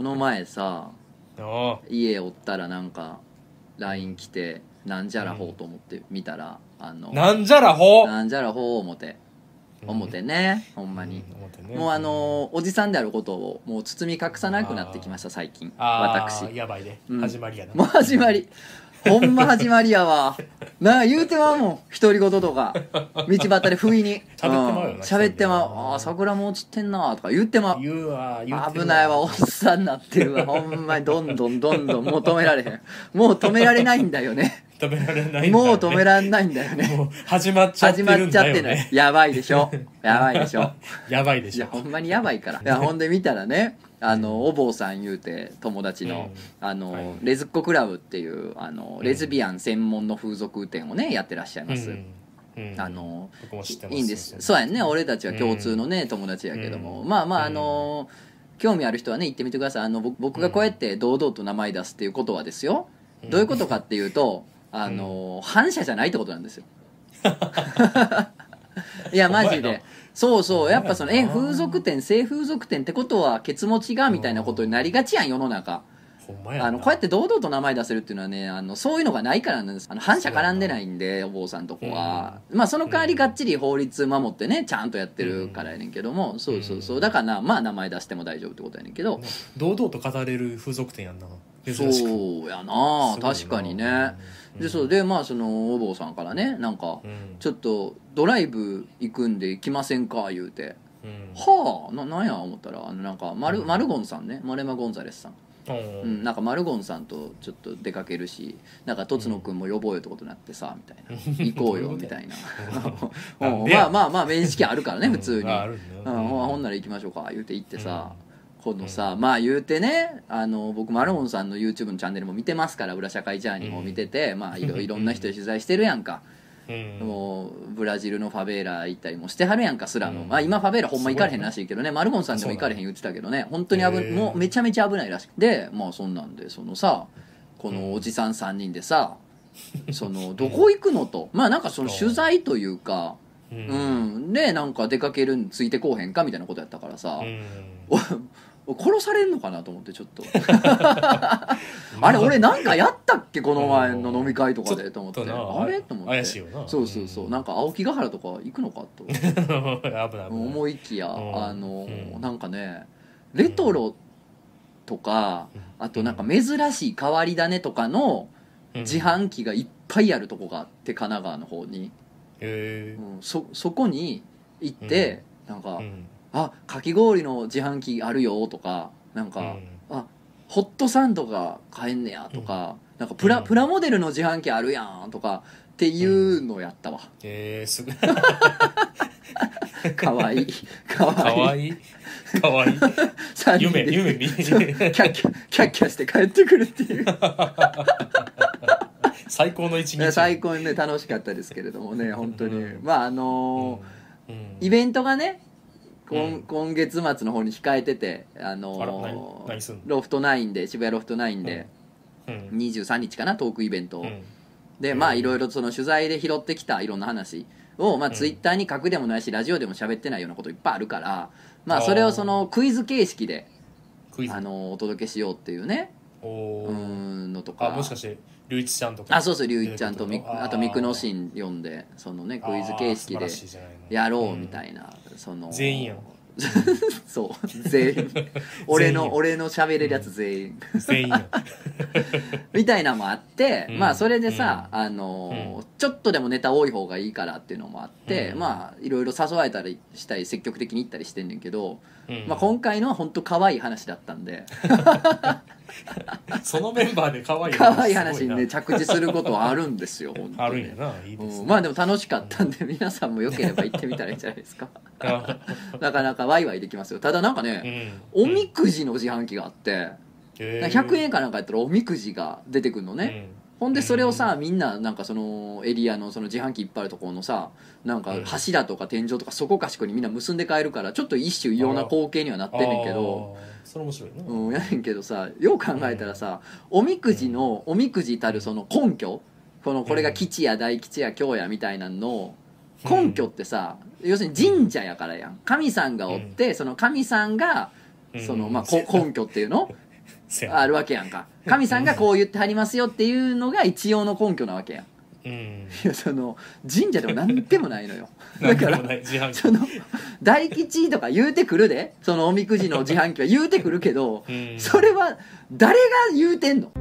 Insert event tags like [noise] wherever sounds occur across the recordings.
この前さあ家おったらなんか LINE 来てなんじゃらほうと思って見たら、あのあなんじゃらほなんじゃらほう思て。思てね、ほんまに、うんね。もうあのおじさんであることをもう包み隠さなくなってきました最近。あ私。ーやばいね、うん。始まりやな。もう始まりほんま始まりやわ。なあ言うてまうもん。独り言とか。道端で不意に。喋ってまうよなうん。喋ってまう。うんああ桜も落ちてんなとか言ってまう。言うわ言ってる危ないわおっさんになってるわ。ほんまに。どんどんどんどん。もう止められへん。もう止められないんだよね。止められないんだよね。もう止められないんだよね。もう始まっちゃって始まるんっちゃってない。だよねやばいでしょ。やばいでしょ。やばいでしょ。[laughs] いやほんまにやばいから。いやほんで見たらねあのお坊さん言うて友達の,、あのはい。レズッコクラブっていうあのレズビアン専門の風俗店をねやってらっしゃいます、あのいいんです。そうやんね。俺たちは共通のね、友達やけども、まあまああの興味ある人はね行ってみてください。あの僕僕がこうやって堂々と名前出すっていうことはですよ、どういうことかっていうとあの、反射じゃないってことなんですよ。[laughs] いやマジでそうそう。やっぱそのえ風俗店性風俗店ってことはケツ持ちがみたいなことになりがちやん世の中。あのこうやって堂々と名前出せるっていうのはねあのそういうのがないからなんです。あの反社絡んでないんでお坊さんとこは、まあその代わりがっちり法律守ってねちゃんとやってるからやねんけども、そうそうそう。だからなまあ名前出しても大丈夫ってことやねんけど、堂々と語れる風俗店やんな。そうやな確かにね、うんでそうでまあそのお坊さんからねなんか、うん。ちょっとドライブ行くんで来ませんか？言うて。うん。はあななんや？思ったらあのなんかマル,、うん。マルゴンさんね。マレマ・ゴンザレスさん。うう。んん、なんかマルゴンさんとちょっと出かけるしなんかとつのくんも呼ぼうよってことになってさみたいな。行こうよ [laughs] みたいな。[laughs] [laughs] まあまあまあ面識あるからね普通に、うん、ほんなら行きましょうか言うて行ってさ、このさまあ言うてねあの僕マルゴンさんの YouTube のチャンネルも見てますから裏社会ジャーニーも見てて、まあいろいろんな人で取材してるやんか、うん。もうブラジルのファベーラ行ったりもしてはるやんかスラム、うん。まあ、今ファベーラほんま行かれへんらしいけどねマルゴンさんでも行かれへん言ってたけどね本当に危もうめちゃめちゃ危ないらしくでまあそんなんでそのさこのおじさん3人でさ、[laughs] そのどこ行くのと。まあなんかその取材というか、ううん。ん、でなんか出かけるについてこうへんかみたいなことやったからさ、[laughs] 殺されんのかなと思ってちょっと。[laughs] あれ俺なんかやったっけ？この前の飲み会とかでと思って。あれ？と思って。怪しいよな。そうそうそう。なんか青木ヶ原とか行くのかと。[laughs] 思いきやうん。あのうん。なんかねレトロとかあとなんか珍しい変わり種とかのうん。自販機がいっぱいあるとこがあって神奈川の方に、へうん。そそこに行ってなんかえうん「あかき氷の自販機あるよ」とかなんか「あホットサンドが買えんねや」とかなんかプラうん。プラモデルの自販機あるやんとかっていうのやったわ。えーすごい。[laughs] かわいい。かかわいい。わいい。かわいい。夢夢見キャッキャキャッキャして帰ってくるっていう。[laughs] 最高の一日。最高にね楽しかったですけれどもね本当に、うん。まああのうん。ーイベントがね今,、うん。今月末の方に控えててあのーロフト9で渋谷ロフト9で、うん。23日かなトークイベントを、うん。でうん。まあいろいろその取材で拾ってきたいろんな話を、まあ、うん。ツイッターに書くでもないしラジオでも喋ってないようなこといっぱいあるから、まあ、それをそのクイズ形式であのお届けしようっていうね。うんのとか。あもしかして龍一ちゃんとか。あそうそう龍一ちゃんとみあとミクノシン読んでそのねクイズ形式でやろうみたいな、その。全員やん。[laughs] そう全員。[laughs] 俺の俺の喋れるやつ全員、全員や [laughs] みたいなのもあって、うん。まあそれでさ、あのーうちょっとでもネタ多い方がいいからっていうのもあって、うん。まあいろいろ誘われたりしたり積極的に行ったりしてんねんけど、うん。まあ、今回のは本当可愛い話だったんで。[laughs] そのメンバーで可愛い可愛い話にね着地することはあるんですよ本当に。なあるんやないいですね。うん。まあでも楽しかったんで皆さんもよければ行ってみたらいいんじゃないですか。あ [laughs] なかなかワイワイできますよ。ただなんかうね、ん。おみくじの自販機があって、へー。100円かなんかやったらおみくじが出てくるのね、ほんでそれをさみんななんかそのエリアのその自販機いっぱいあるところのさなんかうん柱とか天井とかそこかしこにみんな結んで帰るからちょっと一種異様な光景にはなってんねんけどそれ面白いな。うん、やねんけどさよう考えたらさおみくじのおみくじたるその根拠このこれが吉や大吉や京やみたいなのの根拠ってさ要するに神社やからやん。神さんがおってその神さんがそのまあこ根拠っていうの？あるわけやんか。神さんがこう言ってはりますよっていうのが一応の根拠なわけやん。うん。いやその神社でも何でもないのよ。[laughs] だからその大吉とか言うてくるで。そのおみくじの自販機は言うてくるけどうん。それは誰が言うてんの？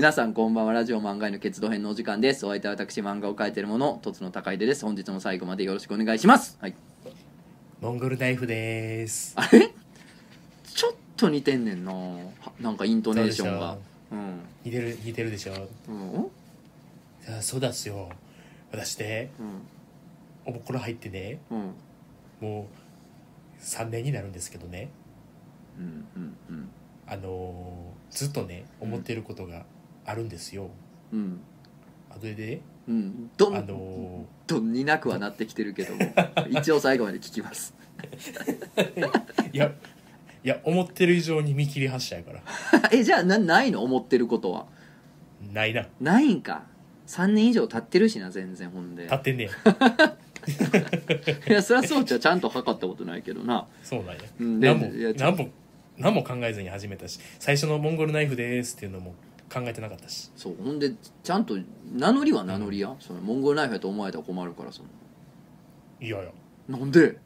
皆さんこんばんは。ラジオ漫画への決動編のお時間です。お相手は私漫画を描いている者とつの高出です。本日も最後までよろしくお願いします。はい。モンゴルナイフです。あれ？ちょっと似てんねんな。はなんかイントネーションが。うん。似てる似てるでしょ。うん。あそうだっすよ。私ねうん。おぼころ入ってねうん。もう3年になるんですけどね。うんうんうん。あのーずっとね思ってることがあるんですよ、うん。あそれで？うん。どんあのどんになくはなってきてるけども [laughs] 一応最後まで聞きます。ーいやいや思ってる以上に見切り発車やから。[laughs] えじゃあなないの？思ってることは。ないな。ないんか。3年以上経ってるしな全然ほんで。立ってんねや。[laughs] いやそりゃそうちゃうちゃんと測ったことないけどな。そうなんや、うん何もや何も何も考えずに始めたし。最初のモンゴルナイフですっていうのも考えてなかったし。そうほんでちゃんと名乗りは名乗りや、そのモンゴルナイフやと思われたら困るからその。いや。いやなんで？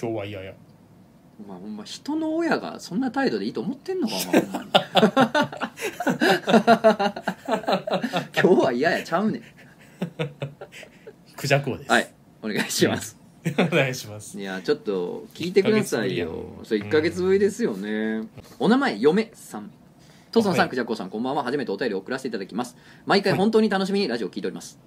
今日は嫌や。お前ほんま人の親がそんな態度でいいと思ってんのかお前。ほんまに今日は嫌やちゃうねん。クジャク王です。はいお願いします、お願いします。いやちょっと聞いてくださいよ。一ヶ月ぶりやんそれ1か月ぶりですよね、お名前嫁さんトソンさはい。んクジャコウさんこんばんは。初めてお便りを送らせていただきます。毎回本当に楽しみにラジオを聞いております。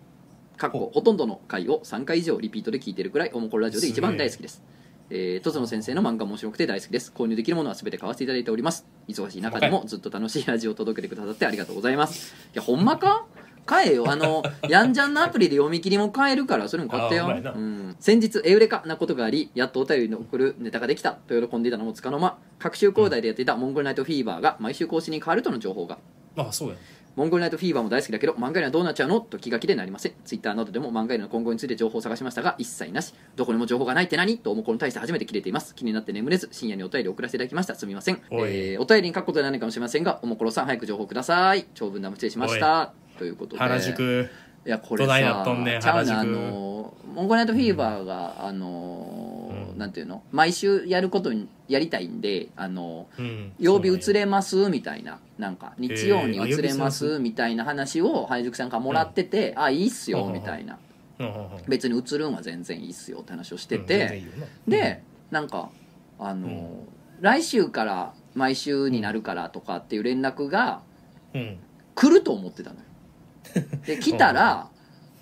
かっこほほとんどの回を3回以上リピートで聞いてるくらいおもころラジオで一番大好きです。えー、トツノ先生の漫画も面白くて大好きです。購入できるものは全て買わせていただいております。忙しい中でもずっと楽しいラジオを届けてくださってありがとうございます。いやほんまか？買えよ。あのヤンジャンのアプリで読み切りも買えるからそれも買ってよ。あほんまやな。うん、先日エウレカなことがありやっとお便りに送るネタができたと喜んでいたのもつかの間。各週交代でやっていたモンゴルナイトフィーバーが毎週更新に変わるとの情報が。あそうやモンゴルナイトフィーバーも大好きだけど漫画にはどうなっちゃうの？と気が気でなりません。ツイッターなどでも漫画への今後について情報を探しましたが一切なしどこにも情報がないって何？と思うこに対して初めて切れています。気になって眠れず深夜にお便りを送らせていただきました。すみません、おい。えーお便りに書くことはないかもしれませんがおもころさん早く情報ください。長文な無失礼しましたということで。原宿。いやこれどないっとんねんちゃうなあのモンゴルナイトフィーバーが、あのうん。なんていうの？毎週やることにやりたいんであのうん。曜日移れれますみたいな。なんか日曜に移れますみたいな話を原宿さんからもらってて、あいいっすようん。みたいな。うんうんうん。別に移るんは全然いいっすよって話をしてうん。全然ていいよな。でなんかあの来週から毎週になるからとかっていう連絡がうん。来ると思ってたのよ [laughs] で来たら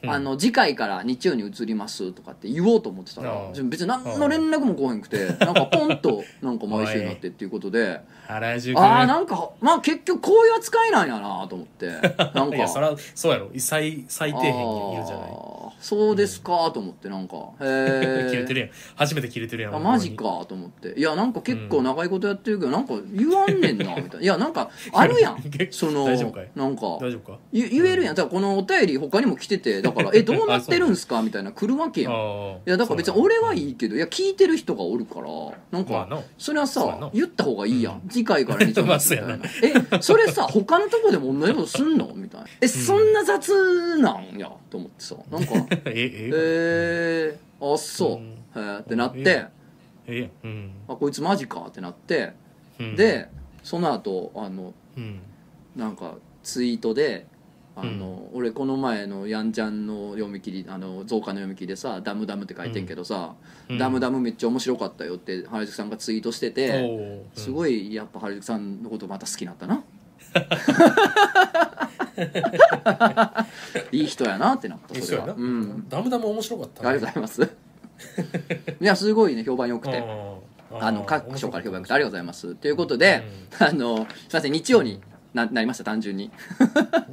うん。あの次回から日曜に移りますとかって言おうと思ってたらう。ん別に何の連絡も来へんくてなんかポンと [laughs] なんか毎週になってっていうことで。原宿ああなんかまあ結局こういう扱いなんやなと思って。なんか。[laughs] いやそらそうやろ。最最底辺にいるじゃないそうですかと思ってなんか。へえ [laughs] 切れてるやん。初めて切れてるやんあマジかと思って。いやなんか結構長いことやってるけどなんか言わんねんな [laughs] みたいな。いやなんかあるやん。[laughs] その大丈夫かい？なんか。大丈夫か？言言えるやん。だからこのお便り他にも来ててだから「えどうなってるんすか?」みたいな来るわけやん。いあ。やだから別に俺はいいけどいや聞いてる人がおるからなんかまあな。それはそうやな。さ言った方がいいやうん。次回から日曜日まあみたいなそうやな。えそれさ他のとこでも同じことすんの？みたいな。えそんな雑なんやと思ってさ。なんか [laughs] えええー、あそう、うん。へえってなって、ええうん。あこいつマジかってなって、うん。でその後あのうん。なんかツイートであの、俺この前のヤンちゃんの読み切りあの増加の読み切りでさ「ダムダム」って書いてんけどさ「うん。ダムダムめっちゃ面白かったよ」って原宿さんがツイートしてて、おー。すごいやっぱ原宿さんのことまた好きになったな [laughs] [laughs] いい人やなってなったうんそれは。そううん。ダムダム面白かった。ありがとうございます。[laughs] いやすごいね評判良くて。あのー各所から評判良くてありがとうございます。ということで、あのすいません日曜にななりました単純に。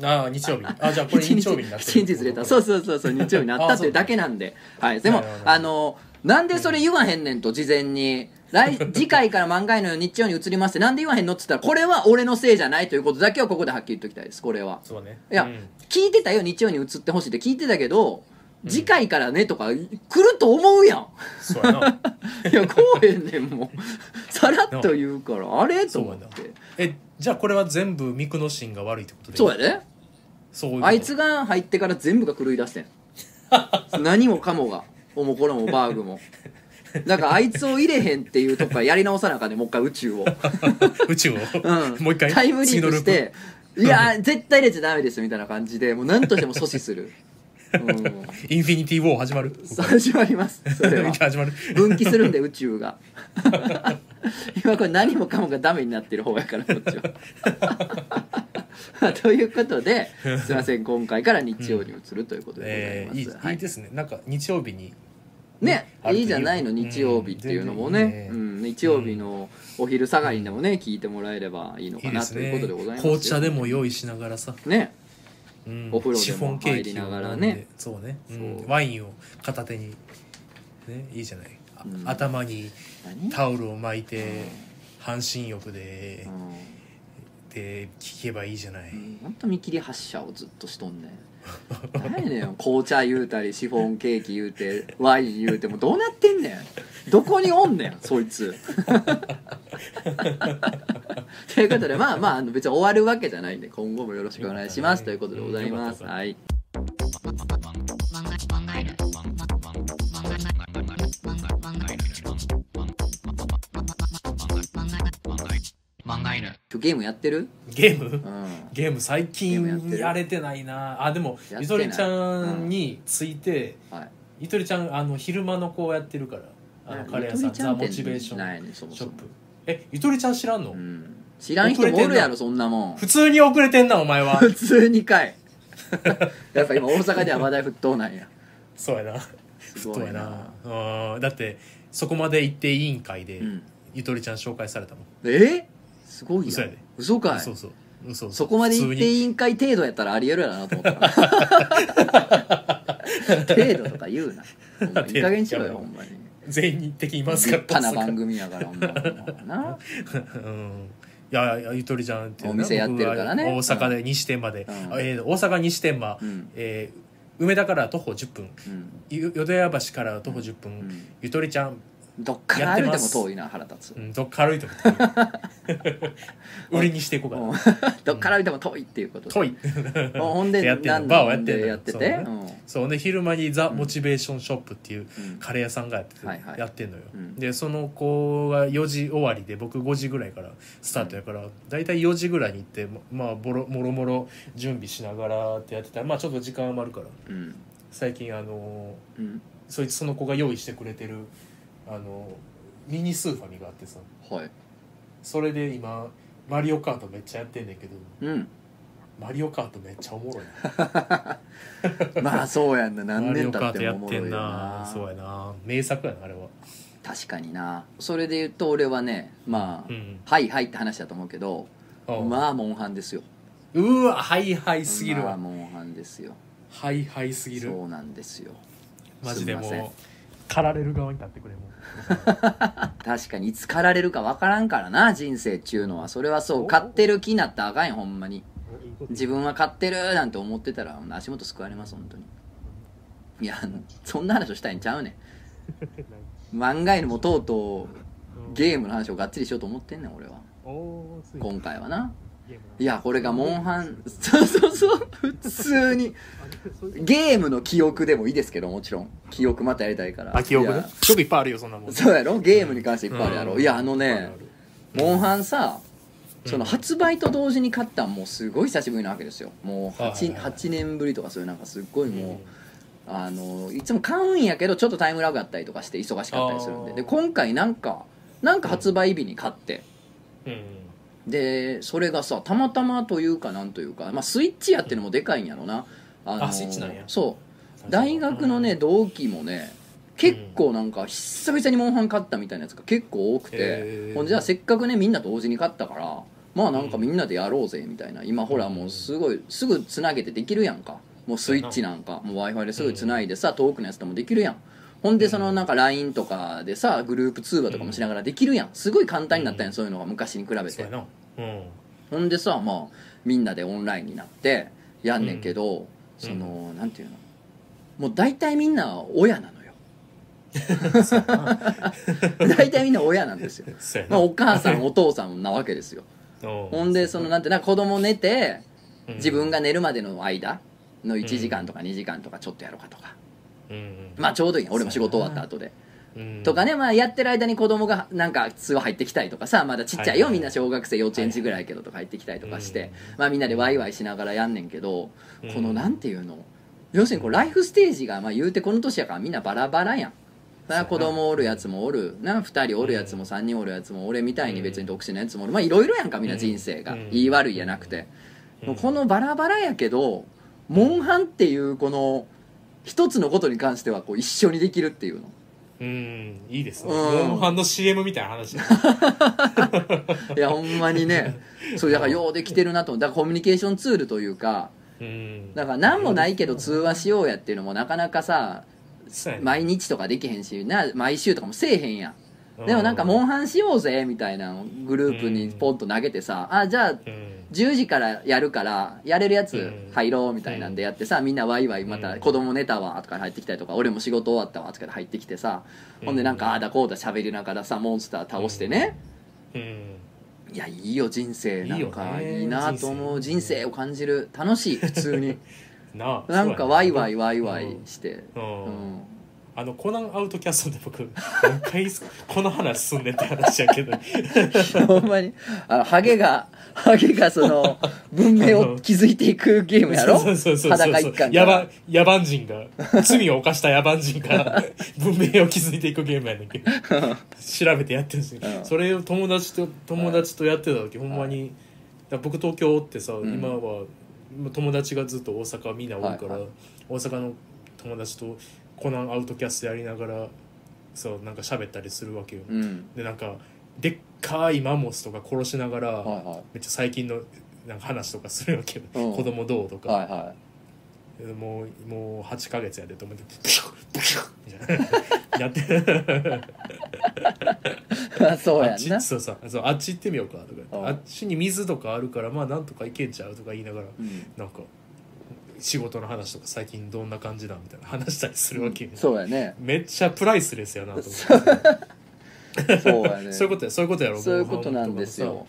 ああ日曜日。あじゃあこれ [laughs] 日曜日になって一日ずれた。そうそうそうそう日曜日になったっていうだけなんで。はい。でもなるほど。あのなんでそれ言わへんねんと事前に来次回から漫画への日曜に移りますってなんで言わへんのっつったらこれは俺のせいじゃないということだけはここではっきり言っておきたいですこれは。そうね。いや、うん。聞いてたよ日曜に移ってほしいって。聞いてたけど次回からねとか来ると思うやん。そうやな。[laughs] いやこうへんねんもう。さらっと言うから [laughs] あれ？と思って。えじゃあこれは全部ミクノシンが悪いってことでそうやで。そういうこと。あいつが入ってから全部が狂い出してん。何もかもが。おもころもバーグも [laughs] だからあいつを入れへんっていうとこからやり直さなあかんねもう一回宇宙を、[laughs] 宇宙を、うん、もう一回？タイムリーププしていや絶対入れちゃダメですみたいな感じでもう何としても阻止する、うん、インフィニティ・ウォー始まる？始まります。それは。[laughs] 始まる。分岐するんで宇宙が。今これ何もかもがダメになってる方やからこっちは。ということですいません今回から日曜に移るということでございます、はい。いいですね。なんか日曜日にねいいじゃないの日曜日っていうのもね,、うん日曜日のお昼下がりでもね、聞いてもらえればいいのかなということでございますよ。紅茶でも用意しながらさ、ね。うんお風呂でもシフォンケーキを入りながらねで。そう。ね、ワインを片手に。ねいいじゃない、頭に何？タオルを巻いて、うん。半身浴で、で聞けばいいじゃない、うんほんと見切り発車をずっとしとんねん何やねん紅茶言うたりシフォンケーキ言うてワイン言うてもうどうなってんねんどこにおんねんそいつ。[laughs] ということでまあまああの別に終わるわけじゃないんで今後もよろしくお願いします。ということでございます。よかったはい今日ゲームやってる？ゲーム？うん。ゲーム最近やれてないな。あでもゆとりちゃんについて、はい。ゆとりちゃんあの昼間の子をやってるからあのカレー屋さんザ・モチベーションないねそもそも。ショップ。えゆとりちゃん知らんの、うん。知らん人もおるやろそんなもん。普通に遅れてんなお前は。[laughs] 普通にかい。やっぱ今大阪では話題沸騰なんや。そうやな。すごいそうやな。なうんだってそこまで行って委員会で、うん。ゆとりちゃん紹介されたもん。え？すごい嘘やで。嘘かい。そうそう。嘘。嘘そこまで委員会程度やったらありえるやろなと思った。[laughs] 程度とか言うな。ほんまいい加減にしろよほんまに。全員的にいます立から派な番組やからほんまな。うん。いやいやゆとりちゃんっていうお店やってるからね。僕が大阪で西天まで、うん。あえー大阪西天満、うん。えー梅田から徒歩10分。うん。ゆ淀屋橋から徒歩10分、ん。ゆとりちゃん、どっから歩いても遠いな腹立つ。うん、どっから歩いても売りにしていこうかな、うん。[laughs] どっから歩いても遠いっていうこと。で遠い。[laughs] ほんで [laughs] やってんバーをやってんやってて？そうね。そうね。昼間にザ・モチベーションショップっていううん。カレー屋さんがやってて、やってんのよ、うん。でその子が4時終わりで僕5時ぐらいからスタートやから大体4時ぐらいに行ってまあボロもろもろ準備しながらってやってた。らまあちょっと時間余るから。うん。最近あのうん。そいつその子が用意してくれてるあのミニスーファミがあってさ。はい。それで今マリオカートめっちゃやってんねんけど。うん。マリオカートめっちゃおもろい [laughs] まあそうやんな。何年経ってもおもろいな。な。そうやな。名作やなあれは。確かにな。それで言うと俺はねまあ、うん。はいはいって話だと思うけどうんまあモンハンですよ。うわハイハイすぎるまあわモンハンですよ。ハイハイすぎる。そうなんですよ。マジですいません。もう狩られる側に立ってくれも [laughs] 確かにいつ狩られるか分からんからな人生っちゅうのは。それはそう買ってる気になったらあかんよほんまに。自分は買ってるなんて思ってたら足元救われます本当に。いやそんな話をしたいんちゃうねん。[laughs] 漫画犬もとうとうゲームの話をがっつりしようと思ってんねん俺は。今回はないやこれがモンハンそうそうそう。普通に。ゲームの記憶でもいいですけどもちろん。記憶またやりたいから。あ記憶ね？ちょっといっぱいあるよそんなもん。そうやろ？ゲームに関していっぱいあるやろ、うん。いやあのねモンハンさうん。その発売と同時に買ったんもうすごい久しぶりなわけですよ。もう 8,、はいはいはい。8年ぶりとかそういうなんかすっごいもう、あのいつも買うんやけどちょっとタイムラグあったりとかして忙しかったりするんで。で今回なんかなんか発売日に買って、うんうんでそれがさたまたまというかなんというか、まあ、スイッチやってのもでかいんやろな。ああスイッチなんや。そう。大学のね同期もね結構なんか久々にモンハン買ったみたいなやつが結構多くてほんでじゃあせっかくねみんな同時に買ったからまあなんかみんなでやろうぜみたいな。今ほらもうすごいすぐつなげてできるやんか。もうスイッチなんか。もう w i f i ですぐつないでさ遠くのやつともできるやんほんでそのなんか LINE とかでさグループ通話とかもしながらできるやん。すごい簡単になったやんそういうのが昔に比べて。ほんでさまあみんなでオンラインになってやんねんけど、そのなんていうの？もう大体みんな親なのよ。大体みんな親なんですよ、まあ、お母さんお父さんなわけですよ。ほほんでそのなんてな子供寝てうん。自分が寝るまでの間の1時間とか2時間とかちょっとやろうかとか、うんまあちょうどいい。俺も仕事終わった後で。うん。とかね、まあ、やってる間に子供がなんか通話入ってきたりとかさまだちっちゃいよ、みんな小学生幼稚園児ぐらいやけどとか入ってきたりとかして、まあ、みんなでワイワイしながらやんねんけど、うん。このなんていうの？要するにこうライフステージがまあ言うてこの年やからみんなバラバラやん。子供おるやつもおる。な2人おるやつも3人おるやつも俺みたいに別に独身のやつもおる。まあいろいろやんかみんな人生が、うん。言い悪いやなくて、このバラバラやけどモンハンっていうこの一つのことに関してはこう一緒にできるっていうの。うんいいですね。うん。モンハンの CM みたいな話だ。[laughs] いやほんまにね。そうだからようできてるなと。思うだからコミュニケーションツールというかうん。だから何もないけど通話しようやっていうのもなかなかさそうやね。毎日とかできへんしな毎週とかもせえへんやんでもなんかモンハンしようぜみたいなのグループにポンと投げてさあじゃあうん。10時からやるからやれるやつうん。入ろうみたいなんでやってさみんなワイワイまうん。た子供寝たわとか入ってきたりとか俺も仕事終わったわとかで入ってきてさほんでなんかああだこうだ喋りながらさモンスター倒してね。うん。いやいいよ人生ないんかねいいなと思う人生を感じる楽しい普通になんかワイワイワイワイうんしてうんうんあのコナンアウトキャストで僕何回この話すんねんって話やけど。[laughs] ほんまに。あのハゲがハゲがその文明を築いていくゲームやろ？そうそうそうそう裸一貫野蛮野蛮人が罪を犯した野蛮人が [laughs] 文明を築いていくゲームやねんけど。調べてやってるんですよ、うん。それを友達と友達とやってた時、ほんまに僕東京おってさ、ん。今は友達がずっと大阪みんなおるから、はいは大阪の友達とコナンアウトキャストやりながらそうなんか喋ったりするわけよ、うん。でなんかでっかいマンモスとか殺しながら、はいはめっちゃ最近のなんか話とかするわけよ、うん。子供どうとか、いはい。はもうもう8ヶ月やでと思って [laughs] ブシュッブシュッみたいなやっていそうあっちやんなそうそうそうあっち行ってみようかとか言ってうんあっちに水とかあるからまあなんとか行けんちゃうとか言いながらうんなんか仕事の話とか最近どんな感じだみたいな話したりするわけよ、そうやね。めっちゃプライスレスやなと思って。そうやね。[laughs] そういうことやそういうことやろそういうことなんですよ。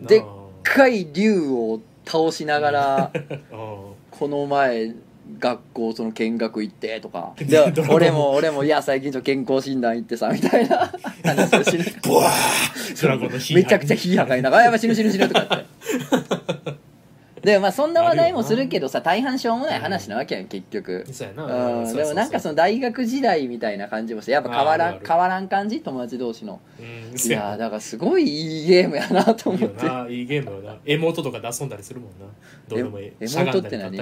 でっかい竜を倒しながら [laughs] うんこの前学校その見学行ってとか。[laughs] で俺も俺もいや最近ちょ健康診断行ってさみたいな。話をしなブワードラゴンの火めちゃくちゃ火吐かいながら「あやばい死ぬ死ぬ死ぬ」とかってでまあそんな話題もするけどさ大半しょうもない話なわけやん結局。そうやな。うん。でもなんかその大学時代みたいな感じもしてやっぱ変わらん変わらん感じ友達同士の。うん。いやだからすごいいいゲームやなと思って。ないいゲームよな。エモートとかで遊んだりするもんな。どうでもいい。エって何？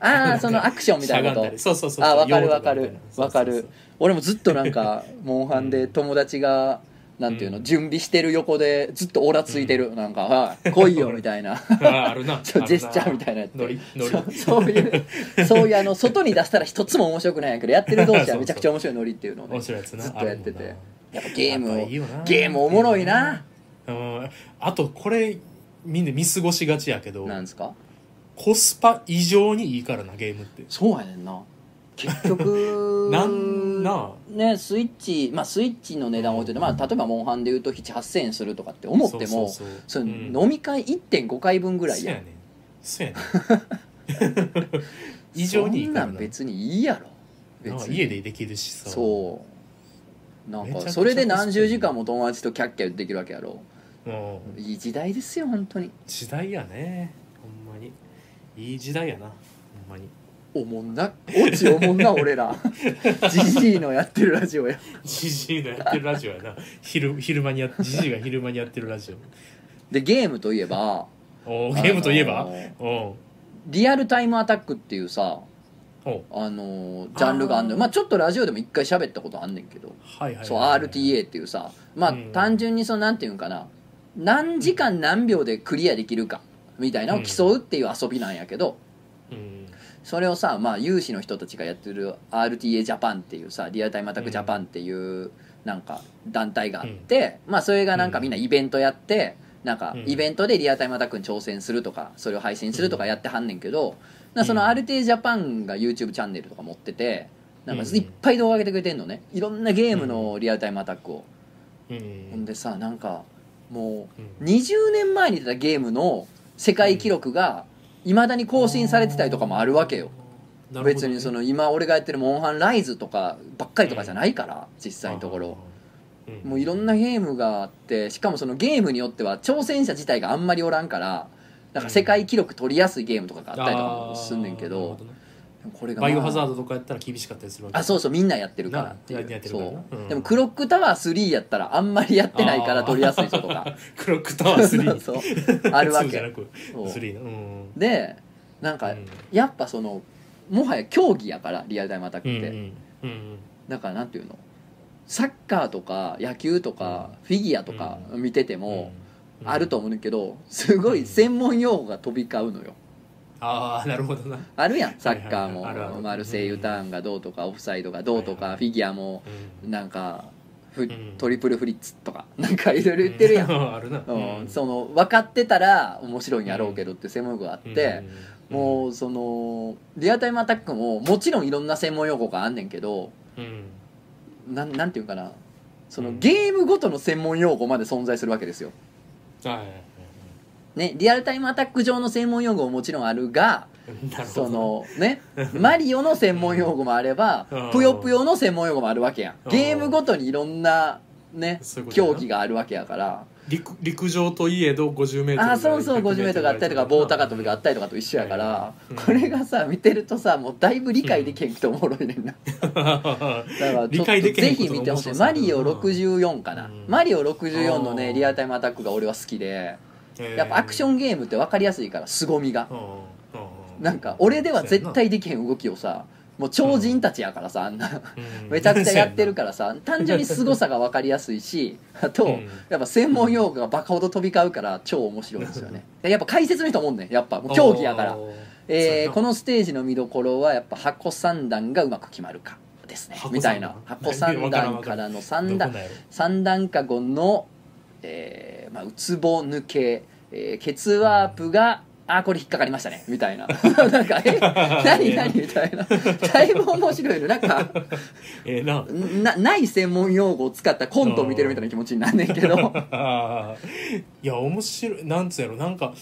ああそのアクションみたいなこと。[laughs] そうそうそうあわかる用途わかるみたいな。わかる。俺もずっとなんか [laughs] モンハンで友達がなんていうの準備してる横でずっとオラついてる。なんか「はい来いよ」[laughs] みたいな。そうああるな。[laughs] ちょジェスチャーみたいなやつ。ノリノリ。そうそういうそういうあの外に出したら一つも面白くないんやけどやってる同士は。めちゃくちゃ面白いノリっていうのをね面白いやつな。ずっとやってて。あるやっぱゲームをやっぱいいよな。ゲームおもろいな。うん。あとこれみんな見過ごしがちやけどなんですか？コスパ異常にいいからなゲームって。そうやねんな結局 [laughs] なんな。ねスイッチまあスイッチの値段置いてて、まあ、例えばモンハンでいうと78000円するとかって思ってもそ飲み会1.5回分ぐらいやん。そうやね [laughs] にいいそんからな。んな別にいいやろ。な別に。家でできるしさ。そう。なんかそれで何十時間も友達とキャッキャできるわけやろ。うん。いい時代ですよ本当に。時代やね。ほんまに。いい時代やなおもんなオチおもんな俺ら。[laughs] ジジイのやってるラジオやジジイのやってるラジオやな。昼昼間にやジジイが昼間にやってるラジでゲームといえばオおーゲームといえば？あのーおうリアルタイムアタックっていうさあのージャンルがあんのよ。まあちょっとラジオでも一回喋ったことあんねんけど。はいはいはいそう RTA っていうさまあうん。単純にそのなんていうんかな。何時間何秒でクリアできるかみたいなのを競うっていう遊びなんやけど、うんそれをさまあ有志の人たちがやってる RTA ジャパンっていうさリアルタイムアタックジャパンっていうなんか団体があって、まあそれがなんかみんなイベントやってなんかうん。イベントでリアルタイムアタックに挑戦するとかそれを配信するとかやってはんねんけど、なそのうん。RTA ジャパンが YouTube チャンネルとか持っててなんかうん。いっぱい動画上げてくれてんのね。いろんなゲームのリアルタイムアタックを、うん。ほんでさなんかもうん。う20年前に出たゲームの世界記録がいまだに更新されてたりとかもあるわけよ。ね。別にその今俺がやってるモンハンライズとかばっかりとかじゃないから実際のところ。うん。もういろんなゲームがあってしかもそのゲームによっては挑戦者自体があんまりおらんからなんか世界記録取りやすいゲームとかがあったりとかもすんねんけどあーなるほねこれが、まあバイオハザードとかやったら厳しかったりするわけ。あそうそうみんなやってるからっていなやってるうそう。うん。でもクロックタワー3やったらあんまりやってないから取りやすい人とかクロックタワー3 [laughs] そうあるわ2じゃなけくそう3の。うん。でなんかうん。やっぱそのもはや競技やからリアルタイムアタックって、うんうん。うんだからなんていうの？サッカーとか野球とかフィギュアとか見ててもうん。あると思うけどすごい専門用語が飛び交うのよああなるほどな。あるやんサッカーも。マルセイユターンがどうとかオフサイドがどうとはいはい。かフィギュアもうん。なんかトリプルフリッツとか [laughs] なんかいろいろ言ってるやん、うん。[laughs] あるな。うん、その分かってたら面白いんやろうけどって専門用語があって、もううそのリアルタイムアタックももちろんいろんな専門用語があんねんけどうん。なんなんていうんかな。そのうん。ゲームごとの専門用語まで存在するわけですよ。はいね、リアルタイムアタック上の専門用語ももちろんあるがそのねマリオの専門用語もあればうん。ぷよぷよの専門用語もあるわけやん。うん。ゲームごとにいろんなね競技があるわけやから。陸陸上といえど 50m あそうそう 50m があったりとか棒高跳びがあったりとかと一緒やからうん。これがさ見てるとさもうだいぶ理解できへんくておもろいねんな。[laughs] だからちょっ理と解できへんぜひ見てほしい。マリオ面白そうだな64かな。うん。マリオ64のねリアルタイムアタックが俺は好きでやっぱアクションゲームって分かりやすいから凄みが。なんか俺では絶対できへん動きをさもう超人たちやからさあんな。めちゃくちゃやってるからさ単純に凄さが分かりやすいしあとうん。やっぱ専門用語がバカほど飛び交うから超面白いんですよね。でやっぱ解説の人もおんねんやっぱ。もう競技やから、えーこののステージの見どころはやっぱ箱三段がうまく決まるかですね箱みたいな。箱三段からのど三段三段か後の、えーまあ、うつぼ抜け、えーケツワープが、あこれ引っかかりましたねみたいな。[laughs] なんかえ？[laughs] 何何？みたいな。だいぶ面白いのなんかええななない専門用語を使ったコントを見てるみたいな気持ちになんねんけど。[laughs] いや面白い。なんつうやろ。なんか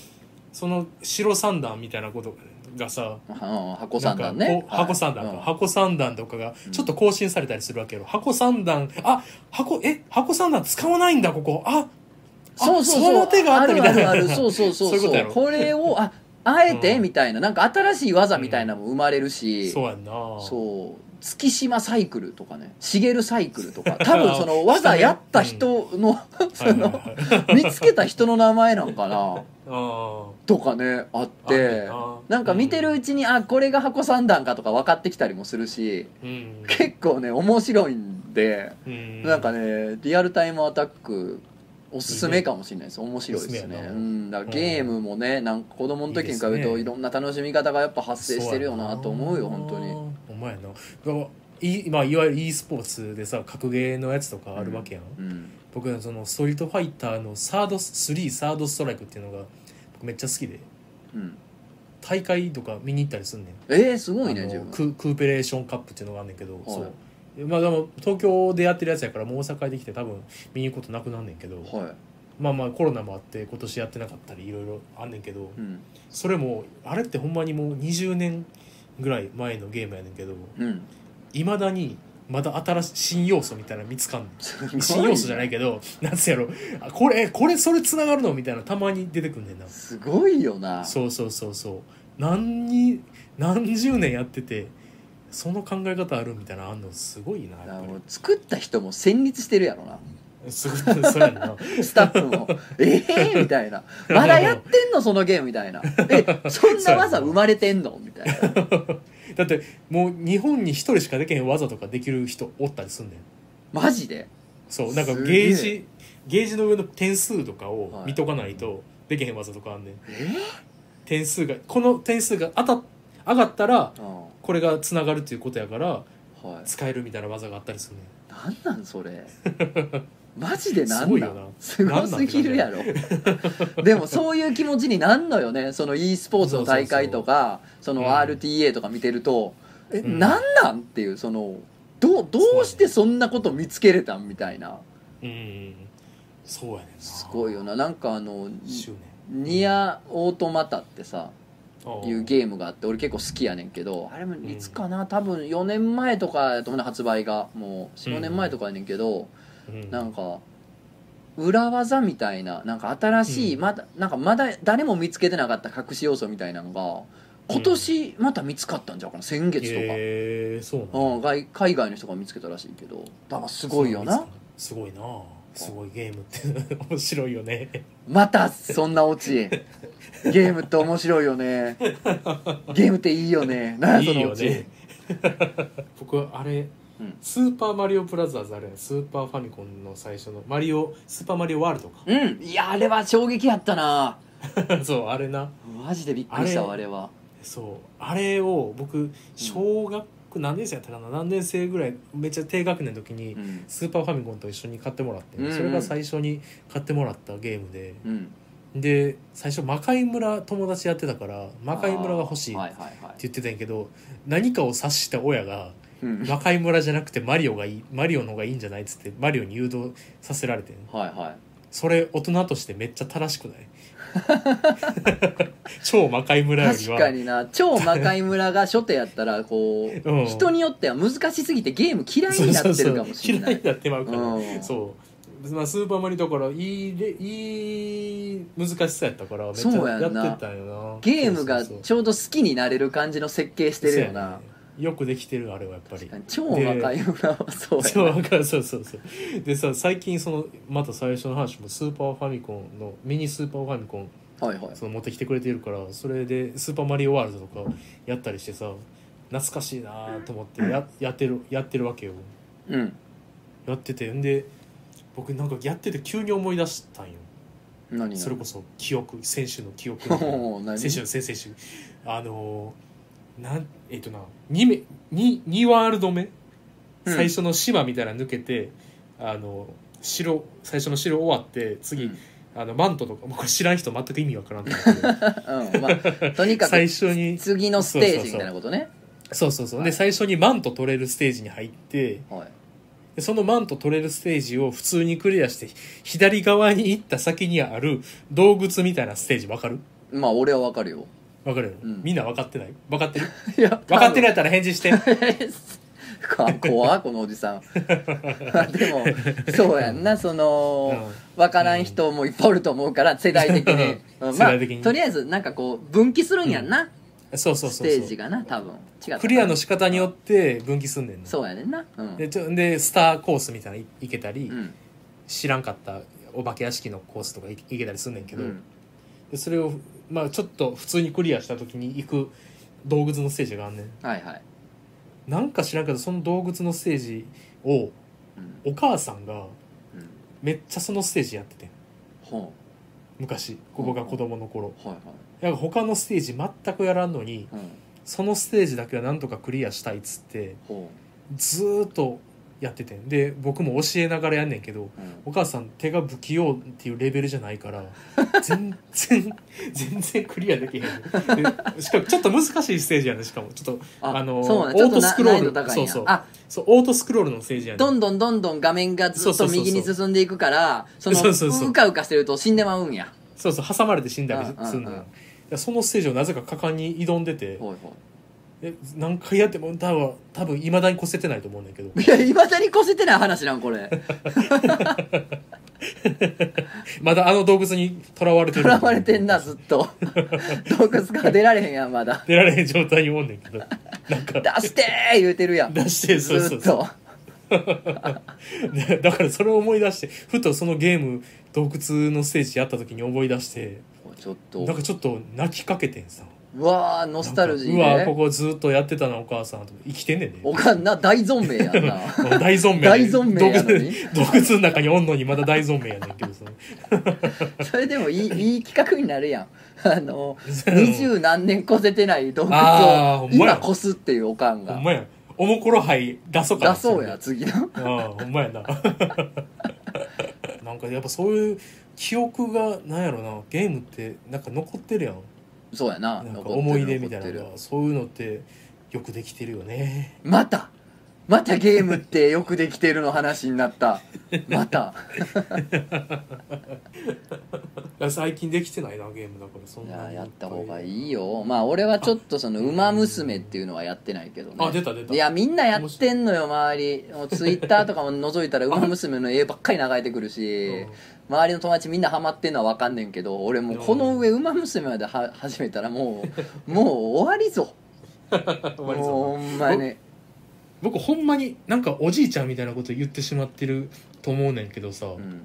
その白三段みたいなことがさうん箱三段ね。箱三段か、はいうん。箱三段とかがちょっと更新されたりするわけよ、箱三段あ箱え？箱三段使わないんだここ。ああそうそうそう。その手があったみたいなあるある。あるそうそうそう。そうこれをああえて、うん。みたいな。なんか新しい技みたいなのも生まれるし、そうやんな。そう。月島サイクルとかね。茂サイクルとか。[laughs] 多分その技やった人の、[laughs] その見つけた人の名前なんかな。[laughs] あとかねあっあてるな。なんか見てるうちに、あこれが箱三段かとか分かってきたりもするし。ーうん。結構ね面白いんで、うん。なんかねリアルタイムアタックおすすめかもしれないです。面白いですね。うん。だからゲームもねなんか子供の時に比べるといろんな楽しみ方がやっぱ発生してるよなと思うよ本当に。お前な。だからいわゆる e スポーツでさ格ゲーのやつとかあるわけやん、うん。僕はそのストリートファイターのサード3サードストライクっていうのが僕めっちゃ好きで。うん。大会とか見に行ったりすんねん。えー、すごいねあの自分。ククーペレーションカップっていうのがあんねんけど、はい。そうまあでも東京でやってるやつやからもう大阪できて多分見に行くことなくなんねんけど、はい。まあまあコロナもあって今年やってなかったりいろいろあんねんけど、うん。それもあれってほんまにもう20年ぐらい前のゲームやねんけど。うん。いまだにまだ新しい新要素みたいなの見つかんねん。すごい新要素じゃないけどなんつうやろ。あこれえこれそれつながるのみたいなたまに出てくんねんな。すごいよな。そうそうそうそう。何に何十年やっててその考え方あるみたいなのあんのすごいなやっ作った人も戦慄してるやろな。りすごいそうやんな。[laughs] スタッフも「ええー?」みたいな「まだやってんの？そのゲーム」みたいな「えそんな技生まれてんの?」みたいな。[laughs] だってもう日本に一人しかできへん技とかできる人おったりすんねん。マジで？そうなんかすげえ。ゲージゲージの上の点数とかをはい見とかないとできへん技とかあんねん。え点数がこの点数が当たっ上がったらうんこれがつながるっていうことやからはい。使えるみたいな技があったりするなんなんそれ？[laughs] マジでなんなん？すごいよな。すごすぎるやろ。[laughs] でもそういう気持ちになんのよね？その e スポーツの大会とかそのうん。RTA とか見てると、え、うん。なんなんっていうそのどうどうしてそんなこと見つけれたんみたいな。うんそうやねんな。すごいよな。なんかあの執ニアオートマタってさ念いうゲームがあって俺結構好きやねんけどあれもいつかな多分4年前とかやと思うね発売が。もう45年前とかやねんけど、うん。なんか裏技みたいななんか新しい、うん。まだなんかまだ誰も見つけてなかった隠し要素みたいなのが今年また見つかったんじゃうかな先月とか、へえそうなんだう海外の人が見つけたらしいけどだからすごいよな。すごいなすごいゲームって面白いよね。またそんなオチ。ゲームって面白いよね。ゲームっていいよね。何いいやそのオチ、よね。僕はあれうん。スーパーマリオブラザーズあれやスーパーファミコンの最初のマリオスーパーマリオワールドか。うん。いやあれは衝撃やったな。[laughs] そうあれな。マジでびっくりしたわああれれは。そう。あれを僕小学何年生やったかな？何年生ぐらい？めっちゃ低学年の時にうん。スーパーファミコンと一緒に買ってもらって、うん。うんそれが最初に買ってもらったゲームで。うん。で最初魔界村友達やってたから魔界村が欲しいってはいはいはい。言ってたんやけど何かを察した親がうん。魔界村じゃなくてマリオがいいマリオの方がいいんじゃないっつってマリオに誘導させられてん。はいはい。それ大人としてめっちゃ正しくない？[laughs] 超魔界村よりは。確かにな。超魔界村が初手やったらこう、うん。人によっては難しすぎてゲーム嫌いになってるかもしれない。そうそうそう嫌いになってまうから、うん。そう、まあ、スーパーマリオだからいいれいい難しさやったからめっちゃそうやんな。やってたんよな。ゲームがそうそう。ちょうど好きになれる感じの設計してるよな、そうやねよくできてるあれはやっぱり。超魔界村はそうそうやな。わかるそうそうそう。でさ最近そのまた最初の話もスーパーファミコンのミニスーパーファミコンはいはい。その持ってきてくれてるからそれで「スーパーマリオワールド」とかやったりしてさ懐かしいなと思ってややってるやってるわけよ。うん。やっててんで僕なんかやってて急に思い出したんよ。何それこそ記憶選手の記憶。[laughs] 選手の先々週。あのーなんえっ、とな 2, 目 2, 2ワールド目、うん。最初の島みたいなの抜けてあの城最初の城終わって次、うん。あのマントとかもうこれ知らん人全く意味わからんと思うけどうん。まあとにか最く初に次のステージみたいなことね。そうそうそう、はい。で最初にマント取れるステージに入ってはい。でそのマント取れるステージを普通にクリアして左側に行った先にある洞窟みたいなステージわかる？まあ俺はわかるよわかるよ、うん。みんな分かってない？分かってる？[laughs] いや分かってるやったら返事して。か [laughs] 怖っこのおじさん。[laughs] でもそうやんな。その、うん。分からん人もいっぱいおると思うから世代的に、うん。まあ世代的に。とりあえずなんかこう分岐するんやんな、そうそうスそうそう。テージがな多分。違ったかな。クリアの仕方によって分岐すんねんのそうやねんな。うん。でちょでスターコースみたいなのいけたり、うん。知らんかったお化け屋敷のコースとかいいけたりすんねんけど、うん。でそれをまあちょっと普通にクリアした時に行く洞窟のステージがあんねん。はいはい、なんか知らんけどその洞窟のステージをうん。お母さんがうん、めっちゃそのステージやっててん。ほ昔僕が子供の頃。う。はいはい。なんか他のステージ全くやらんのにう。んそのステージだけはなんとかクリアしたいっつってほずーっとやっててん。で僕も教えながらやんねんけどお母さん手が不器用っていうレベルじゃないから [laughs] 全然全然クリアできへん。でしかもちょっと難しいステージやねしかも。ちょっとあのオートスクロール。そうそう。あ。そうオートスクロールのステージやねどんどんどんどん画面がずっと右に進んでいくからそのそうかうかしてると死んでまうんや。そうそう挟まれて死んだりするのよ。そのステージをなぜか果敢に挑んでてほいほえ何回やっても多分多分いまだに越せてないと思うねんだけど。い [laughs] いやいまだに越せてない話なんこれ。[laughs] まだあの洞窟にとらわれてるとらわれてんなずっと。[laughs] 洞窟から出られへんやんまだ。出られへん状態におんねんけど。なんか。出してー言うてるやん。出してそうそうずっそうだからそれを思い出してふとそのゲーム洞窟のステージやった時に思い出して。ちょっと。なんかちょっと泣きかけてんさうわーノスタルジーうわこでこずっとやってたなお母さんと。生きてんねんね。おかんな大存命やんな。[laughs] 大存命大存命やのに。洞窟洞窟の中におんのにまだ大存命やねんけどさ。それでもいい [laughs] いい企画になるやん。あの二十何年越せてない洞窟を今越すっていうおかんが。ほんまや。おもころ杯出そうかな。出そうや次の。ああほんまやな。[laughs] なんかやっぱそういう記憶がなんやろな。ゲームってなんか残ってるやんそうやな。なんか思い出みたいなのがそういうのってよくできてるよね。またまたゲームってよくできてるの話になった。また。[laughs] 最近できてないなゲームだからそんいなややった方がいいいよ。まあ俺はちょっとその「ウマ娘」っていうのはやってないけどね。あ出た出た。いやみんなやってんのよ周り。もうツイッターとかも覗いたら「ウマ娘」の絵ばっかり流れてくるし周りの友達みんなハマってんのは分かんねんけど俺もうこの上「ウマ娘」までは始めたらもうもう終わりぞ。[laughs] 終わりそうもうほんまに僕ほんまになんかおじいちゃんみたいなこと言ってしまってると思うねんけどさ、うん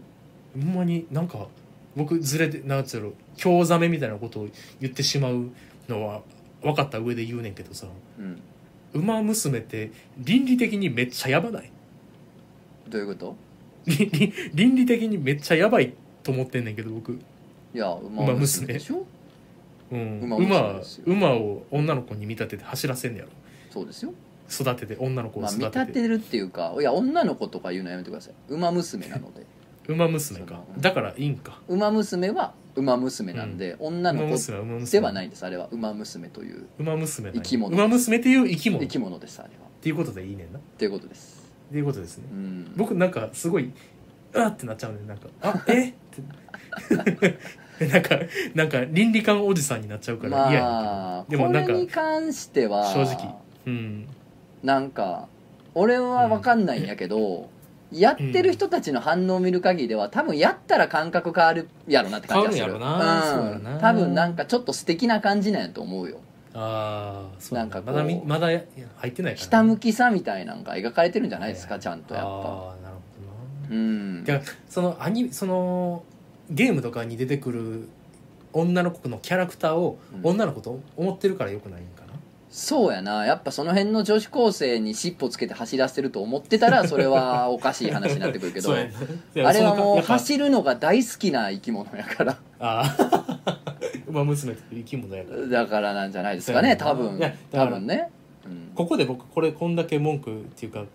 ほんまになんか僕ずれてなんつうの興ざめみたいなことを言ってしまうのは分かった上で言うねんけどさうん「ウマ娘」って倫理的にめっちゃやばない？どういうこと？倫理倫理的にめっちゃやばいと思ってんねんけど僕、いやウマ娘でしょ？うん、馬馬娘ですよ。馬を女の子に見立てて走らせんねやろ。そうですよ育てて女の子をまあ育てて、見立てるっていうかいや女の子とか言うのやめてください。馬娘なので。馬娘か。そのだからいいんか。馬娘は馬娘なんで、女馬の子娘は馬娘ではないですあれは馬娘という馬娘なんや。生き物馬娘っていう生き物。っ生き物ですあれは。ていうことでいいねんな。っということです。ていうことですね。うん。僕なんかすごいあってなっちゃうねなんかあえ？って。[laughs] なんかなんか倫理観おじさんになっちゃうから嫌やねんまあでもなんかこれに関しては正直。うんなんか俺は分かんないんやけど、やってる人たちの反応を見る限りでは多分やったら感覚変わるやろなって感じがする。変わるんやろな。そうな。多分なんかちょっと素敵な感じなんやと思うよ。ああそうなんまだみまだや入ってないからひたむきさみたいなんが描かれてるんじゃないですかちゃんとやっぱ。ああなるほどな。うん。そのアニそのゲームとかに出てくる女の子のキャラクターをうん。女の子と思ってるからよくないんか。な、そうやな。やっぱその辺の女子高生に尻尾つけて走らせてると思ってたら [laughs] それはおかしい話になってくるけどあれはもう走るのが大好きな生き物やから。あ [laughs] あ馬娘って生き物やから。だからなんじゃないですかね多分。多分。ね、うん、ここで僕これこんだけ文句っていうか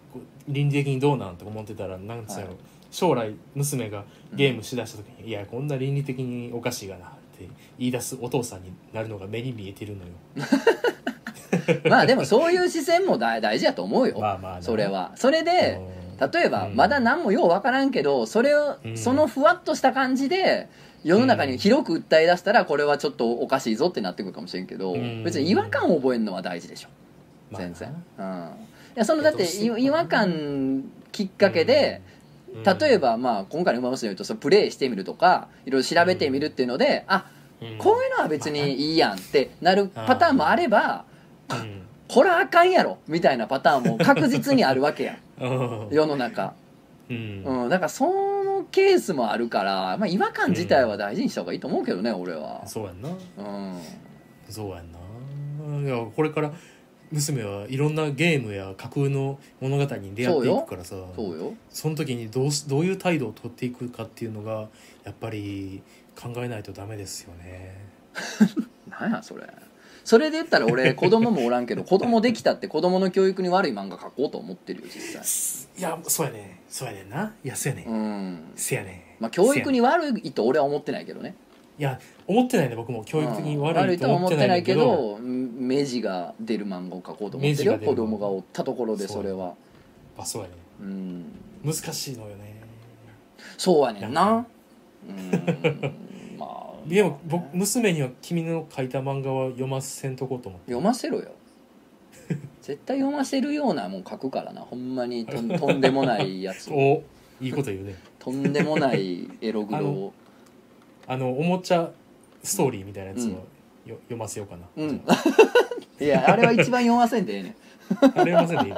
倫理的にどうなんて思ってたらなんつうやろ、はい。将来娘がゲームしだした時に「いやこんな倫理的におかしいがな」って言い出すお父さんになるのが目に見えてるのよ [laughs] [laughs] まあでもそういう視線も大大事やと思うよ、まあまあな。それは。それでうん。例えばうん。まだ何もよう分からんけどそれをうん。そのふわっとした感じで世の中に広く訴え出したらこれはちょっとおかしいぞってなってくるかもしれんけどうん。別に違和感を覚えるのは大事でしょ。まあな。全然、うん、いやそのだってい違和感きっかけで、うん。例えばまあ今回の「ウマ娘」で言うとそのプレイしてみるとかいろいろ調べてみるっていうので、あうん。こういうのは別にいいやんってなるパターンもあれば、うんこれあかんやろみたいなパターンも確実にあるわけやん。[laughs] うん。世の中、うん。うん、だからそのケースもあるから、まあ、違和感自体は大事にした方がいいと思うけどね、俺は。そうやんな。うん。そうやんな。いやこれから娘はいろんなゲームや架空の物語に出会っていくからさ。そうよ。その時にどうしどういう態度を取っていくかっていうのがやっぱり考えないとダメですよね。[laughs] 何やそれそれで言ったら俺子供もおらんけど子供できたって子供の教育に悪い漫画描こうと思ってるよ実際。いやそうやねそうやねんな。いやそうやねん、うん。せやねん。まあ教育に悪いと俺は思ってないけどね。いや思ってないね僕も教育的にうん悪いと思ってないけど,、悪いとは思ってないけどうん目地が出る漫画を描こうと思ってるよ子供がおったところでそれは。あそうやねうん。難しいのよね。そうやねんな。うん。まあでも僕娘には君の書いた漫画は読ませんとこうと思って。読ませろよ。[laughs] 絶対読ませるようなもん書くからなほんまに。とんとんでもないやつを [laughs] おいいこと言うね。とんでもないエログロを。[laughs] あのおもちゃストーリーみたいなやつをうん。よ、読ませようかな、うん。いやあれは一番読ませんでええねあれ読ませんでいい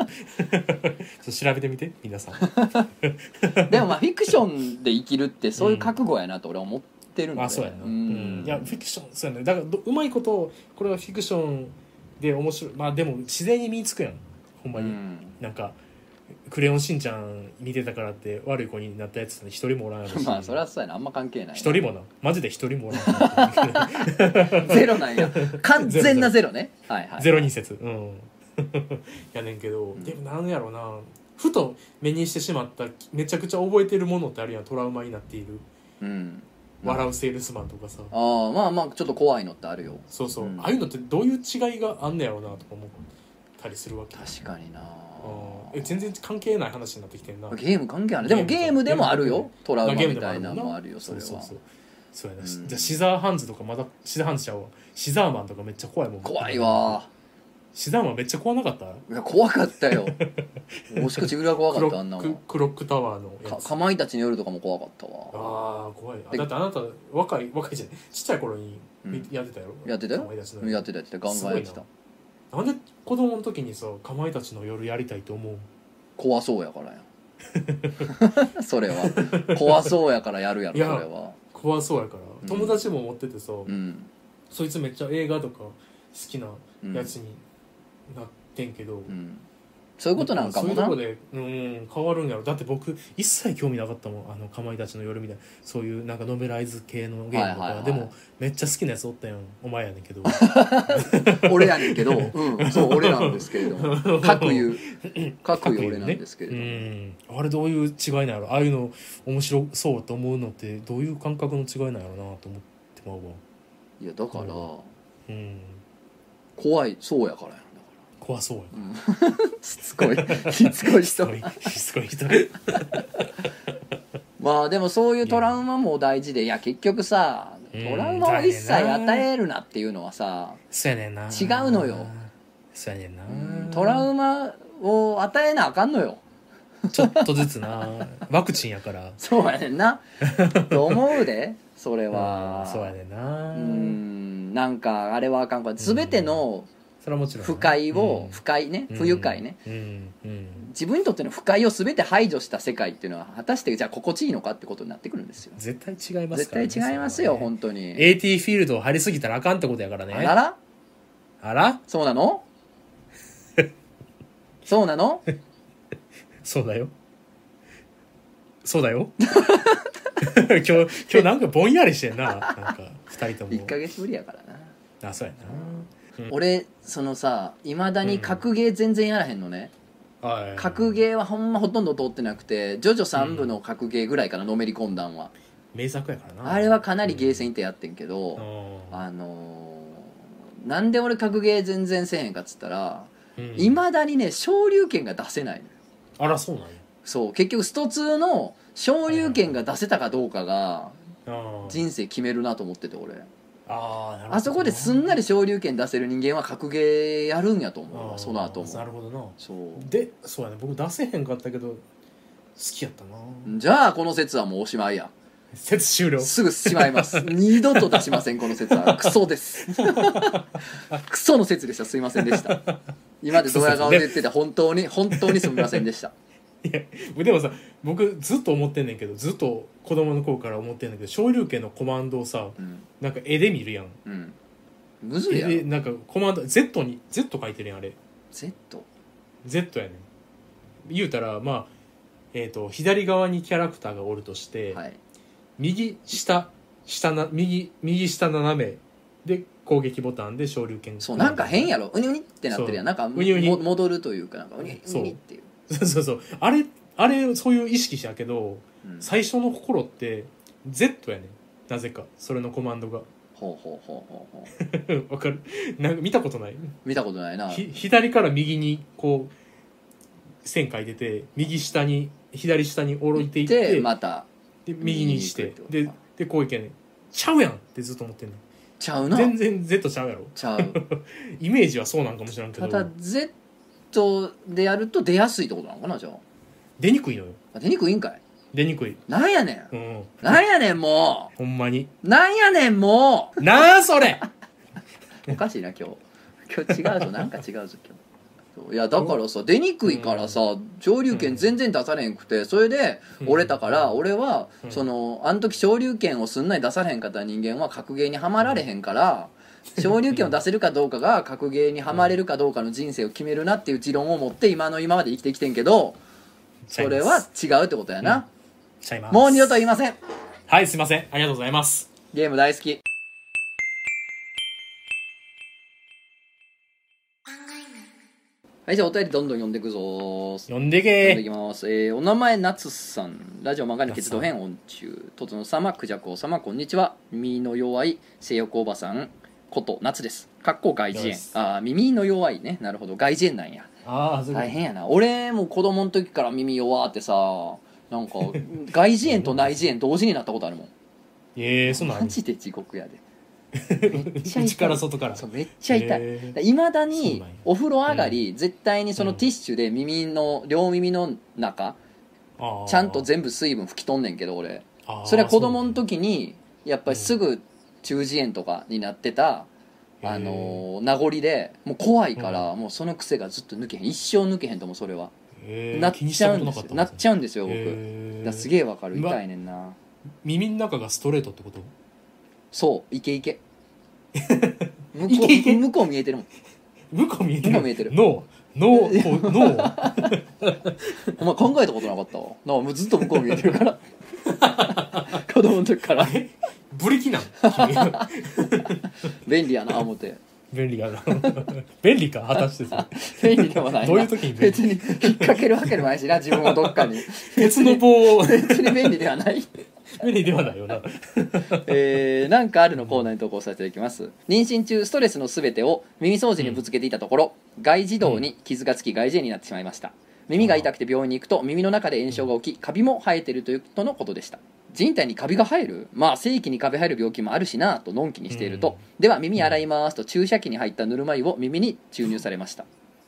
ちょ調べてみて皆さん。んでもまあフィクションで生きるってそういう覚悟やなと俺は思ってってるので。あそうやな、ううん。ん、いやフィクションそうやね。だからどうまいことこれはフィクションで面白い。まあでも自然に身につくやん。ほんまに、うん。なんか「クレヨンしんちゃん」見てたからって悪い子になったやつ一人もおらんやろし。[laughs] まあそれはそうやな。あんま関係ない一人もな。マジで一人もおらん。[laughs] ゼロなんや。完全なゼロね。はいはい。ゼロ人説うん。[laughs] やねんけど、でもなんやろうな。ふと目にしてしまっためちゃくちゃ覚えてるものってあるやん。トラウマになっている。うん「笑うセールスマン」とかさ、ああまあまあちょっと怖いのってあるよ。そうそう、うん。ああいうのってどういう違いがあんねやろうなとか思ったりするわけ。確かにな。うん。え全然関係ない話になってきてんな。ゲーム関係ある。でもゲームでもあるよ。トラウマみたいなのもあるよそれは。そうそうそう。そうやな、うん。じゃあシザーハンズとかまだシザーハンズちゃうわ。シザーマンとかめっちゃ怖いもん。怖いわシザンめっちゃ怖なかった？いや怖かったよ。[laughs] おしくちぐら怖かった？あんなククロックタワーのやかつ。かまいたちの夜とかも怖かったわ。ああ怖い。だってあなた若い若いじゃない？ちっちゃい頃にうん。やってたやろ、やってたよ。かまいたちのやってたやってた。ガンガンやってた。な。んで子供の時にさかまいたちの夜やりたいと思う？怖そうやからや。[laughs] それは。怖そうやからやるやろいやそれは。怖そうやから、うん。友達も持っててさ、うん。そいつめっちゃ映画とか好きなうんやつになってんけど、うん。そういうことなんかもな。そういうとこでうん変わるんやろ。だって僕一切興味なかったもん。あのかまいたちの夜みたいな。そういうなんかノベライズ系のゲームとか、はいはいはい。でもめっちゃ好きなやつおったやん。お前やねんけど。[laughs] 俺やねんけど、うん、そう俺なんですけれども。[laughs] 各言う。[laughs] 各言う俺なんですけれども、うん。あれどういう違いなんやろ。ああいうの面白そうと思うのってどういう感覚の違いなんやろなと思ってまうわ。いやだから、うん。怖いそうやからやん怖そうやら、うん、しつこい。しつこい人。しつこいしつこい人。[laughs] まあでもそういうトラウマも大事でいや結局さうん。トラウマを一切与えるなっていうのはさ、そうやねんな。違うのよ。そうやねんな。トラウマを与えなあかんのよ。ちょっとずつな。[laughs] ワクチンやから。そうやねんな。と思うでそれは。うん。そうやねんな。うん。なんかあれはあかん。から全てのそれはもちろんな不快を、うん。不快ね。うん。不愉快ね、うん。うん。自分にとっての不快を全て排除した世界っていうのは果たしてじゃあ心地いいのかってことになってくるんですよ。絶対違います絶から対違いますよね。本当に。AT フィールドを張りすぎたらあかんってことやからね。あら？らあら？そうなの？[laughs] そうなの？そうだよ。そうだよ。[laughs] 今日今日なんかぼんやりしてんな。なんか二人とも。1ヶ月ぶりやからな。あそうやな。俺そのさいまだに格ゲー全然やらへんのね、はい。格ゲーはほんまほとんど通ってなくてジョジョ3部の格ゲーぐらいかなのめり込んだんは、名作やからな。あれはかなりゲーセン行ってやってんけど、うん。あのーなんで俺格ゲー全然せえへんかっつったらうん。いま、未だにね昇竜拳が出せないのよ。あらそうなんや。そう結局スト2の昇竜拳が出せたかどうかがあー人生決めるなと思ってて俺ああそこですんなり昇竜拳出せる人間は格ゲーやるんやと思うその後も。なるほどな。そう。でそうやね。僕出せへんかったけど好きやったな。じゃあこの説はもうおしまいや。説終了。すぐしまいます。[laughs] 二度と出しませんこの説は。クソです。[laughs] クソの説でした。すいませんでした。今までドヤ顔で言ってて本当に本当にすみませんでしたいやでもさ僕ずっと思ってんねんけどずっと子供の頃から思ってんねんけど昇竜拳のコマンドをさうん。なんか絵で見るやん。うん。むずいやろ。絵でなんかコマンド Z に Z 書いてるやんあれ。Z? Z やねん。言うたらまあえー、と左側にキャラクターがおるとして、はい。右下下な右右下斜めで攻撃ボタンで昇竜拳そうなんか変やろ。うにうにってなってるやん。なんか戻るというかなんかうにうそうにっていう、そうそうそう。あれあれそういう意識したけどうん。最初の頃って Z やねん。なぜか。それのコマンドが。ほうほうほうほうほう [laughs] わかる？なんか見たことない？見たことないな。ひ左から右にこう線書いてて右下に左下に下ろいていってでまたで右にして。で右に行くってこで攻撃やねん。ちゃうやんってずっと思ってんねちゃうんな。全然 Z ちゃうやろ。ちゃう。[laughs] イメージはそうなんかもしれんけど。ただ Z でやると出やすいってことなのかなじゃ出にくいのよ。あ出にくいんかい？出にくい。なんやねん。うん。なんやねんもほんまに。うなんやねんもなあそれ。うおかしいな今日。今日違うぞ。なんか違うぞ今日。いやだからさ出にくいからさ昇竜拳全然出されへんくてそれでうん。折れたから俺はうん。そのあの時昇竜拳をすんなり出されへんかった人間は格ゲーにはまられへんから [laughs] 昇竜拳を出せるかどうかが格ゲーにはまれるかどうかの人生を決めるなっていう持論を持って今の今まで生きてきてんけどそれは違うってことやな。ちゃいます。もう二度と言いません。はいすいません。ありがとうございます。ゲーム大好き。はいじゃあお便りどんどん読んでいくぞ。読んで読んできます、えーお名前夏さん。ラジオ漫画に結動編音中。とつの様クジャコウ様こんにちは。耳の弱い性欲おばさんこと夏です。かっこ外耳炎あー耳の弱いね。なるほど。外耳炎なんや。ああ大変やな。俺も子供の時から耳弱ってさなんか [laughs] 外耳炎と内耳炎同時になったことあるもん。ええそんなんマジで地獄やで。[laughs] 内から外から。そうめっちゃ痛い。へいまだにお風呂上がり、絶対にそのティッシュで耳の両耳の中ちゃんと全部水分拭き取んねんけど俺。それは子供の時にやっぱりすぐ中耳炎とかになってた、うんあのー名残でもう怖いから、もうその癖がずっと抜けへん。一生抜けへんと思うそれは、なんへー。なっ気にしちゃうんたことなかったですよなっちゃうんですよ僕、だすげえわかる。うわ。痛いねんな。耳の中がストレートってこと？そう。いけいけ向こう向こう見えてるもん。向こう見えてる？向こう見えてる。脳。脳こう [laughs] 脳。お前考えたことなかったわ。なんかもうずっと向こう見えてるから。[laughs] 子供の時からブリキなん君便利やな思って。便利やな。[laughs] 便利か？果たしてそれ。便利でもないな。どういう時に便利？別に引っ掛けるわけでもないしな自分をどっかに。鉄の棒を。別に便利ではない。便利ではないよな。えー、なんかあるのコーナーに投稿させていただきます。妊娠中ストレスのすべてを耳掃除にぶつけていたところ、外耳道に傷がつき外耳炎になってしまいました。耳が痛くて病院に行くと耳の中で炎症が起きカビも生えているというとのことでした人体にカビが生える？まあ正規にカビ生える病気もあるしなとのんきにしていると、では耳洗いますと注射器に入ったぬるま湯を耳に注入されました。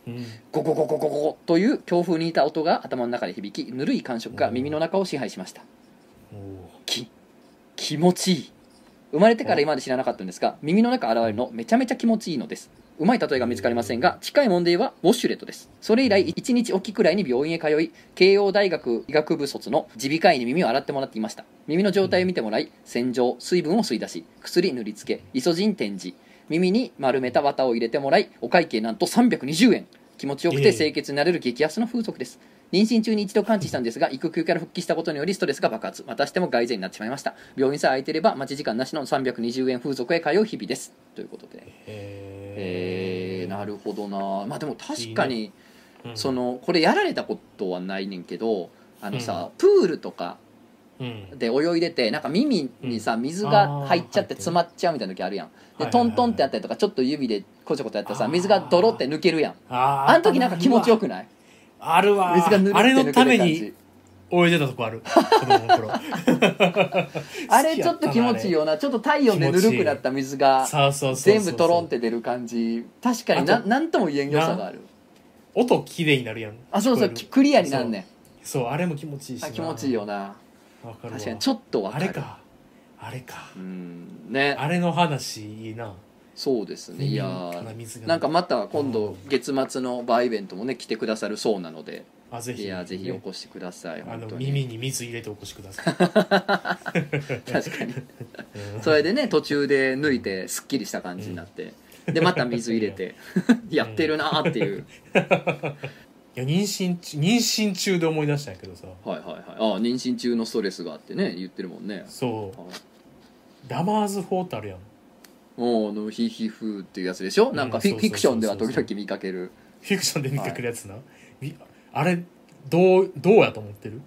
うん。ゴゴゴゴゴゴという強風に似た音が頭の中で響きぬるい感触が耳の中を支配しました。き気持ちいい。生まれてから今まで知らなかったんですが耳の中現れるのめちゃめちゃ気持ちいいのですうまい例えが見つかりませんが近い問題はウォッシュレットです。それ以来1日おきくらいに病院へ通い慶応大学医学部卒の耳鼻科医に耳を洗ってもらっていました。耳の状態を見てもらい洗浄水分を吸い出し薬塗りつけイソジン展示耳に丸めた綿を入れてもらいお会計なんと320円。気持ちよくて清潔になれる激安の風俗です。妊娠中に一度完治したんですが育休から復帰したことによりストレスが爆発。またしても外耳炎になってしまいました。病院さえ空いてれば待ち時間なしの320円風俗へ通う日々です。ということで。えー、なるほどな。まあでも確かにうん。そのこれやられたことはないねんけどあのさ、プールとかうん。で泳いでてなんか耳にさ水が入っちゃって詰まっちゃうみたいな時あるやん。でトントンってやったりとかちょっと指でこちょこちょやったらさ水がドロって抜けるやん。ああの時なんか気持ちよくくない？あるわ。水がぬるってあれのためにじ。泳いでたとこある。子供の頃。[laughs] あれちょっと気持ちいいよな。ちょっと体温でぬるくなった水が全部トロンって出る感じ。確かになんとも言えん良さがある。音きれいになるやん。あそうそうクリアになんねん。そう。あれも気持ちいいし気持ちいいよな。確かにちょっとわかる。あれか。あれか。うん。ね。あれの話いいなそうですね。いやなんかまた今度うん月末のバーイベントもね来てくださるそうなので。あぜひ。いやぜひおね越しくださいあの本当に。耳に水入れてお越しください。確かに。うん。それでね途中で抜いてすっきりした感じになって。でまた水入れて [laughs] やってるなーっていう。いや妊娠中妊娠中で思い出したんやけどさ。はいはいはい。ああ妊娠中のストレスがあってね言ってるもんね。そう。はいラマーズ法ってあるやんおーのヒヒフーっていうやつでしょ？なんかフィうんフィクションでは時々見かける。フィクションで見てくるやつな、みあれどうどうやと思ってる？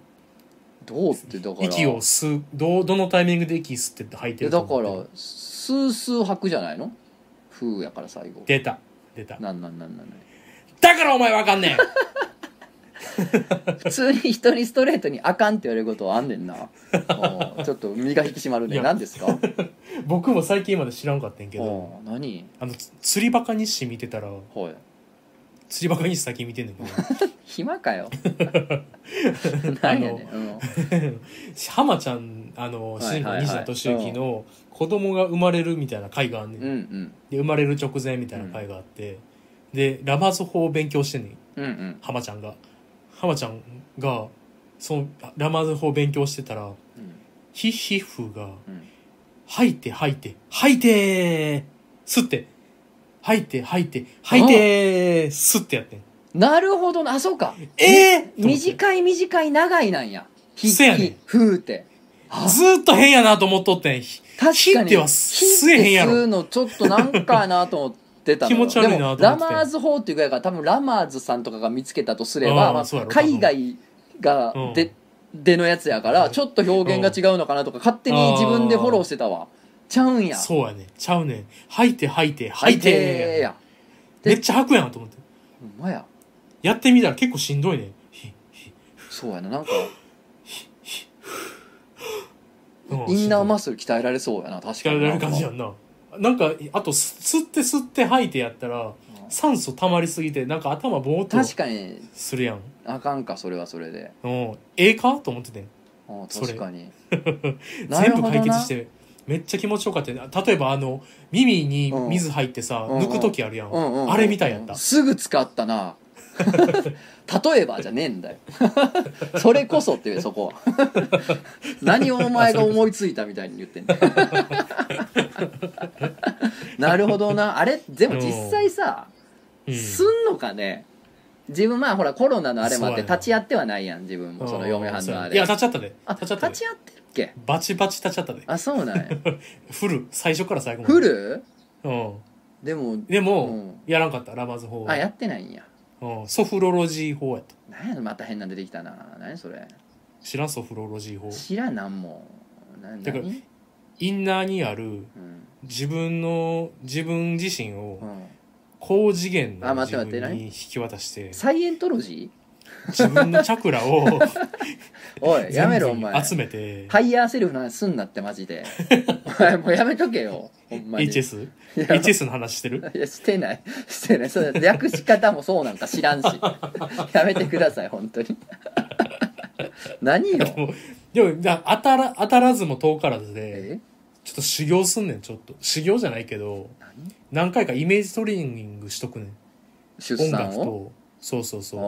どうってだから。息を吸うどうどのタイミングで息吸ってって吐いてるいやだかと思ってる？らスースー吐くじゃないの？風やから最後。出た。出た。なんなんなんなんなん。だからお前わかんね [laughs] 普通に人にストレートにあかんって言われることはあんねんな。おうちょっと身が引き締まるね何ですか？ん [laughs] 僕も最近まで知らんかったんやけど。おう何？あのつ釣りバカ日誌見てたらはい。釣りバカ日誌最近見てんねんけど。[laughs] 暇かよ。何やねん。うん。浜ちゃんあの主人公はいはい。はい西田敏行の子供が生まれるみたいな回があんねん、うんうん。で生まれる直前みたいな回があって、でラマズ法を勉強してんねん。うんうん。浜ちゃんが浜ちゃんがそのラマズ法を勉強してたらうん。ヒッヒッフがうん。吐いて吐いて吐いて吸って吐いて吐いて吐いて吸ってやってん。なるほどなあそうか。えー短い短い長いなんや。ひせやねん。ひふーって。あ。ずーっと変やなと思っとってん。ひ確かに。ひっては吸えへんやろ。吸うのちょっとなんかなと思ってたのよ。気持ち悪いなと思って。ラマーズ法っていうぐらいから多分ラマーズさんとかが見つけたとすればまああーそうやろ。海外がうん。ででのやつやからちょっと表現が違うのかなとか勝手に自分でフォローしてたわ。ちゃうんや。そうやね。ちゃうね。ん吐いて吐いて吐吐いいててやめっちゃ吐くやんと思って。ほんまや。やってみたら結構しんどいね。ひひ。そうやな。なんかうんインナーマッスル鍛えられそうやな。確かに。力られる感じやんななんかあと吸って吸って吐いてやったら酸素溜まりすぎてなんか頭ぼーっと確かに。するやん。あかんかそれはそれで。うん。ええかと思ってて確かに。[laughs] 全部解決してめっちゃ気持ちよかった。よ例えばあの耳に水入ってさ、うん抜く時あるやん、うんうんうんあれみたいやった、すぐ使ったな。[laughs] 例えばじゃねえんだよ。[laughs] それこそっていうそこ。は何をお前が思いついたみたいに言ってんの [laughs] なるほどな。あれでも実際さ、うん。すんのかね？自分まあほらコロナのあれもあって立ち会ってはないやん自分もその嫁はんのあれ。いや立ち会ったで。あ立ち会ったで。立ち会ってるっけ？バチバチ立ち会ったで。あそうなんや。[laughs] フル最初から最後まで。フル？うん。でもでも、うん。やらんかったラマズ法は。あやってないんや。うん、ソフロロジー法やった。何やのまた変なん出てきたな。何それ？知らんソフロロジー法。知らんなんも。なてか何？インナーにあるうん。自分の自分自身をうん。高次元あの自分に引き渡してサイエントロジ自分のチャクラをー [laughs] おいやめろお前。集めて。ハイヤーセルフの話すんなってマジで。[laughs] お前もうやめとけよほんまに。HS? いや。HS の話してる？いやしてない。してない。それ略し方もそうなんか知らんし。やめてください本当に [laughs] 何よ？[laughs] でもだ当たら当たらずも遠からずでえ？ちょっと修行すんねんちょっと。修行じゃないけど何？回かイメージトレーニングしとくねん。出音産を？楽とそうそうそう。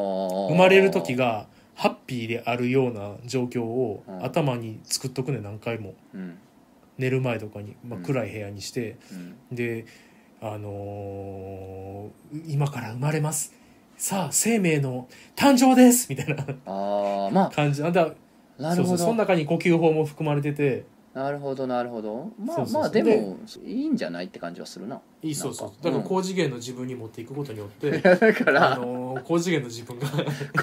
生生まれる時がハッピーであるような状況をうん。頭に作っとくねん何回も。うん。寝る前とかに、まあ、うん。暗い部屋にして、うん。であのー今から生まれますさあ生命の誕生ですみたいなああま感じ。なんだあなるほど。そうそうその中に呼吸法も含まれてて。なるほどなるほど。まあそうそうそう。まあでもいいんじゃないって感じはするな。いいそうそう。だから高次元の自分に持っていくことによって、[laughs] だかあらのー高次元の自分が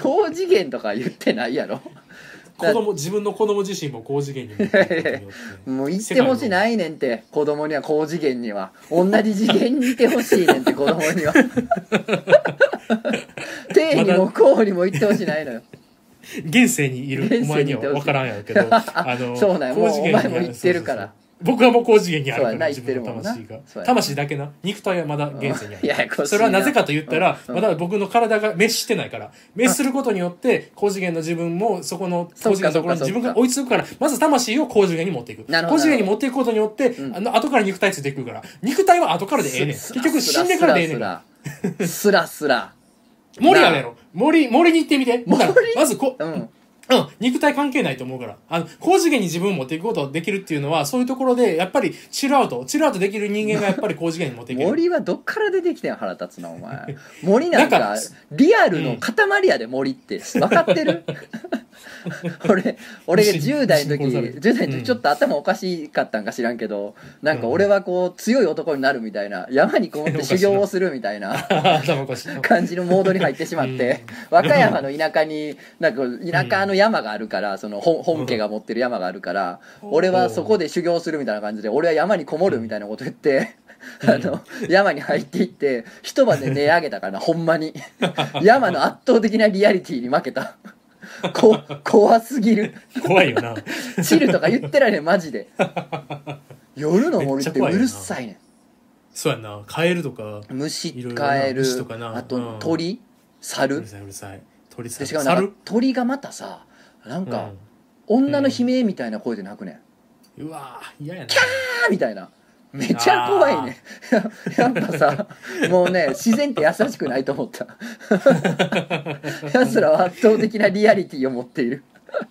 高次元とか言ってないやろ子供自分の子供自身も高次元に持って [laughs] いくことによって。もう言ってほしないねんって子供には高次元には。同じ次元にいてほしいねんって子供には。[laughs] 天にもこうにも言ってほしないのよ。現世にいるお前には分からんやろうけど [laughs] あのそうなんやもうお前も言ってるから。そうそうそう僕はもう高次元にあるから自分の魂が。魂だけな。肉体はまだ現世にある。それはなぜかと言ったらうん。まだ僕の体が滅してないから。滅することによって高次元の自分もそこの高次元のところに自分が追いつくからまず魂を高次元に持っていく。高次元に持っていくことによってうん。あの後から肉体ついていくから。肉体は後からでええねん。す結局死んでからでええねん。からスラスラ森あるやろ。森森に行ってみて。森？まずこうんうん、肉体関係ないと思うから。あの、高次元に自分を持っていくことができるっていうのは、そういうところで、やっぱり、チルアウト、チルアウトできる人間が [laughs] やっぱり高次元に持っていける。森はどっから出てきてん腹立つなお前 [laughs] 森なんかなんかリアルの塊やで森って分かってる？[laughs] 俺俺が10代の時虫に殺される10代のうん時ちょっと頭おかしかったんか知らんけどなんか俺はこう強い男になるみたいな山にこもって修行をするみたいな。感じのモードに入ってしまって、和歌山の田舎になんか田舎の山があるから、その本本家が持ってる山があるから、俺はそこで修行するみたいな感じで俺は山にこもるみたいなこと言って、[laughs] あの山に入っていって一晩で寝上げたからな [laughs] ほんまに。山の圧倒的なリアリティに負けた。[laughs] こ怖すぎる。怖いよな。チルとか言ってられんマジで。夜の森ってうるさいねそうやんな。カエルとか、虫カエル虫とかな。あとうん。鳥う猿るさいうるさい。鳥さん。でしかもなん猿？か鳥がまたさなんかうん。女の悲鳴みたいな声で鳴くねん、うわぁ、嫌やな。あーみたいな。めちゃ怖いね。やっぱさもうね自然って優しくないと思った。[laughs] 奴らは圧倒的なリアリティを持っている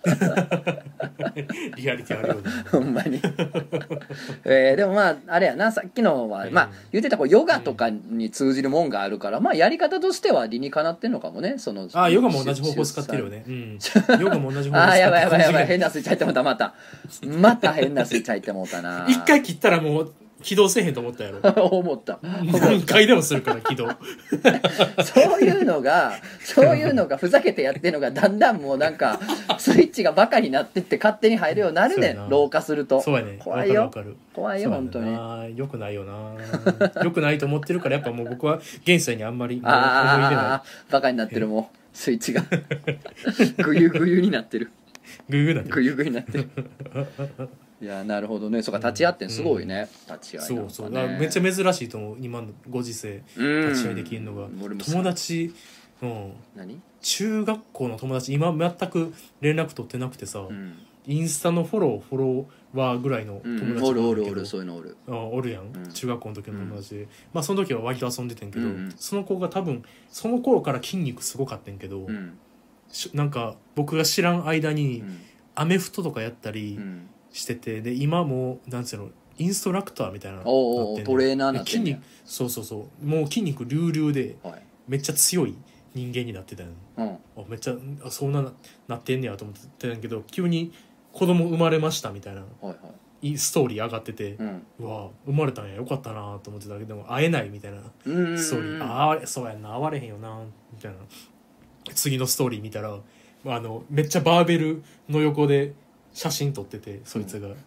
[laughs] リアリティあるよね。[laughs] ほんまに。[laughs] えーでもまああれやなさっきのは、うん。まあ言ってたこうヨガとかに通じるもんがあるから、まあやり方としては理にかなってんのかもねそのあヨガも同じ方法使ってるよね。うん。ヨガも同じ方法使ってあーやばいやばいやばい。変なスイッチ入ってもうたまた。また変なスイッチ入ってもうたな。一回切ったらもう起動せえへんと思ったやろ。[laughs] 思った。何回でもするから起動。[laughs] そういうのがそういうのがふざけてやってるのがだんだんもうなんかスイッチがバカになってって勝手に入るようになるねそうやな。老化すると。そうやね。怖いよ。怖いよ本当に。によくないよな。よくないと思ってるからやっぱもう僕は現世にあんまりあなあバカになってるもうスイッチが。[laughs] ぐゆぐゆになってる。いグーグーなんてぐゆぐゆになってるいやなるほどね。そうか立ち会ってん。すごいね、立ち会いね。そうだからめっちゃ珍しいと思う。今のご時世。うん。立ち会いできるのが。友達うん。何？中学校の友達。今全く連絡取ってなくてさ、うん、インスタのフォローフォロワーぐらいのうん。友達おるおるおる。そういうのおる。あおるやん、うん。中学校の時の友達。で、まあその時は割と遊んでてんけど、うんうん。その子が多分その頃から筋肉すごかったんけど、うん。しなんか僕が知らん間うにん。アメフトとかやったりうんしててで今もなんつうのインストラクターみたいなトレーナーなってんねや。筋肉そうそうそう。もう筋肉隆々ではい。めっちゃ強い人間になってたのうん。あめっちゃあそんなななってんねやと思ってたんやけど急に子供生まれましたみたいなはいはい。いストーリー上がってて、うん。うわ生まれたんやよかったなと思ってたけどでも会えないみたいなうんストーリー、ああそうやんな会われへんよなみたいな。次のストーリー見たらあのめっちゃバーベルの横で写真撮っててそいつが「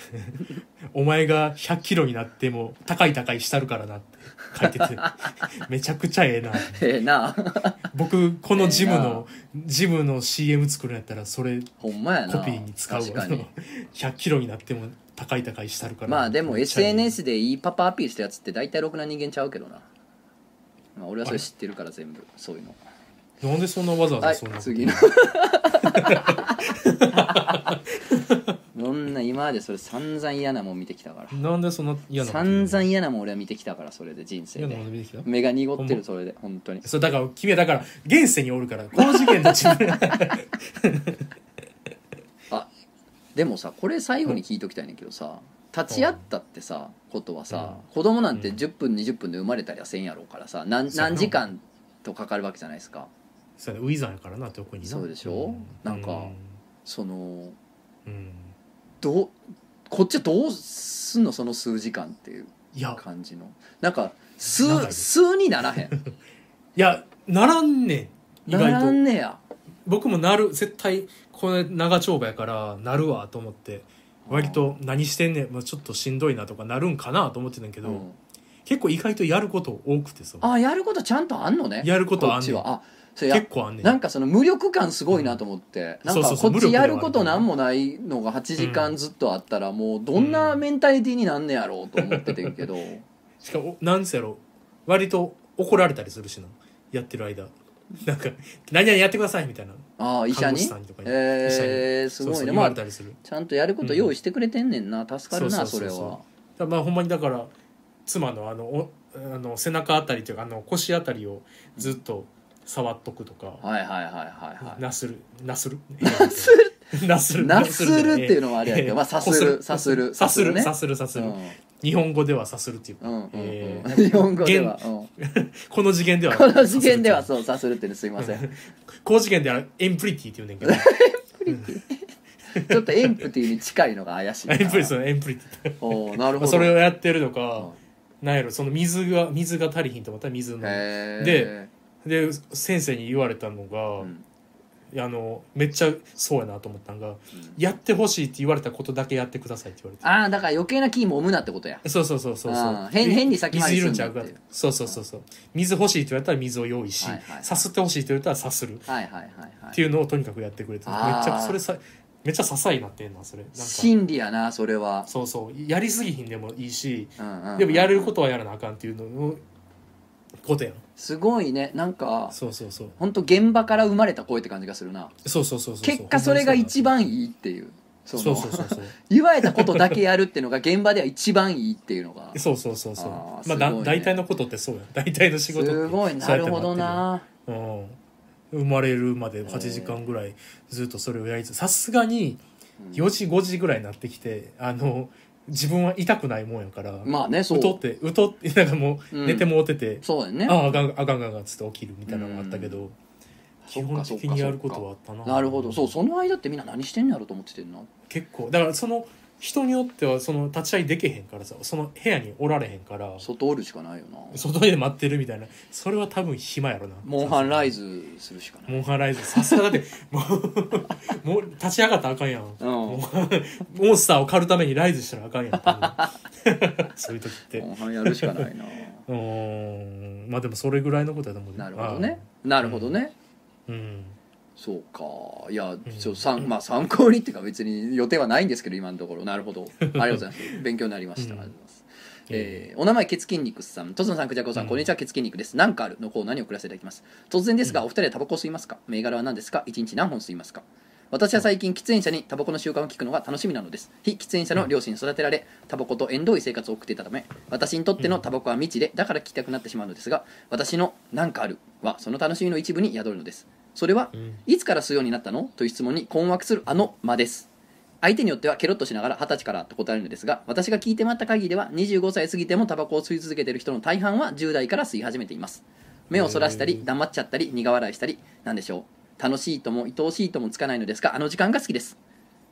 [laughs] お前が100キロになっても高い高いしたるからな」って書いてて。[laughs] めちゃくちゃええな。ええな。僕このジムええのジムの CM 作るんやったらそれほんまやな。コピーに使うわ。確かに。[laughs] 100キロになっても高い高いしたるから。まあでもめっちゃええ SNS でいいパパアピールしたやつって大体ろくな人間ちゃうけどな、まあ、俺はそれ？知ってるから全部。そういうのなんでそんなわざわはいざそんなこと。次。の [laughs] そんな今までそれ散々嫌なもん見てきたから。なんでそんな嫌な散々嫌なもん俺は見てきた？からそれで人生嫌で。なこと見てきた？目が濁ってるそれで。本当に。そうだから君はだから現世におるからこの事件と違うあでもさこれ最後に聞いときたいねんけどさ立ち会ったってさことはさ、うん。子供なんてうん。10分20分で生まれたりはせんやろうからさ何何時間とかかるわけじゃないですかそうやねウィザーやからな特にな。そうでしょ？なんかそのうん、うんどうこっちはどうすんの？その数時間っていういや。感じの。なんか数長いです。数にならへん。[laughs] いやならんねん意なら外とんねや。僕もなる絶対これ長丁場やからなるわと思って割と何してんねん、まあ、ちょっとしんどいなとかなるんかなと思ってたんやけど、うん。結構意外とやること多くてさ。あやることちゃんとあんのね。やることあんねん。こっちは。あ結構あんねん。なんかその無力感すごいなと思って、なんかそうそうそうこっちやることなんもないのが8時間ずっとあったらもうどんなメンタリティーになんねやろうと思っててんけど。しかもなんせやろ割と怒られたりするしな。やってる間。なんか「何々やってください」みたいな。ああ医者に？師さんとかに。えー、すごいね。まあちゃんとやること用意してくれてんねんな、助かるなそうれは。まあほんまにだから妻のあのおあの背中あたりというかあの腰あたりをずっと触っとくとか、はいはいはいはいはい。なする。なする？なする？[laughs] なする。なするっていうのはあれやけどええまあさするさする。さする。ね。さするさする。うん。日本語ではさするっていううんうんうん。えー [laughs] 日本語では、うん。[laughs] この次元では。この次元ではそうさするってねすいません。っていうこの次元ではエンプリティって言うねんけど。ちょっとエンプティに近いのが怪しいな。エンプリティエンプリティ。おーなるほど。それをやってるのうん。かなんやろその水が水が足りひんと思ったら水のでで先生に言われたのが、うん。あのめっちゃそうやなと思ったんが、やってほしいって言われたことだけやってくださいって言われて。ああだから余計な気も生むなってことや。そうそうそうそうそう変変に先回り水いるんちゃうかそうそうそうそう。水欲しいって言われたら水を用意し、さすってほしいって言われたらさする。はいはいはいはい。っていうのをとにかくやってくれてめっちゃそれさめっちゃ支えになってんなそれ。なんか。真理やなそれは、そうそう。やりすぎひんでもいいしでもやれることはやらなあかんっていうののことやんすごいね。なんかそうそうそう。本当現場から生まれた声って感じがするな。そうそうそうそう結果それが一番いいっていう。そのそうそうそうそう。[laughs] 言われたことだけやるっていうのが現場では一番いいっていうのが。そうそうそうそう。あーまあだすごいね。大体のことってそうや。大体の仕事って。すごいな。るほどなそうやってなってる。うん。生まれるまで8時間ぐらいずっとそれをやりつつさすがに4時5時ぐらいになってきてあの自分は痛くないもんやから、まあねそう。うとってうとって [laughs] なんかもううん。寝てもうてて、そうやね。あああかんあかんあかんあかんっつって起きるみたいなのがあったけど、基本的にやることはあったな。なるほど。そうその間ってみんな何してんのやろうと思っててんな結構だからその人によってはその立ち会いできへんからさその部屋におられへんから。外おるしかないよな。外で待ってるみたいな。それは多分暇やろな。モンハンライズするしかない。モンハンライズ。さすがだってもうもう立ち上がったらあかんやん。うん。モンスターを狩るためにライズしたらあかんやん。多分。[laughs] そういう時って。モンハンやるしかないな。[laughs] うーん。まあでもそれぐらいのことやと思うで。なるほどね。なるほどね。うんそうか。いやちょ参まあ参考にっていうか別に予定はないんですけど今のところ。なるほど。ありがとうございます。[laughs] 勉強になりました、うん。ありがとうございます。えーお名前ケツ筋肉さん。とつのさんくじゃこさん、うん。こんにちはケツ筋肉です。なんかあるのコーナーに送らせていただきます。突然ですが、お二人はタバコを吸いますか？銘柄は何ですか？一日何本吸いますか？私は最近喫煙者にタバコの習慣を聞くのが楽しみなのです。非喫煙者の両親に育てられタバコと縁遠い生活を送っていたため私にとってのタバコは未知でだから聞きたくなってしまうのですが私の「なんかある」はその楽しみの一部に宿るのですそれはうん。いつから吸うようになったの？という質問に困惑するあの間です。相手によってはケロッとしながら二十歳からと答えるのですが私が聞いてもらった限りでは25歳過ぎてもタバコを吸い続けている人の大半は10代から吸い始めています。目をそらしたり黙っちゃったり苦笑いしたりなんでしょう？楽しいとも愛おしいともつかないのですがあの時間が好きです。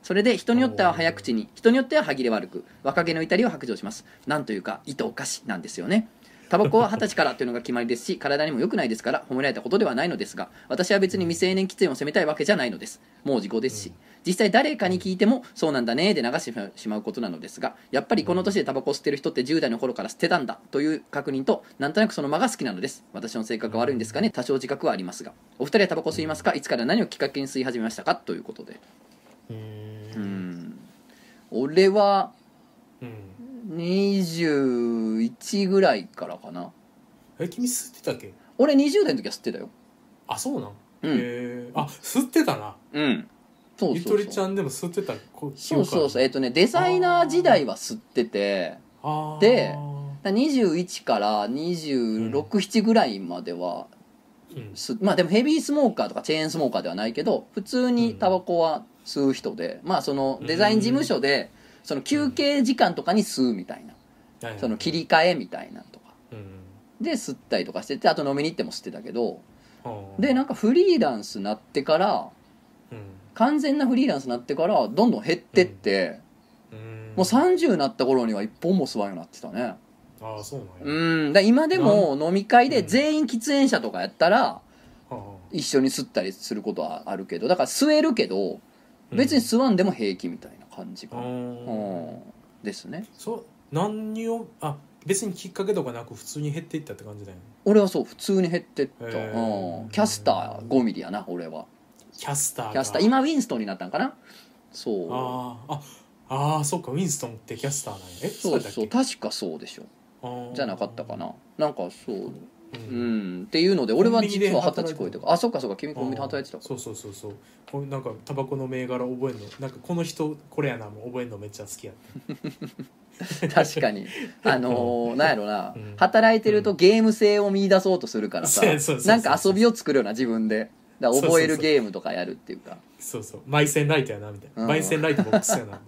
それで人によっては早口に人によっては歯切れ悪く若気の至りを白状します。なんというか糸おかしなんですよねタバコは二十歳からというのが決まりですし体にも良くないですから褒められたことではないのですが私は別に未成年喫煙を責めたいわけじゃないのです。もう時効ですし、実際誰かに聞いてもそうなんだねで流してしまうことなのですがやっぱりこの年でタバコを吸ってる人って10代の頃から吸ってたんだという確認となんとなくその間が好きなのです。私の性格が悪いんですかね。多少自覚はありますが。お二人はタバコ吸いますか？いつから何をきっかけに吸い始めましたか？ということで。ううん。ん俺はうん21ぐらいからかな。え君吸ってたっけ？俺20代の時は吸ってたよ。あそうなん、うん。へえあ吸ってたな。うん。そうゆそうそう。とりちゃんでも吸ってたこそうそうそう。えっとねデザイナー時代は吸ってて。で21から267ぐらいまではうん。すまあでもヘビースモーカーとかチェーンスモーカーではないけど普通にタバコは吸う人で、まあそのデザイン事務所でその休憩時間とかに吸うみたいな。はいはい。その切り替えみたいなとか。うん。で吸ったりとかしててあと飲みに行っても吸ってたけど。はあでなんかフリーランスになってからうん。完全なフリーランスになってからどんどん減ってって、うん。もう30になった頃には一本も吸わんようになってたね。ああそううなんや。ん。だ今でも飲み会で全員喫煙者とかやったらはあ。一緒に吸ったりすることはあるけどだから吸えるけど別に吸わんでも平気みたいな感じかあな、うん。ーですね。そう何をあ別にきっかけとかなく普通に減っていったって感じだよね。俺はそう普通に減ってった、うん、キャスター5ミリやな俺は。キャスターがキャスター。今ウィンストンになったんかな？そう。あー。ああーそっかウィンストンってキャスターなんや。えそうそう確かそうでしょ。じゃなかったかな。なんかそうううん。んっていうので俺は実は二十歳超えてあそっかそっか君コンビニで働いてたかそうそうそう。そう。なんかタバコの銘柄覚えんの。なんかこの人これやなもう覚えんのめっちゃ好きや [laughs] [laughs] 確かに。あのーなんやろな、うん。働いてるとゲーム性を見出そうとするからさ。うなんか遊びを作るような自分でだから覚えるゲームとかやるっていうか。そうそう。マイセンライトやなみたいな、うん。マイセンライトボックスやな。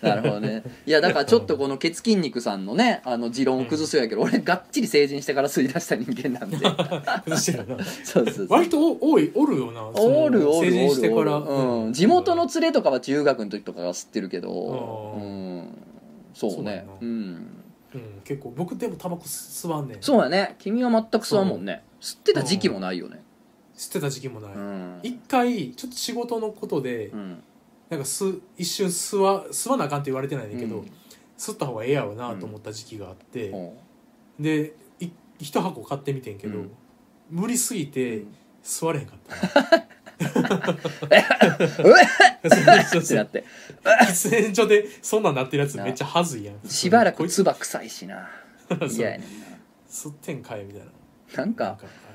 [laughs] なるほどね。いやだからちょっとこのケツ筋肉さんのねあの持論を崩すようやけど、俺がっちり成人してから吸い出した人間なんで。[laughs] 崩してるな。そうそうそう。割とお多いおるよな。そのおるおる成人おるしてから。おるうん、地元の連れとかは中学の時とかが吸ってるけどううん。んそうね。そうやな。うん。うん、結構僕でもタバコ吸わんねん。そうやね。君は全く吸わんもんね。吸ってた時期もないよね吸ってた時期もない、うん。一回ちょっと仕事のことで、うん。なんか吸一瞬吸わ吸わなあかんって言われてないねんだけど、うん。吸った方がええやろなと思った時期があって、うん。でい一箱買ってみてんけど、うん。無理すぎてうん。吸われへんかった。うそうっそうそう。てなって。喫煙所でそんなんなってるやつめっちゃはずいやん。しばらくこいつ。唾臭いしな。[laughs] そう。嫌やねん吸ってんかいみたいな。ななんかなんかうん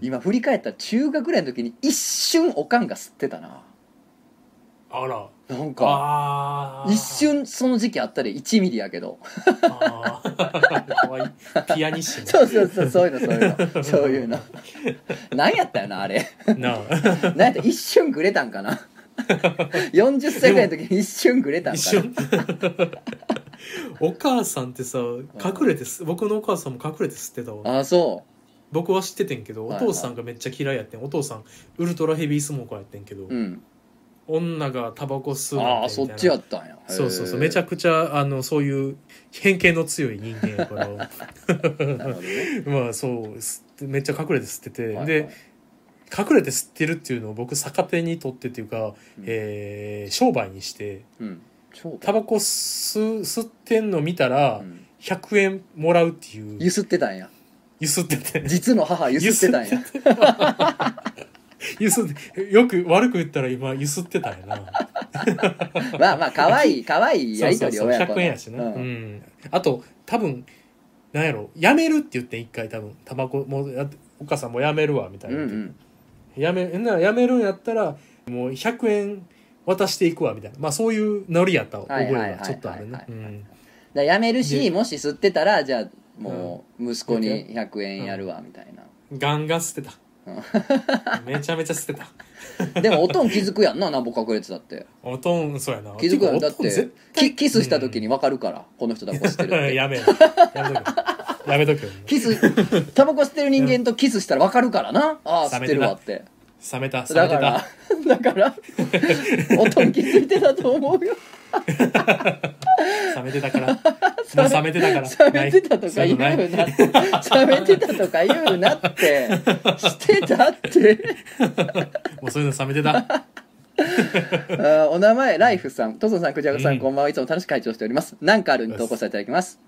今振り返ったら中学ぐらいの時に一瞬おかんが吸ってたな。あら。なんか一瞬その時期あったで1ミリやけど。あー。かわいいピアニッシそうそうそうそういうのそういうの。そういうの。何やったよなあれ。何やった一瞬グレたんかな。40歳ぐらいの時に一瞬グレたん一かな。瞬。[laughs] お母さんってさ隠れてす僕のお母さんも隠れて吸ってたわ。ああそ僕は知っててんけどお父さんがめっちゃ嫌いやってん。お父さんウルトラヘビースモーカーやってんけど、ううん。女がタバコ吸うなんてああそっちやったんや。そうそうそうめちゃくくちゃあのそういう偏見の強い人間やから。[laughs] [laughs] まあそうめっちゃ隠れて吸ってて、はいはい。で隠れて吸ってるっていうのを僕逆手に取ってっていうか、うん。えー商売にしてうん。超タバコ吸吸ってんの見たらうん。100円もらうっていう。ゆすってたんやゆすってて。実の母ゆすってたんや。[laughs] ゆすってよく悪く言ったら今ゆすってたんやな。[laughs] まあまあ可愛い可愛いやりとりそうそうそう親子の100円やしな、ううん。んあと多分なんやろやめるって言って一回多分タバコもうやお母さんもうやめるわみたいな、うんうん。やめなやめるんやったらもう100円渡していくわみたいな。まあそういうノリやった覚えはいはいはいはいがちょっとあるねはいはいうんだやめるしでもし吸ってたらじゃあもう息子に100円やるわみたいな。ガンガン捨てた。[laughs] めちゃめちゃ捨てた。でもおとん気づくやんななんぼ隠れてたって。おとんそうやな。気づくやんだってキキスした時に分かるからこの人タバコ吸ってるっうんて。[laughs] やめろ。やめとけやめとキスタバコ吸ってる人間とキスしたら分かるからな。ああ吸ってるわって。冷めた冷だめてかたらだから [laughs] おとん気づいてたと思うよ [laughs] 冷めてたから。[laughs] もう冷めてたから。冷めてたとか言うなって。冷めてたとか言うなって。してたって。[laughs] もうそういうの冷めてた。あーお名前ライフさん。トソンさんクジャガさん、うん。こんばんは。いつも楽しく会長しております。なんかあるに投稿させていただきます、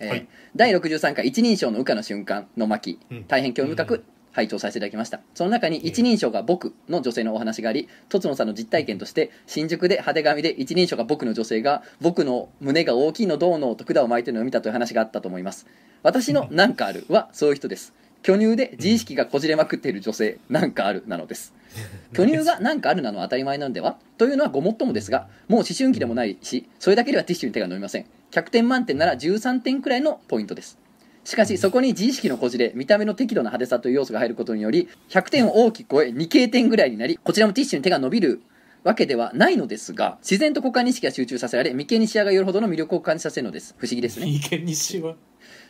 えーはい。第63回一人称の羽化の瞬間の巻。うん。大変興味深く拝聴させていただきました。その中に一人称が僕の女性のお話がありとつのさんの実体験として新宿で派手髪で一人称が僕の女性が僕の胸が大きいのどうのと管を巻いてるのを見たという話があったと思います。私のなんかあるはそういう人です。巨乳で自意識がこじれまくっている女性なんかあるなのです。[laughs] 巨乳が何かあるなのは当たり前なのでは？というのはごもっともですがもう思春期でもないしそれだけではティッシュに手が伸びません。100点満点なら13点くらいのポイントですしかしそこに自意識のこじれ見た目の適度な派手さという要素が入ることにより100点を大きく超え2経点ぐらいになりこちらもティッシュに手が伸びるわけではないのですが自然と股間に意識が集中させられ眉間に視野が寄るほどの魅力を感じさせるのです。不思議ですね。いいけにしは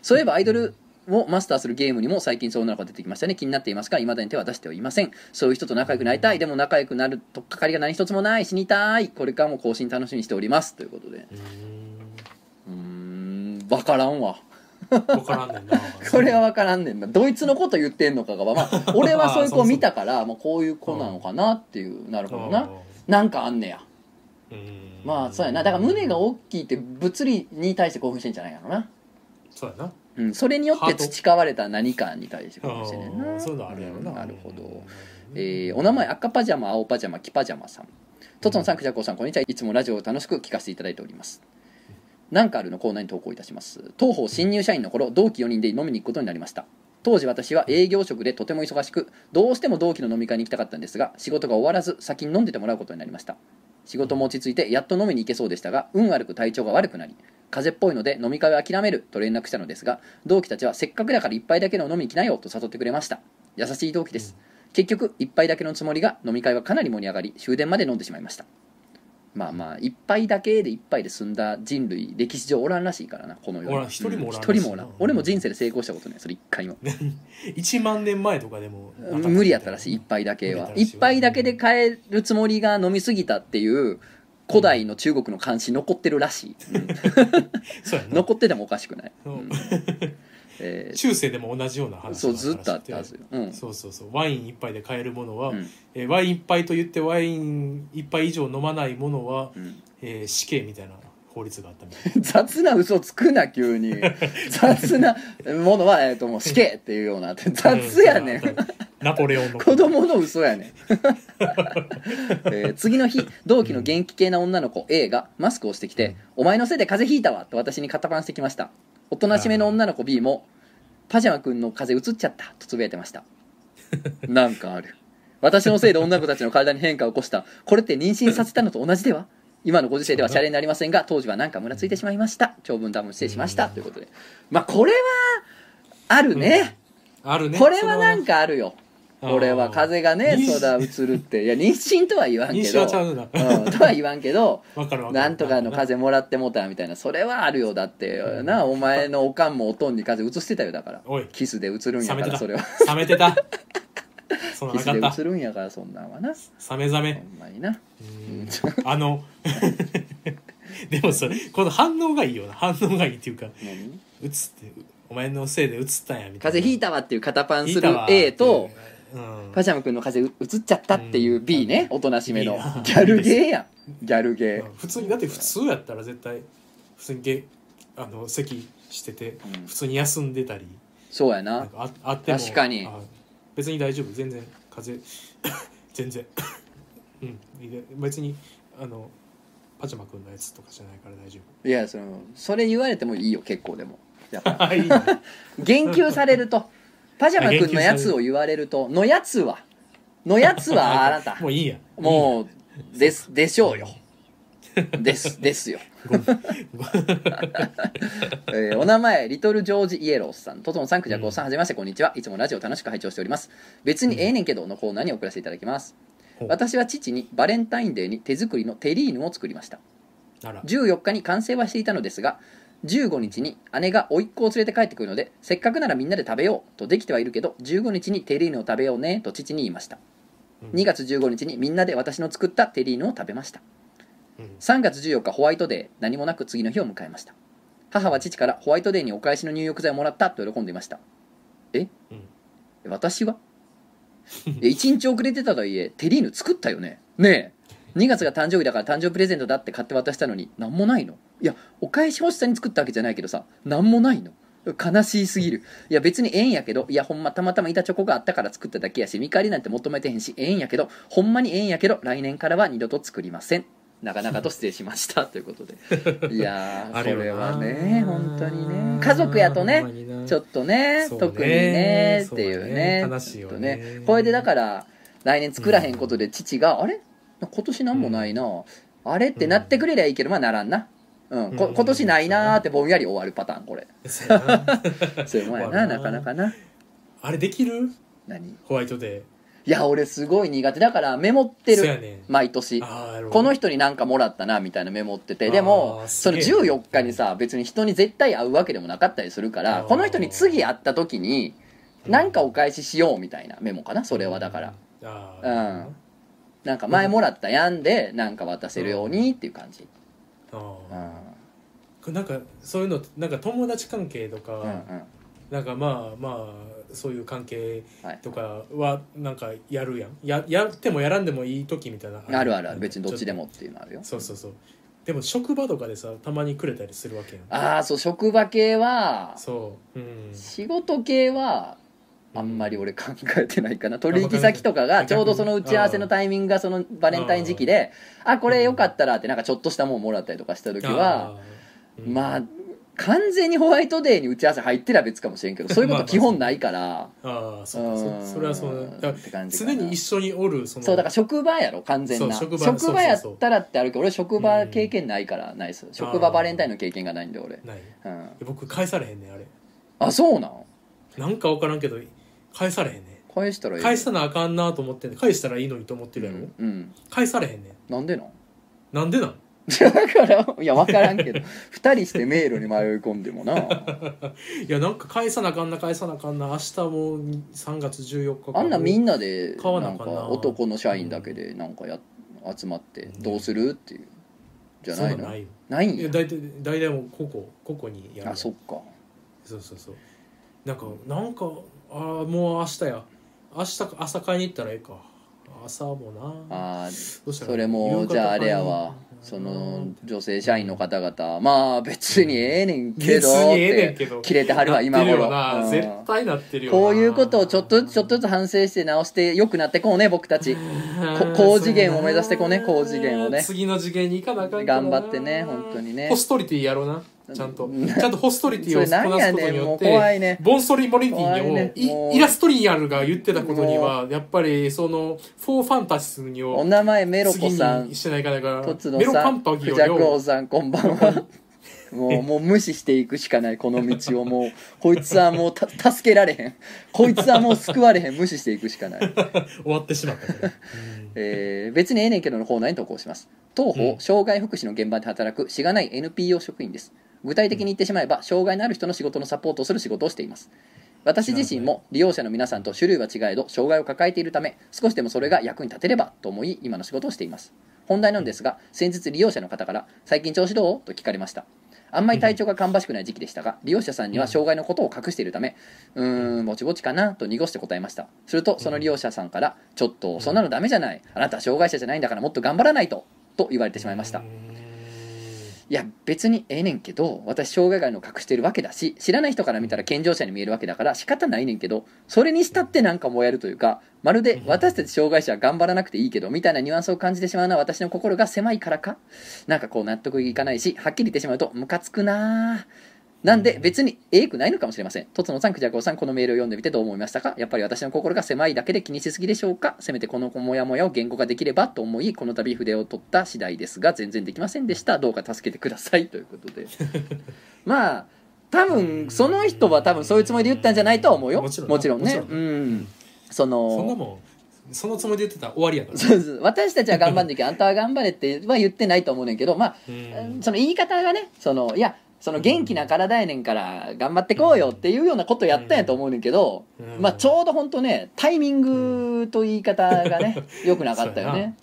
そういえばアイドルをマスターするゲームにも最近そういうのが出てきましたね。気になっていますが未だに手は出してはいません。そういう人と仲良くなりたい。でも仲良くなるとっかかりが何一つもない。死にたい。これからも更新楽しみにしております。ということで。うん。分からんわ分からんねんな。[laughs] これは分からんねんな。ドイツのこと言ってんのかがまあ [laughs] 俺はそういう子を見たからまあ、こういう子なのかなっていうなるほどな。なんかあんねや。うん。まあそうやな。だから胸が大きいって物理に対して興奮してんじゃないかな。そうやな。うん、それによって培われた何かに対して興奮してんねんな。あーそういうのあるやろな、うんなるほど。うん。えーお名前赤パジャマ青パジャマ黄パジャマさん。とつのさんくじゃこうさんこんにちは。いつもラジオを楽しく聞かせていただいておりますなんかあるのコーナーに投稿いたします。東方新入社員の頃同期4人で飲みに行くことになりました。当時私は営業職でとても忙しくどうしても同期の飲み会に行きたかったんですが仕事が終わらず先に飲んでてもらうことになりました。仕事も落ち着いてやっと飲みに行けそうでしたが運悪く体調が悪くなり風邪っぽいので飲み会は諦めると連絡したのですが同期たちはせっかくだから一杯だけの飲みに来なよと誘ってくれました。優しい同期です、結局一杯だけのつもりが飲み会はかなり盛り上がり終電まで飲んでしまいました。まあまあ一杯だけで一杯で済んだ人類歴史上おらんらしいからなこの世におらん。一人もおらん一人もおらん。俺も人生で成功したことないそれ一回も。1 [laughs] 万年前とかでも無理やったらしい一杯だけは。一杯だけで帰るつもりが飲みすぎたっていう古代の中国の漢詩残ってるらしい、うん。[laughs] 残っててもおかしくない、う。うんんえー中世でも同じような話そうずっとあったはずよ、うん。そうそうそう。ワイン一杯で買えるものは、うん。えーワイン一杯と言ってワイン一杯以上飲まないものは、うん。えー死刑みたいな法律があったみたい [laughs] 雑な嘘つくな急に。[laughs] 雑なものは、えー、ともう死刑っていうような。雑やねん。うん。ナポレオンの子供の嘘やねん、[laughs] えー次の日同期の元気系な女の子 A がマスクをしてきて「お前のせいで風邪ひいたわ」と私に肩パンしてきましたおとなしめの女の子 B も「パジャマくんの風邪うつっちゃった」とつぶやいてました。[laughs] なんかある。私のせいで女の子たちの体に変化を起こした。これって妊娠させたのと同じでは？今のご時世ではシャレになりませんが当時はなんかムラついてしまいました。長文多分失礼しました。ということで。まあこれはあるね、あるね。これはなんかあるよそのこれは風がねそだ移るって。いや妊娠とは言わんけ妊娠どうん、とは言わんけど [laughs] なんとかの風もらってもうたみたいな。それはあるよだってうん。なお前のおかんもおとんに風移してたよだから。キスで移るんやからそれは。冷めてた。[laughs] キスで移るんやからそんなんはな。ほ冷め冷め。んまにな。うん。あの [laughs] でもそれこの反応がいいよな。反応がいいっていうか何？映ってお前のせいで映ったんやみたいな。風邪ひいたわっていう肩パンする A とうんパジャマ君の風邪移っちゃったっていう B ねおとなしめの。[laughs] ギャルゲーやん。ギャルゲー。普通にだって普通やったら絶対普通にゲあの席しててうん。普通に休んでたりそうやな。ああっても確かに。あ別に大丈夫。全然風邪 [laughs] 全然。[laughs] うん。別にあのパジャマくんのやつとかじゃないから大丈いやそのそれ言われてもいいよ結構でも。やっぱ。言及されるとパジャマ君のやつを言われるとのやつは？のやつはあなた。[laughs] もういいや。もうですでしょうよ。です [laughs] ですよ、えーお名前リトルジョージイエロースさん。トトンさんクジャコウさんはじめましてこんにちは。いつもラジオ楽しく拝聴しております。別にええねんけどのコーナーに送らせていただきます。私は父にバレンタインデーに手作りのテリーヌを作りました。あら。14日に完成はしていたのですが15日に姉が甥っ子を連れて帰ってくるのでせっかくならみんなで食べようとできてはいるけど15日にテリーヌを食べようねと父に言いました。うん。2月15日にみんなで私の作ったテリーヌを食べました。うん。3月14日ホワイトデー何もなく次の日を迎えました。母は父からホワイトデーにお返しの入浴剤をもらったと喜んでいました。え？うん。私はえ1日遅れてたとはいえテリーヌ作ったよね？ねえ2月が誕生日だから誕生日プレゼントだって買って渡したのに何もないの？いやお返し欲しさに作ったわけじゃないけどさ何もないの？悲しすぎる。いや別にええんやけどいやほんまたまたま板チョコがあったから作っただけやし見返りなんて求めてへんしええんやけどほんまにええんやけど来年からは二度と作りません。なかなかと失礼しました。[laughs] ということで。いやー [laughs] これはね本当にね。家族やとねちょっとね特にねっていうね。ね悲しいよね。ちょっとこれでだから来年作らへんことで父が、あれ？今年なんもないな、あれってなってくれりゃいいけどまあならんな、うん。こうん。今年ないなーってぼんやり終わるパターンこれ。そうやな。そういうもんやな。ななかなかな。あれできる？何？ホワイトデいや俺すごい苦手だからメモってる。ねん。毎年。あーなるほど。この人になんかもらったなみたいなメモってて。でもあーそのすげえ。14日にさ別に人に絶対会うわけでもなかったりするからあー。この人に次会った時になんかお返ししようみたいなメモかなそれはだから。あうんんか前もらったやんでなんか渡せるようにっていう感じ。あうん。ーこれなんかそういうのなんか友達関係とか、うんうん。なんかまあまあそういう関係はい。とかはなんかやるやん。ややってもやらんでもいい時みたいな。あるあるある。別にどっちでもっていうのあるよ。そうそうそう。でも職場とかでさたまにくれたりするわけやん。ああそう。職場系はそう。うん。仕事系はあんまり俺考えてないかな。取引先とかがちょうどその打ち合わせのタイミングがそのバレンタイン時期であこれよかったらってなんかちょっとしたもんもらったりとかした時はまあ完全にホワイトデーに打ち合わせ入ってら別かもしれんけどそういうこと基本ないから。ああそうそそれはそうだ常に一緒におるその。そうだから職場やろ完全な。職場やったらってあるけど俺職場経験ないからないです職場バレンタインの経験がないんで俺。ない。うん。僕返されへんねんあれ。あそうなん？なんか分からんけど返されへんね返したらいいん返さなあかんなと思ってんねん。返したらいいのにと思ってるやろ、うん、うん、返されへんねん。なんでなん？なんでなん？だからいや分からんけど。二人して迷路に迷い込んでもな。[laughs] いやなんか返さなあかんな返さなあかんな。明日もう3月14日か。あんなみんなで買わななんかあかんな。男の社員だけでなんかや集まってどうするっていう。じゃないの？ないよ。ないんや。大体大体もう個々個々にやる。あそっか。そうそうそう。なんかなんかあーもう明日や。明日か朝買いに行ったらええか。朝もな。あどうした？らそれもじゃああれやわ。その女性社員の方々。まあ別にええねんけど別にええねんってけど。切れてはるわ今頃。絶対なってるよな。こういうことをちょっとずつちょっとずつ反省して直して良くなってこうね僕たち。[laughs] こ高次元を目指してこうね高次元をね。次の次元に行かなあかん頑張ってね本当にね。ポストリティやろうなちゃんと。うん。ちゃんとホストリティをこなすことによってねボンストリモリティをもうイイラストリアルが言ってたことにはやっぱりそのフォーファンタシスにをお名前メロコ次さん。にしてないからとつのメロパンパギクジャクを王さんこんばんは。もうもう無視していくしかないこの道を。もうこいつはもうた助けられへん。こいつはもう救われへん。無視していくしかない。[laughs] 終わってしまった。から、えー別にええねんけどのコーナーに投稿します。当方、うん。障害福祉の現場で働くしがない NPO 職員です具体的に言ってしまえば障害のある人の仕事のサポートをする仕事をしています。私自身も利用者の皆さんと種類は違えど障害を抱えているため少しでもそれが役に立てればと思い今の仕事をしています。本題なんですが先日利用者の方から「最近調子どう?」と聞かれました。あんまり体調が芳しくない時期でしたが利用者さんには障害のことを隠しているためうーんぼちぼちかな？と濁して答えました。するとその利用者さんから「ちょっとそんなのダメじゃない。あなたは障害者じゃないんだからもっと頑張らないと」と言われてしまいましたいや別にええねんけど私障害があるの隠してるわけだし知らない人から見たら健常者に見えるわけだから仕方ないねんけどそれにしたってなんか燃えるというかまるで私たち障害者は頑張らなくていいけどみたいなニュアンスを感じてしまうのは私の心が狭いからか？なんかこう納得いかないしはっきり言ってしまうとムカつくなあなんで別にええくないのかもしれません。とつのさんくじゃこさんこのメールを読んでみてどう思いましたか？やっぱり私の心が狭いだけで気にしすぎでしょうか？せめてこのモヤモヤを言語化できればと思いこの度筆を取った次第ですが全然できませんでした。どうか助けてください。[laughs] ということで。[laughs] まあ多分その人は多分そういうつもりで言ったんじゃないとは思うよ。もちろんもちろんね。うん。そのそんなもん。そのつもりで言ってたら終わりやから。そうそう。私たちは頑張んなきゃあんたは頑張れっては言ってないと思うねんけどまあうん。その言い方がねそのいやその元気な体やねんから頑張ってこうよっていうようなことやったんやと思うねんけど、うん。まあちょうど本当ねタイミングと言い方がね良くなかったよね。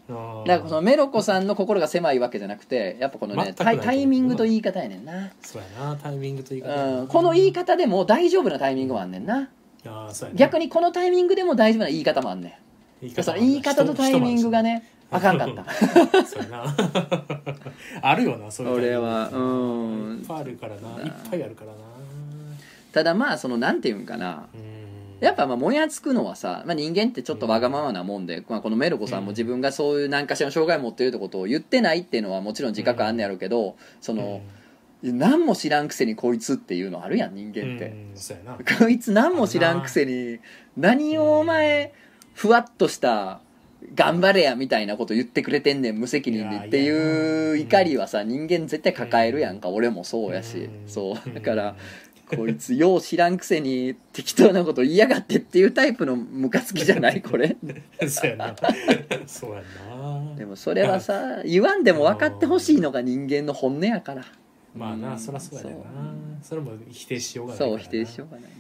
だからそのメロコさんの心が狭いわけじゃなくてやっぱこのねタイミングと言い方やねんな、そうやなタイミングと言い方。うん、この言い方でも大丈夫なタイミングもあんねんな。うやな。逆にこのタイミングでも大丈夫な言い方もあんね言いん。その言い方とタイミングがねあかんかった。そうやな。[laughs] あるよなそういう俺はうん。いっぱいあるからな。いっぱいあるからな。ただまあそのなんていうんかな。うん。やっぱまあもやつくのはさ、まあ、人間ってちょっとわがままなもんで、まあ、このメルコさんも自分がそういう何かしらの障害を持ってるってことを言ってないっていうのはもちろん自覚あんねやろうけど、その、何も知らんくせにこいつっていうのあるやん人うん間って、うん。こいつ何も知らんくせに何をお前ふわっとした頑張れやみたいなこと言ってくれてんねん無責任にっていう怒りはさ人間絶対抱えるやんか俺もそうやし。うん。そう。だからこいつよう知らんくせに適当なこと言いやがってっていうタイプのムカつきじゃない [laughs] これ。うんそうやな。そうやな。でもそれはさ言わんでも分かってほしいのが人間の本音やから。まあうなん。そりゃそうやな。それも否定しようがないそう否定しようがない、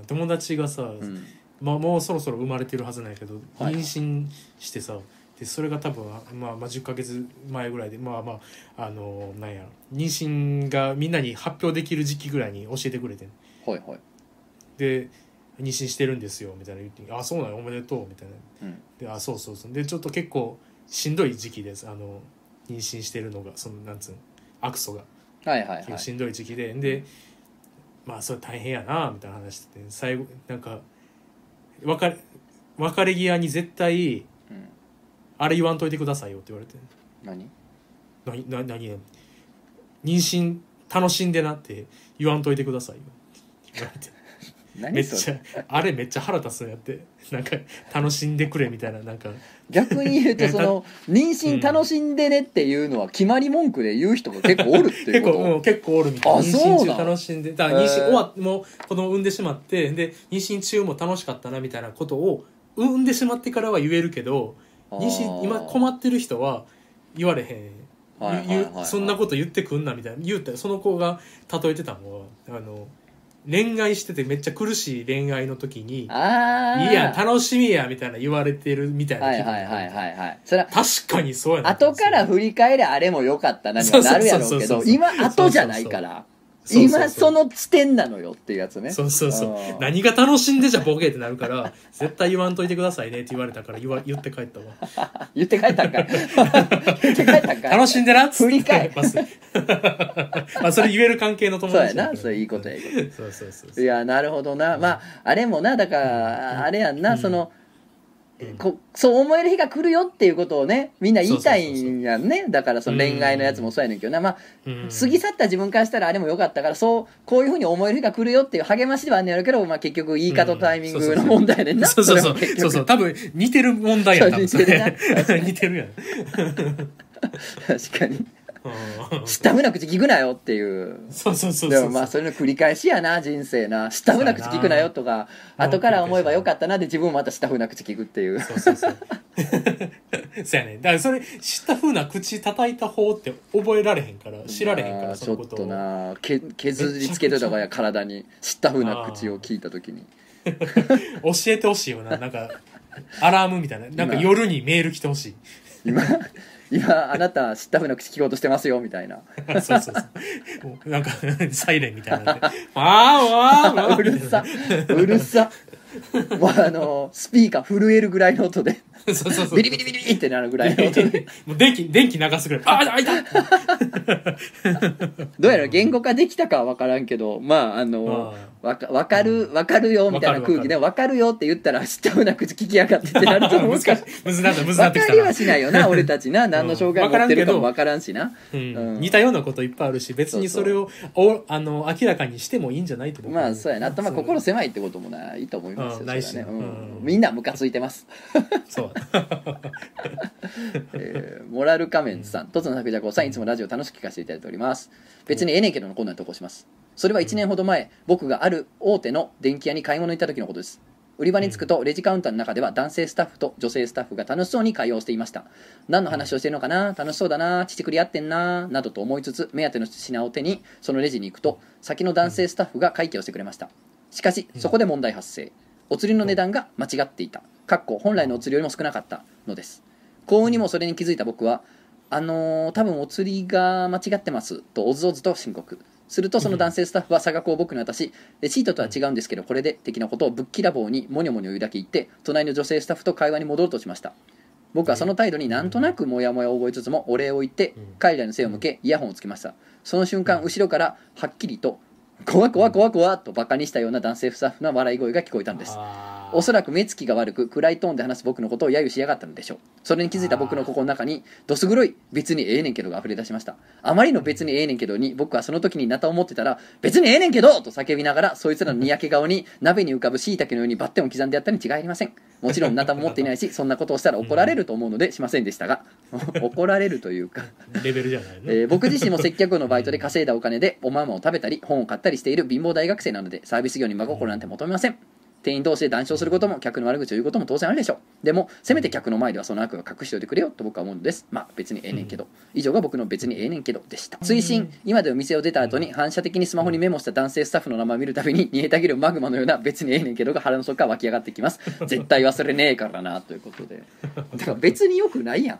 うん。友達がさ、うん、まあ、もうそろそろ生まれてるはずなんやけど、はい。妊娠してさでそれが多分、まあ、まあ10ヶ月前ぐらいでまあまああのなんや妊娠がみんなに発表できる時期ぐらいに教えてくれてん。はいはい。で妊娠してるんですよみたいな言って「あそうなのおめでとう」みたいな。うん。で「あそうそうそう」でちょっと結構しんどい時期ですあの妊娠してるのがそのなんつうの悪素が。はいはいはい。しんどい時期で、でまあそれ大変やなみたいな話してて。最後なんか別れ別れ際に絶対うん。あれ言わんといてくださいよって言われて何？何何何妊娠楽しんでなって言わんといてくださいよって言われてめっちゃあれめっちゃ腹立つんやって。なんか楽しんでくれみたいななんか。逆に言うとその [laughs] 妊娠楽しんでねっていうのは決まり文句で言う人が結構おるってい [laughs] 結構もう結構おるみたいな。あ妊そうなん？娠中楽しんでだから妊へー娠終わってもう子供産んでしまってで妊娠中も楽しかったなみたいなことを産んでしまってからは言えるけどと妊娠今困ってる人は言われへん。はいはい言うはい。はいそんなこと言ってくんなみたいな。言うたその子が例えてたのはあの恋愛しててめっちゃ苦しい恋愛の時に「ああいいや楽しみや」みたいな言われてるみたいなはい気分はいはいはいはいそれは確かにそうやな後から振り返りゃあれも良かったなにはなるやろうけどそうそうそうそう。今後じゃないから今その地点なのよっていうやつね。そうそうそう。何が楽しんでじゃボケってなるから [laughs] 絶対言わんといてくださいねって言われたから言わ言って帰ったわ。[laughs] 言って帰ったんかい。[laughs] 言って帰ったんかい。楽しんでなっつって振り返まずまあそれ言える関係の友そうやな。それいいことやいいことそうそうそうそう。いやなるほどな。まああれもなだからあれやんな、そのこそう思える日が来るよっていうことをねみんな言いたいんやんね。だからその恋愛のやつもそうやねんけどな、まあ、うん。過ぎ去った自分からしたらあれもよかったからそうこういうふうに思える日が来るよっていう励ましではあんねやろうけど、まあ、結局言い方とタイミングの問題やねんな、そうそうそう。れも結局。そうそう多分似てる問題やん似てるやん確かに [laughs] うん。知ったふな口聞くなよっていう。そうそうそうそう。でもまあそれの繰り返しやな人生な知ったふな口聞くなよとかな。後から思えばよかったなで自分もまた知ったふな口聞くっていう。そうそうそうそう。[laughs] やね。だからそれ知った風な口叩いた方って覚えられへんから知られへんからあーちょっとな。け削りつけといた方がや体に知ったふうな口を聞いた時に。[laughs] 教えてほしいよな。なんかアラームみたいな。なんか夜にメール来てほしい。今今あなた知ったふうな口聞こうとしてますよみたいな。そうそうそう。もうなんかサイレンみたいにな。って「あーわーわー」うるさ。うるさ。もうあのスピーカー震えるぐらいの音で。そうそうそうビリビリビリってなるぐらいの音で。もう電気電気流すぐらい「ああい。た!」どうやら言語化できたかは分からんけどまああのわか分かる分かるよみたいな空気で分かるよって言ったら知ったふうな口聞きやがってってなると思う難しいむずなったむずなってきたな。分かりはしないよな俺たちな。何の障害持ってるかも分からんしな。うん。うん。似たようなこといっぱいあるし別にそれをおあの明らかにしてもいいんじゃないと思う。まあそうやな。あとまあ心狭いってこともないいと思いますようん。ないしねうん。うん。みんなムカついてます。そう。[laughs] えーモラル仮面さん、とつの作者子さん、いつもラジオ楽しく聞かせていただいております。別にええねんけどのコーナーに投稿します。それは1年ほど前、僕がある大手の電気屋に買い物に行った時のことです。売り場に着くと、レジカウンターの中では男性スタッフと女性スタッフが楽しそうに会話をしていました。何の話をしてるのかな？楽しそうだな？乳くり合ってんな？などと思いつつ、目当ての品を手に、そのレジに行くと、先の男性スタッフが会計をしてくれました。しかし、そこで問題発生。お釣りの値段が間違っていた。かっこ本来のお釣りよりも少なかったのです。幸運にもそれに気づいた僕はあのー多分お釣りが間違ってますとおずおずと申告するとその男性スタッフは差額を僕に渡しレシートとは違うんですけどこれで的なことをぶっきらぼうにモニョモニョ言うだけ言って隣の女性スタッフと会話に戻ろうとしました。僕はその態度になんとなくモヤモヤを覚えつつもお礼を言って彼らの背を向けイヤホンをつけました。その瞬間後ろからはっきりと「怖怖怖怖」とバカにしたような男性スタッフの笑い声が聞こえたんですおそらく目つきが悪く暗いトーンで話す僕のことを揶揄しやがったのでしょう。それに気づいた僕の心の中にどす黒い別にええねんけどが溢れ出しました。あまりの別にええねんけどに僕はその時になたを持ってたら別にええねんけどと叫びながらそいつらのにやけ顔に [laughs] 鍋に浮かぶ椎茸のようにバッテンを刻んでやったに違いありません。もちろんなたも持っていないし [laughs] そんなことをしたら怒られると思うのでしませんでしたが [laughs] 怒られるというか。レベルじゃないね、えー僕自身も接客業のバイトで稼いだお金でおまんまを食べたり本を買ったりしている貧乏大学生なのでサービス業に真心なんて求めません店員同士で談笑することも客の悪口を言うことも当然あるでしょう。でもせめて客の前ではその悪を隠しておいてくれよと僕は思うのです。まあ別にええねんけど。以上が僕の別にええねんけどでした。追伸今でお店を出た後に反射的にスマホにメモした男性スタッフの名前を見るたびに煮えたぎるマグマのような別にええねんけどが腹の底から湧き上がってきます。[laughs] 絶対忘れねえからなということで。だから別によくないやん。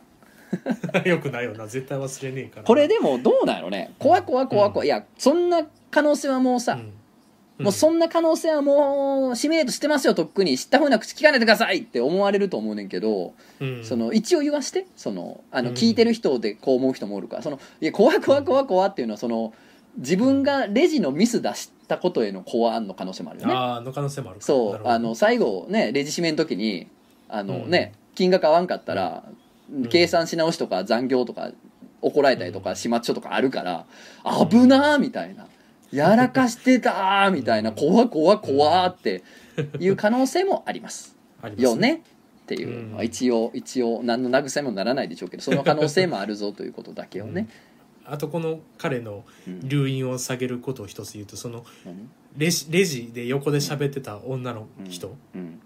[laughs] よくないよな。絶対忘れねえからこれでもどうなんやろね。怖怖怖怖いやそんな可能性はもうさ、うんもうそんな可能性はもうシミュレートしてますよとっくに。知ったふうな口聞かないでくださいって思われると思うねんけど、うん。その一応言わしてそのあのうん聞いてる人でこう思う人もおるからそのいや怖怖怖怖っていうのはその自分がレジのミス出したことへの怖の可能性もあるよね。ああの可能性もあるか。そうあの最後ねレジ締めの時にあの、うん。ね金額合わんかったら、ん。計算し直しとか残業とか怒られたりとか始末書とかあるから危なーみたいなやらかしてたーみたいな怖怖怖っていう可能性もあります。よね？っていう、う一応一応何の慰めもならないでしょうけどその可能性もあるぞということだけをね、あとこの彼のうん。留飲を下げることを一つ言うとその何？レジレジで横で喋ってた女の人うん、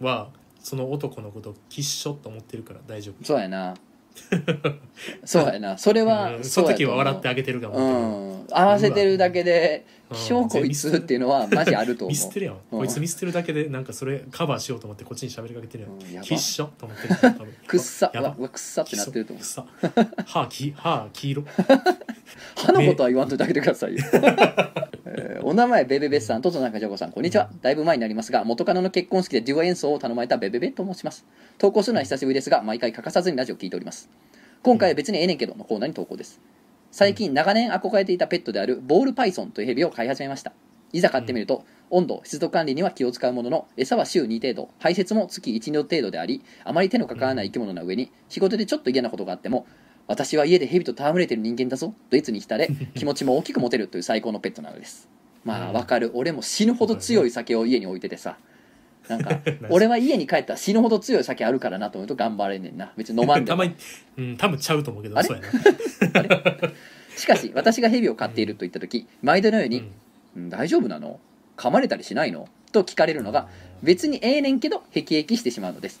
はその男のことをきっしょと思ってるから大丈夫。そうやな [laughs] そうやな。それは、うんその時は笑ってああげてるかもう。ん。合わせてるだけで「うん。気象こいつ」っていうのはマジあると思う。ミスってるやん、うん。こいつミスってるだけでなんかそれカバーしようと思ってこっちに喋りかけてるやうん。やば。んきっしょと思ってる。くっさ。やば。くっさってなってると思う。くっさ。歯き歯黄色。[laughs] 歯のことは言わんといてあげてくださいよ、え [laughs] ーお名前ベベベスさん。とと中ジョコさん。こんにちは。だいぶ前になりますが元カノの結婚式でデュオ演奏を頼まれたベベベと申します。投稿するのは久しぶりですが毎回欠かさずにラジオを聞いております。今回は別にええねんけどのコーナーに投稿です。最近長年憧れていたペットであるボールパイソンというヘビを飼い始めました。いざ飼ってみると、温度湿度管理には気を使うものの餌は週2程度。排泄も月1度程度でありあまり手のかからない生き物な上に仕事でちょっと嫌なことがあっても私は家で蛇と戯れてる人間だぞといつに浸れ [laughs] 気持ちも大きく持てるという最高のペットなのですまあわかる。俺も死ぬほど強い酒を家に置いててさ。なんか [laughs] 俺は家に帰ったら死ぬほど強い酒あるからなと思うと頑張れんねんな。別に飲まんでも。[laughs] たまにうん多分ちゃうと思うけどあれ？そうやな。[laughs] しかし私が蛇を飼っていると言った時毎度のようにうん「うん大丈夫なの？噛まれたりしないの?」と聞かれるのが別にええねんけど辟易してしまうのです。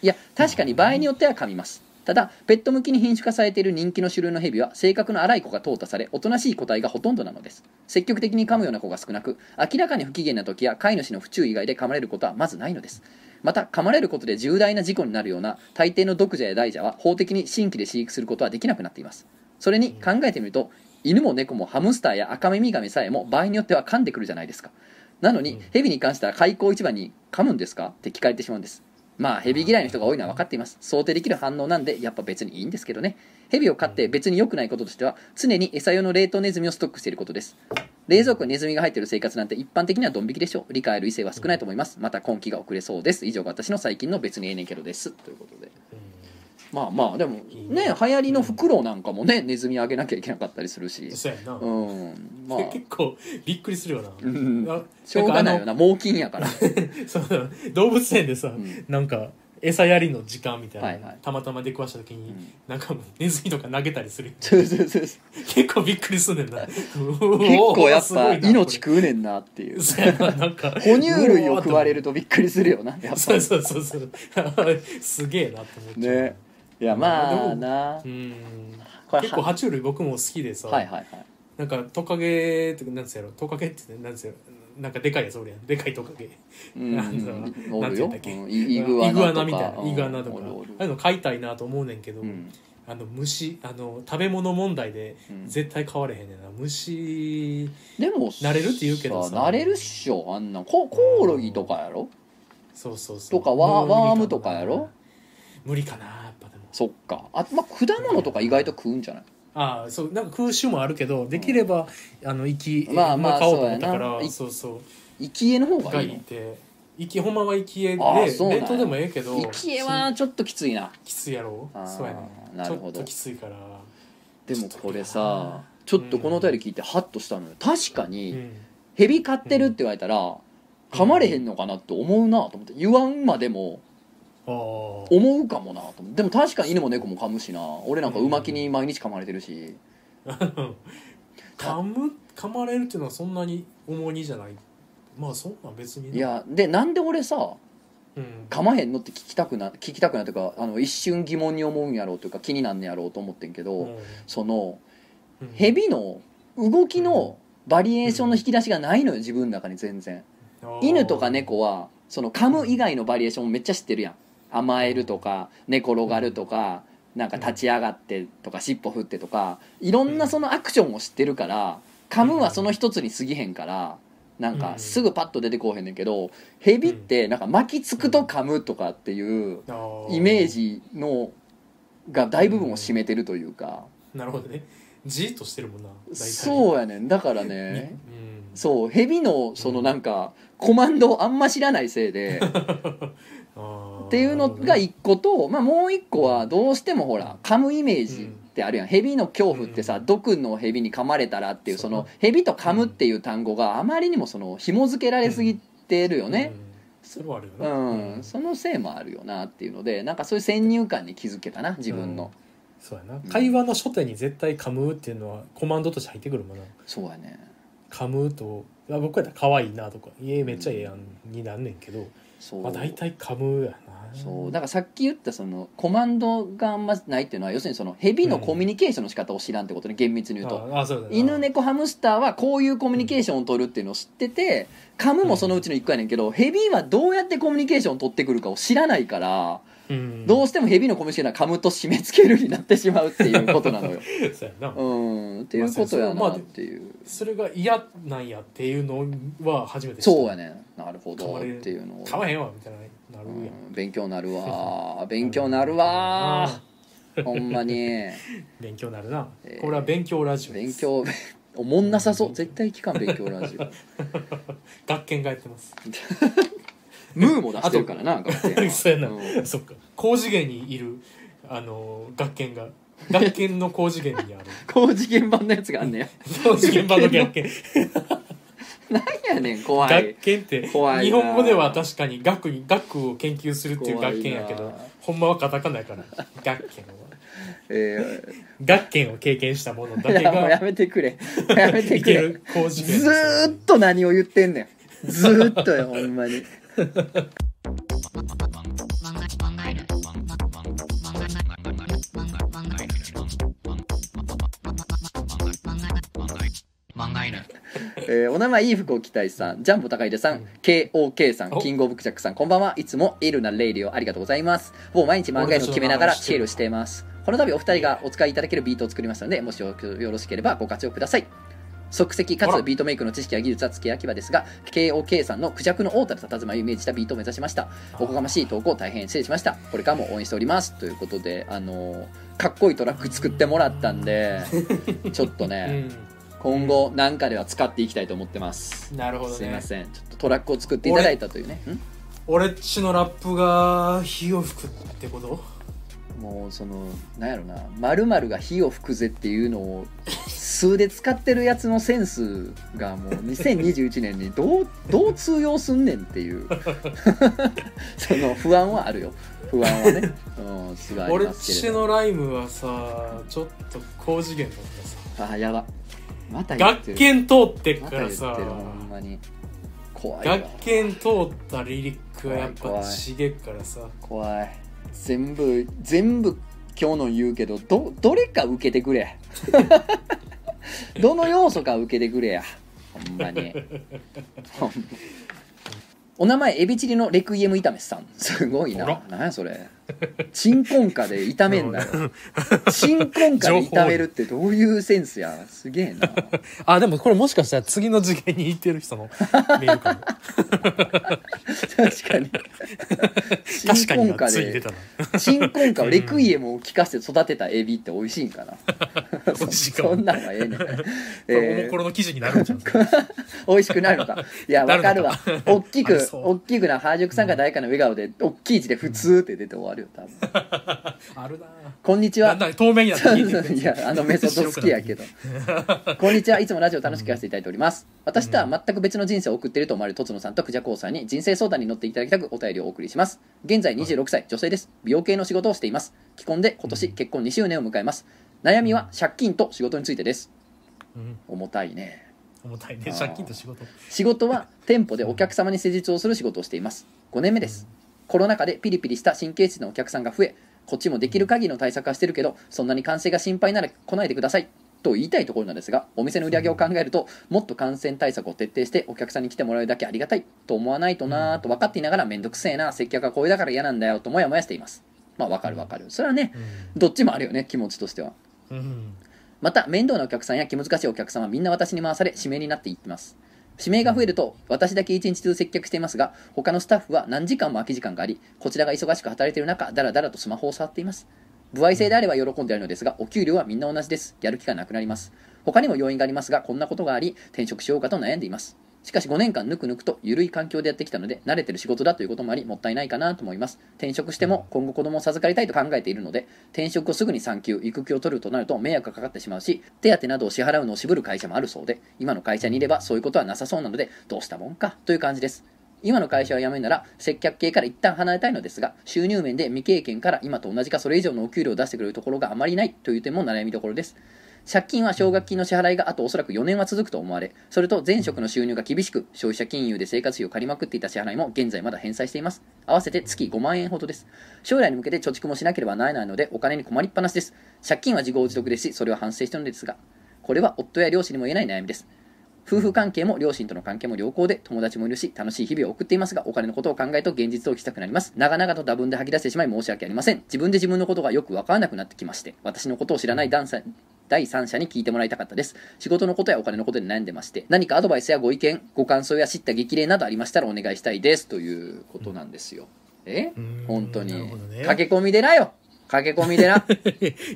いや確かに場合によっては噛みますただペット向きに品種化されている人気の種類の蛇は性格の荒い子が淘汰されおとなしい個体がほとんどなのです。積極的に噛むような子が少なく明らかに不機嫌な時や飼い主の不注意以外で噛まれることはまずないのです。また噛まれることで重大な事故になるような大抵の毒蛇や大蛇は法的に新規で飼育することはできなくなっています。それに考えてみると犬も猫もハムスターやアカミミガメさえも場合によっては噛んでくるじゃないですか。なのにうん。ヘビに関しては開口一番に噛むんですか？って聞かれてしまうんですまあヘビ嫌いの人が多いのは分かっています。想定できる反応なんでやっぱ別にいいんですけどね。ヘビを飼って別に良くないこととしては常に餌用の冷凍ネズミをストックしていることです。冷蔵庫にネズミが入っている生活なんて一般的にはドン引きでしょう。理解ある異性は少ないと思います。また今期が遅れそうです。以上が私の最近の別にええねんけどです。ということでまあまあでもねね。流行りのフクロウなんかもねネズミあげなきゃいけなかったりするし。そうやな、うん。まあ。[laughs] 結構びっくりするよな、うん。あしょうがないよな猛禽やから。[laughs] そう動物園でさ、ん。なんか餌やりの時間みたいな、はいはい。たまたま出くわした時に、ん。なんかもうネズミとか投げたりする。そうそうそうそう。結構びっくりすんねんな。結構やっぱ命く食うねんなっていう。そうやななんか。哺乳類を食われるとびっくりするよなやっぱそうそうそうそう。[laughs] すげえなって思っちゃう。ねいやまあでもな。うん。これ結構爬虫類僕も好きでさ、はいはいはい。なんかトカゲってなんつうやろ？トカゲってなんつうやろ？なんかでかいやつおるやん。でかいトカゲ。うん。なんだおるよ。なんて言うんだっけ？うん。イイグアナとか。みたいな。うん。イグアナとか。ああいうの飼いたいなと思うねんけど、うん。あの虫あの食べ物問題でうん。絶対飼われへんねんな。虫でも慣れるって言うけどさ。慣れるっしょ。あんなココオロギとかやろ？そうそうそう。とかワワームとかやろ？無理かなやっぱそっか。あまあ果物とか意外と食うんじゃない？ああそうなんか空襲もあるけどできれば、あの生きまあまあ飼おうと思ったからそうそう生き餌の方ががいいの？生きほんまは生き餌ああで冷凍でもええけど生き餌はちょっときついな。きついやろ？そうやねなるほど。きついから。でもこれさちょっとこのお便り聞いてハッとしたのよ。確かうにん。ヘビ飼ってるって言われたら噛まれへんのかなって思うなと思って。言わんまでも思うかもなとでも確かに犬も猫も噛むしな。俺なんか馬木に毎日噛まれてるし。[laughs] 噛む噛まれるっていうのはそんなに重荷じゃない。まあそんなん別にね。いやでなんで俺さうん。噛まへんのって聞きたくな聞きたくなというかあの一瞬疑問に思うんやろうというか気になんねやろうと思ってんけど、うん。そのうん。ヘビの動きのバリエーションの引き出しがないのよ自分の中に全然。犬とか猫はその噛む以外のバリエーションめっちゃ知ってるやん甘えるとか寝転がるとかなんか立ち上がってとか尻尾振ってとかいろんなそのアクションを知ってるから噛むはその一つに過ぎへんからなんかすぐパッと出てこうへんねんけどヘビってなんか巻きつくと噛むとかっていうイメージのが大部分を占めてるというか。なるほどね。じーっとしてるもんなそうやねん。だからにね。うんそうヘビのそのなんかコマンドをあんま知らないせいでっていうのが一個と、まあ、もう一個はどうしてもほら噛むイメージってあるやん。ヘビの恐怖ってさうん。毒のヘビに噛まれたらっていうそのヘビと噛むっていう単語があまりにもその紐付けられすぎてるよね。うん。それはあるようん、ねそのせいもあるよなっていうのでなんかそういう先入観に気づけたな自分の、そうやな。会話の初手に絶対噛むっていうのはコマンドとして入ってくるもんな。そうやね。噛むとあ僕やったら可愛いなとか。家めっちゃええやんになんねんけど、そう。まあ大体噛むやな。そう。だからさっき言ったそのコマンドがあんまないっていうのは要するにそのヘビのコミュニケーションの仕方を知らんってことね厳密に言うと。ああそうだね。犬猫ハムスターはこういうコミュニケーションを取るっていうのを知ってて噛むもそのうちの一個やねんけど、ヘビはどうやってコミュニケーションを取ってくるかを知らないから、うんどうしてもヘビのコミュニケーションは噛むと締め付けるになってしまうっていうことなのよ。[laughs] そうやな、うん。っていうことやなっていう、それが嫌なんやっていうのは初めてそうやね。なるほど。っていうのを、噛まへんわみたいななるやん、うん、勉強なるわ。[laughs] 勉強なるわ。[laughs] ほんまに。勉強なるな、えー。これは勉強ラジオです。勉強おもんなさそう。絶対聞かん勉強ラジオ。学研がやってますムーも出してるからな学生は。[laughs] そうやな、うん。そっか。高次元にいるあの学研が。学研の高次元にある。[laughs] 高次元版のやつがあんねや。高次元版の学研。[laughs] なんやねん怖い。学研って怖いな。日本語では確かに学に学を研究するっていう学研やけど怖いな。ほんまはカタカナやから学研は。え学研を経験したものだー、けいやもうやがめてくれ。やめてくれ。高次元ずーっと何を言ってんねん。ずーっとよほんまに [laughs] えーお名前いい服を着たいさん。ジャンボ高井出さん、KOK さん。お。キングオブクジャックさん。こんばんは。いつもエルなレイディオありがとうございます。もう毎日漫画への決めながらチエルしています。この度お二人がお使いいただけるビートを作りましたのでもしよよろしければご活用ください即席かつビートメイクの知識や技術は付け焼き場ですが KOK さんのクジャクの王たる佇まいをイメージしたビートを目指しました。おこがましい投稿大変失礼しました。これからも応援しております。ということであのーかっこいいトラック作ってもらったんで [laughs] ちょっとうね、ん。今後なんかでは使っていきたいと思ってます。なるほどね。すいません。ちょっとトラックを作っていただいたというね。ん俺っちのラップが火を吹くってこと？もうそのなんやろな〇〇が火を吹くぜっていうのを数で使ってるやつのセンスがもう2021年にどうどう通用すんねんっていう。[laughs] その不安はあるよ。不安はね、うん、すごい俺ちのライムはさちょっと高次元だったさ。あやば。また学研通ってっからさ。言ってるほんまに。怖いわ。学研通ったリリックはやっぱちげっからさ。怖い全部全部今日の言うけどどどれか受けてくれ。[laughs] どの要素か受けてくれや。ほんまに。お名前エビチリのレクイエム炒めさん。すごいな。何やそれチンコンカで炒めんなよ。チンコンカで炒めるってどういうセンスや。すげえな。[laughs] あでもこれもしかしたら次の次元に行ってる人のメールかも確かに。[laughs] 確かについてたな。チンコンカをレクイエムを聞かせて育てたエビって美味しいんかな。[laughs] 美味しいかも。そんなんはええねん、これおえもころの記事になるんじゃんー、美味しくなるのか。いやわかるわ。大きく大きくな原宿さんが誰かの笑顔で大きい字で「普通」って出て終わるよ多分。[laughs] あるな。こんにちは。だんだん透明になって聞いてくる。[laughs] いやあのメソッド好きやけど。[laughs] こんにちは。いつもラジオ楽しく聞かせていただいております。私とは全く別の人生を送っていると思われるとつのさんとクジャコウさんに人生相談に乗っていただきたくお便りをお送りします。現在26歳女性です。美容系の仕事をしています。既婚で今年結婚2周年を迎えます。悩みは借金と仕事についてです。うん。重たいね。重たいね。あー借金と仕事。仕事は店舗でお客様に施術をする仕事をしています。5年目ですコロナ禍でピリピリした神経質なお客さんが増えこっちもできる限りの対策はしてるけどそんなに感染が心配なら来ないでください。と言いたいところなんですがお店の売り上げを考えるともっと感染対策を徹底してお客さんに来てもらうだけありがたいと思わないとなぁと分かっていながら面倒くせえな接客がこれだから嫌なんだよともやもやしています。まあ分かる分かる。それはねどっちもあるよね気持ちとしては。また面倒なお客さんや気難しいお客さんはみんな私に回され指名になっていってます指名が増えると私だけ一日中接客していますが他のスタッフは何時間も空き時間がありこちらが忙しく働いている中だらだらとスマホを触っています。歩合制であれば喜んでいるのですがお給料はみんな同じです。やる気がなくなります。他にも要因がありますがこんなことがあり転職しようかと悩んでいます。しかし5年間ぬくぬくと緩い環境でやってきたので慣れてる仕事だということもありもったいないかなと思います。転職しても今後子供を授かりたいと考えているので転職をすぐに産休育休を取るとなると迷惑がかかってしまうし手当などを支払うのを渋る会社もあるそうで今の会社にいればそういうことはなさそうなのでどうしたもんかという感じです。今の会社を辞めるなら接客系から一旦離れたいのですが収入面で未経験から今と同じかそれ以上のお給料を出してくれるところがあまりないという点も悩みどころです借金は奨学金の支払いがあとおそらく4年は続くと思われそれと前職の収入が厳しく消費者金融で生活費を借りまくっていた支払いも現在まだ返済しています。合わせて月5万円ほどです。将来に向けて貯蓄もしなければならないのでお金に困りっぱなしです。借金は自業自得ですしそれは反省しているのですがこれは夫や両親にも言えない悩みです。夫婦関係も両親との関係も良好で友達もいるし楽しい日々を送っていますがお金のことを考えると現実を聞きたくなります。長々と多分で吐き出してしまい申し訳ありません。自分で自分のことがよくわからなくなってきまして私のことを知らない第三第三者に聞いてもらいたかったです。仕事のことやお金のことで悩んでまして何かアドバイスやご意見ご感想や知った激励などありましたらお願いしたいですということなんですよ。え？うん。本当に。ね。駆け込みでなよ。駆け込み寺 [laughs]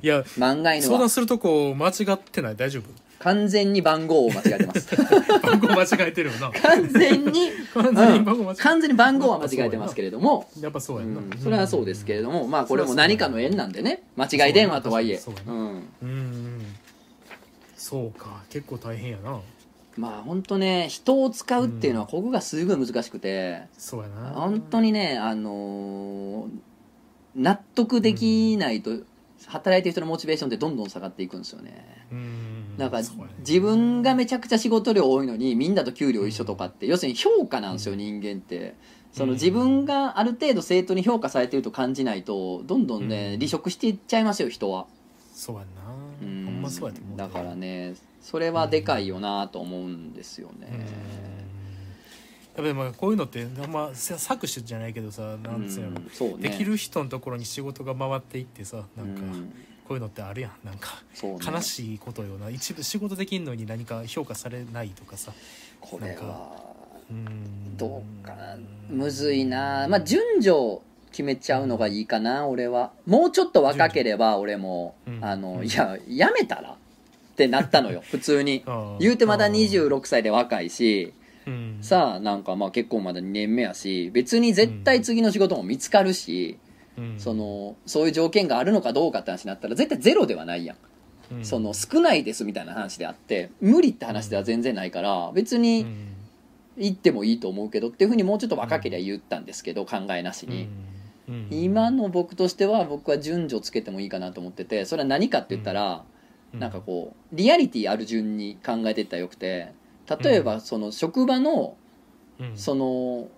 いや漫画犬は。相談するとこ間違ってない？大丈夫？完全に番号を間違えてます。[laughs] 番号間違えてるよな。完全に。完全に番号間違えてる。うん。完全に番号は間違えてますけれども。やっぱそうやんな、うん。それはそうですけれども。まあこれも何かの縁なんでね。間違い電話とはいえ。そううんうん。うんそうか結構大変やな。まあ本当ね人を使うっていうのはここがすごい難しくてそうやな。本当にねあのー納得できないと働いてる人のモチベーションってどんどん下がっていくんですよね。うん。だか自分がめちゃくちゃ仕事量多いのにみんなと給料一緒とかって要するに評価なんですよ人間って。その自分がある程度生徒に評価されてると感じないとどんどんねうん。離職していっちゃいますよ人は。そうやんな。うんほん。まそうやと思うだからねそれはでかいよなと思うんですよね。やっぱりまあこういうのってあんま搾取じゃないけどさなんつうやろ、うんそうね。できる人のところに仕事が回っていってさなんかうん。こういうのってあるやん。なんかね。悲しいことよな。一部仕事できんのに何か評価されないとかさ。これはうん。どうかな。むずいな。まあ順序決めちゃうのがいいかな俺は。もうちょっと若ければ俺もうん。あのうん。いややめたらってなったのよ。[laughs] 普通に。言うてまだあー26歳で若いしうん。さあなんかまあ結婚まだ2年目やし別に絶対次の仕事も見つかるしうん。そのそういう条件があるのかどうかって話になったら絶対ゼロではないやん。うん。その少ないですみたいな話であって無理って話では全然ないから別うにん。行ってもいいと思うけどっていうふうにもうちょっと若ければ言ったんですけど考えなしに、うん。今の僕としては僕は順序つけてもいいかなと思っててそれは何かって言ったら、うなんかこうリアリティある順に考えていったらよくて例えばその職場のうん。その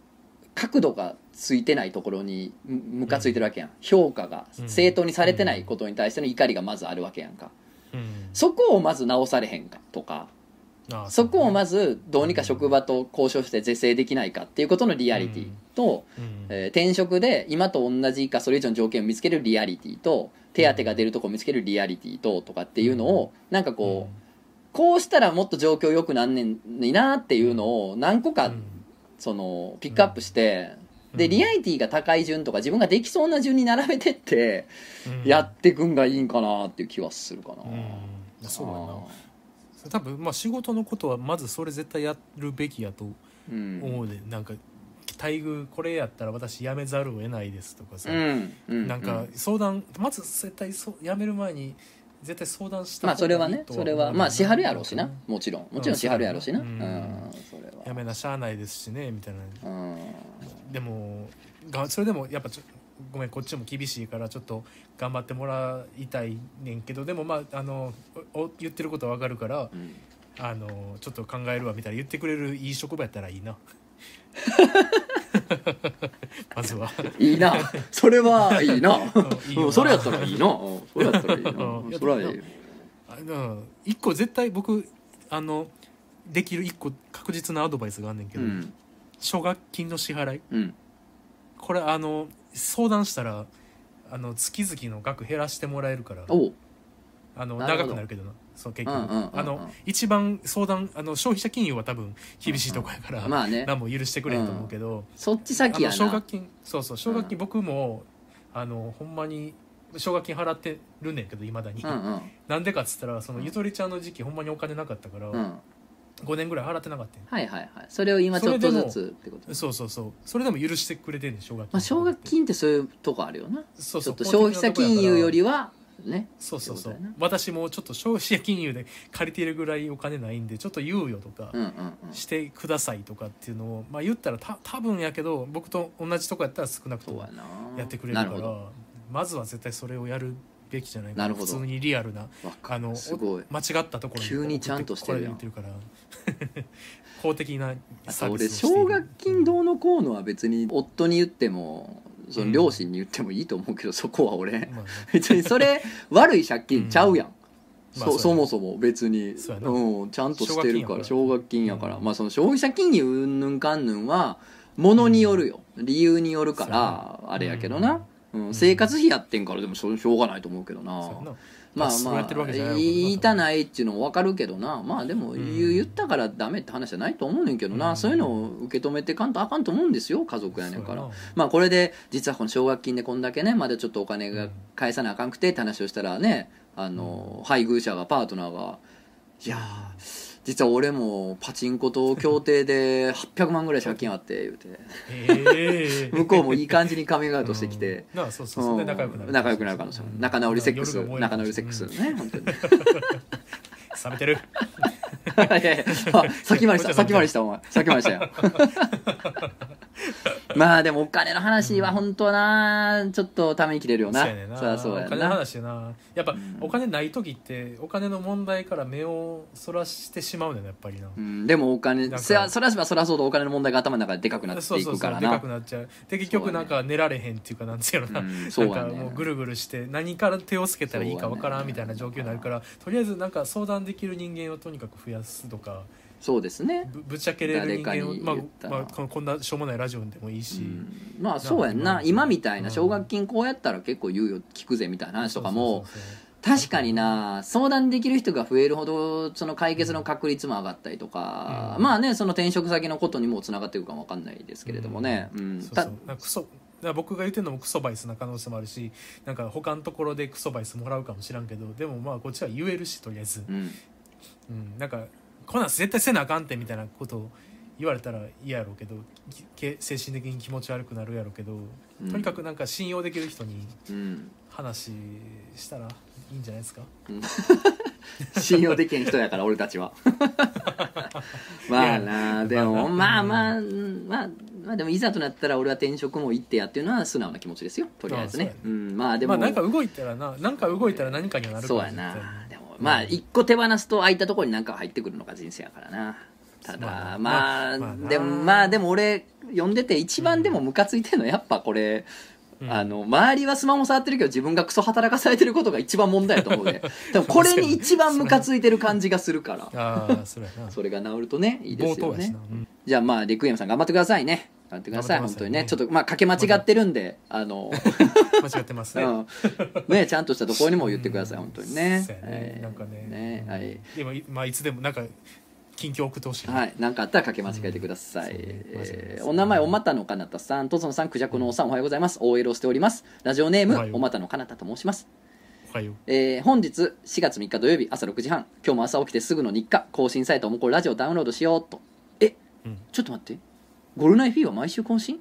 角度がついてないところにむムカついてるわけやん。評価がうん。正当にされてないことに対しての怒りがまずあるわけやんか。うん。そこをまず直されへんかとかそこをまずずどうにか職場と交渉して是正できないかっていうことのリアリティと、えー転職で今と同じかそれ以上の条件を見つけるリアリティと手当が出るとこを見つけるリアリティととかっていうのをなんかこうこうしたらもっと状況良くなんねんになっていうのを何個かそのピックアップしてでリアリティが高い順とか自分ができそうな順に並べてってやってくんがいいんかなっていう気はするかな。うん。そうやな多分まあ仕事のことはまずそれ絶対やるべきやとうん。思うで、なんか待遇これやったら私辞めざるを得ないですとかさ、うん。うん。なんか相談まず絶対そう辞める前に絶対相談したまあそれはねそれはまあ支払うやろうしな。うん。もちろん。もちろん支払うやろうしな。ううんん。それは。辞めなしゃあないですしねみたいな。うん。でもがそれでもやっぱちょごめんこっちも厳しいからちょっと頑張ってもらいたいねんけどでもまああの言ってることはわかるからうん。あのちょっと考えるわみたいな言ってくれるいい職場やったらいいな。[laughs] まずは。いいな。それはいいな。それやったらいいな。うんそれやったらいいな。うん。それはいい一個絶対僕あのできる一個確実なアドバイスがあんねんけど、うん。奨学金の支払い。うん。これあの相談したらあの月々の額減らしてもらえるからあのなるほど。長くなるけどな。そう結局、うんうんうんうん。あの一番相談あの消費者金融は多分厳しいとこやから、まあね。何も許してくれへんと思うけど、そっち先やあの奨な学金そうそう奨学金僕も、あのほんまに奨学金払ってるねんけどいまだに、うんうん。なんでかっつったらそのゆとりちゃんの時期ほんまにお金なかったから、うん5年ぐらい払ってなかったんはいはいはい。それを今ちょっとずつってことそうそうそう。それでも許してくれてんねん奨学金まあ奨学金ってそういうとこあるよな。ちょっそう。そうと消費者金融よりはね。そうそうそう。私もちょっと消費者金融で借りてるぐらいお金ないんでちょっと猶予とかしてくださいとかっていうのを、まあ言ったらた多分やけど僕と同じとこやったら少なくともやってくれるからまずは絶対それをやるべきじゃないかなるほど。普通にリアルなあのすごい。間違ったところに急にちゃんとしてるやん。てるから [laughs] 公的なあサービスをしている。奨学金どうのこうのは別に夫に言ってもその両親に言ってもいいと思うけど、そこは俺。まあね。[laughs] 別にそれ [laughs] 悪い借金ちゃうやん、まあそそもそも別に。そうん、ちゃんとしてるから奨奨学金やから、うん。まあその消費者金融うんぬんかんぬんはものによるよ、理由によるからあれやけどな、うん。生活費やってんからでもしょしょうがないと思うけどな。まあまあ言いたないっていうのも分かるけどな。まあでもん言ったからダメって話じゃないと思うねんけどな、うん。そういうのを受け止めてかんとあかんと思うんですよ家族やねんから。まあこれで実はこの奨学金でこんだけねまだちょっとお金が返さなあかんくてって話をしたらねあの配偶者がパートナーが「いやー実は俺もパチンコと協定で800万ぐらい借金あって」言うて。ええ。向こうもいい感じにカミングアウトしてきて。うんなあそうそうそう。で仲良くなる。仲良くなる可能性もうん。仲直りセックス。仲直りセックスね本当に。冷めてる。[laughs] いやいや。あ先回りした。[laughs] 先回りしたお前。先回りしたよ [laughs] まあでもお金の話は本当はなちょっとために切れるよな。そうやねんな。そりゃそうやお金のな話やな。やっぱ、お金ない時ってお金の問題から目をそらしてしまうねんなやっぱりな、うん、でもお金なんかそりゃそらせばそらそうとお金の問題が頭の中ででかくなってそういそうそうでかくからなくなっちゃう。で結局なんか寝られへんっていうかなんつうやろな,、うん。そうやねなんかもうぐるぐるして何から手をつけたらいいかわからんみたいな状況になるから、とりあえずなんか相談できる人間をとにかく増やすとかそうですね、ぶぶっちゃけれる人間をまあまあ、ここんなしょうもないラジオでもいいし、うん。まあそうやんな。今みたいなうん。奨学金こうやったら結構猶予聞くぜみたいな話とかも確かにな。相談できる人が増えるほどその解決の確率も上がったりとか、うん。まあねその転職先のことにもつながっていくかもわかんないですけれどもね、う僕が言ってるのもクソバイスな可能性もあるしなんか他のところでクソバイスもらうかもしらんけどでもまあこっちは言えるしとりあえず、うん。うん、なんかこんなん絶対せなあかんってみたいなことを言われたら嫌やろうけど精神的に気持ち悪くなるやろうけど、うん。とにかくなんか信用できる人にうん。話したらいいんじゃないですか？[laughs] 信用できへん人やから俺たちは。[laughs] まあなでもまあまあうん。まあまあでもいざとなったら俺は転職も行ってやっていうのは素直な気持ちですよ。とりあえずね。ああうん。まあでも、まあなんか動いたらななんか動いたら何かにはなるそうやなまあ一個手放すと空いたところに何か入ってくるのが人生やからな。ただまあでもまあでも俺読んでて一番でもムカついてるのはやっぱこれ、うん。あの周りはスマホ触ってるけど自分がクソ働かされてることが一番問題だと思うで。でも [laughs] これに一番ムカついてる感じがするから。[laughs] ああそれが治るとねいいですよね。じゃあまあレクイエムさん頑張ってくださいね。頑張ってください。頑張ってください本当にね。ちょっとまあかけ間違ってるんであの。[laughs] 間違ってますね、うん。ねちゃんとしたところにも言ってください、うん。本当にね。ね。えーなんかね。ねはい。でもいまあいつでもなんか近況送ってほしいな、はい、何かあったらかけ間違えてください、うん。ね。えーお名前おまたのかなたさん。とつのさんくじゃくのおさんおはようございます。OL をしておりますラジオネームおまたのかなたと申します、おはようえー本日4月3日土曜日朝6時半今日も朝起きてすぐの日課更新サイトおもこれラジオダウンロードしようっとえうんちょっと待ってゴルナイフィーは毎週更新？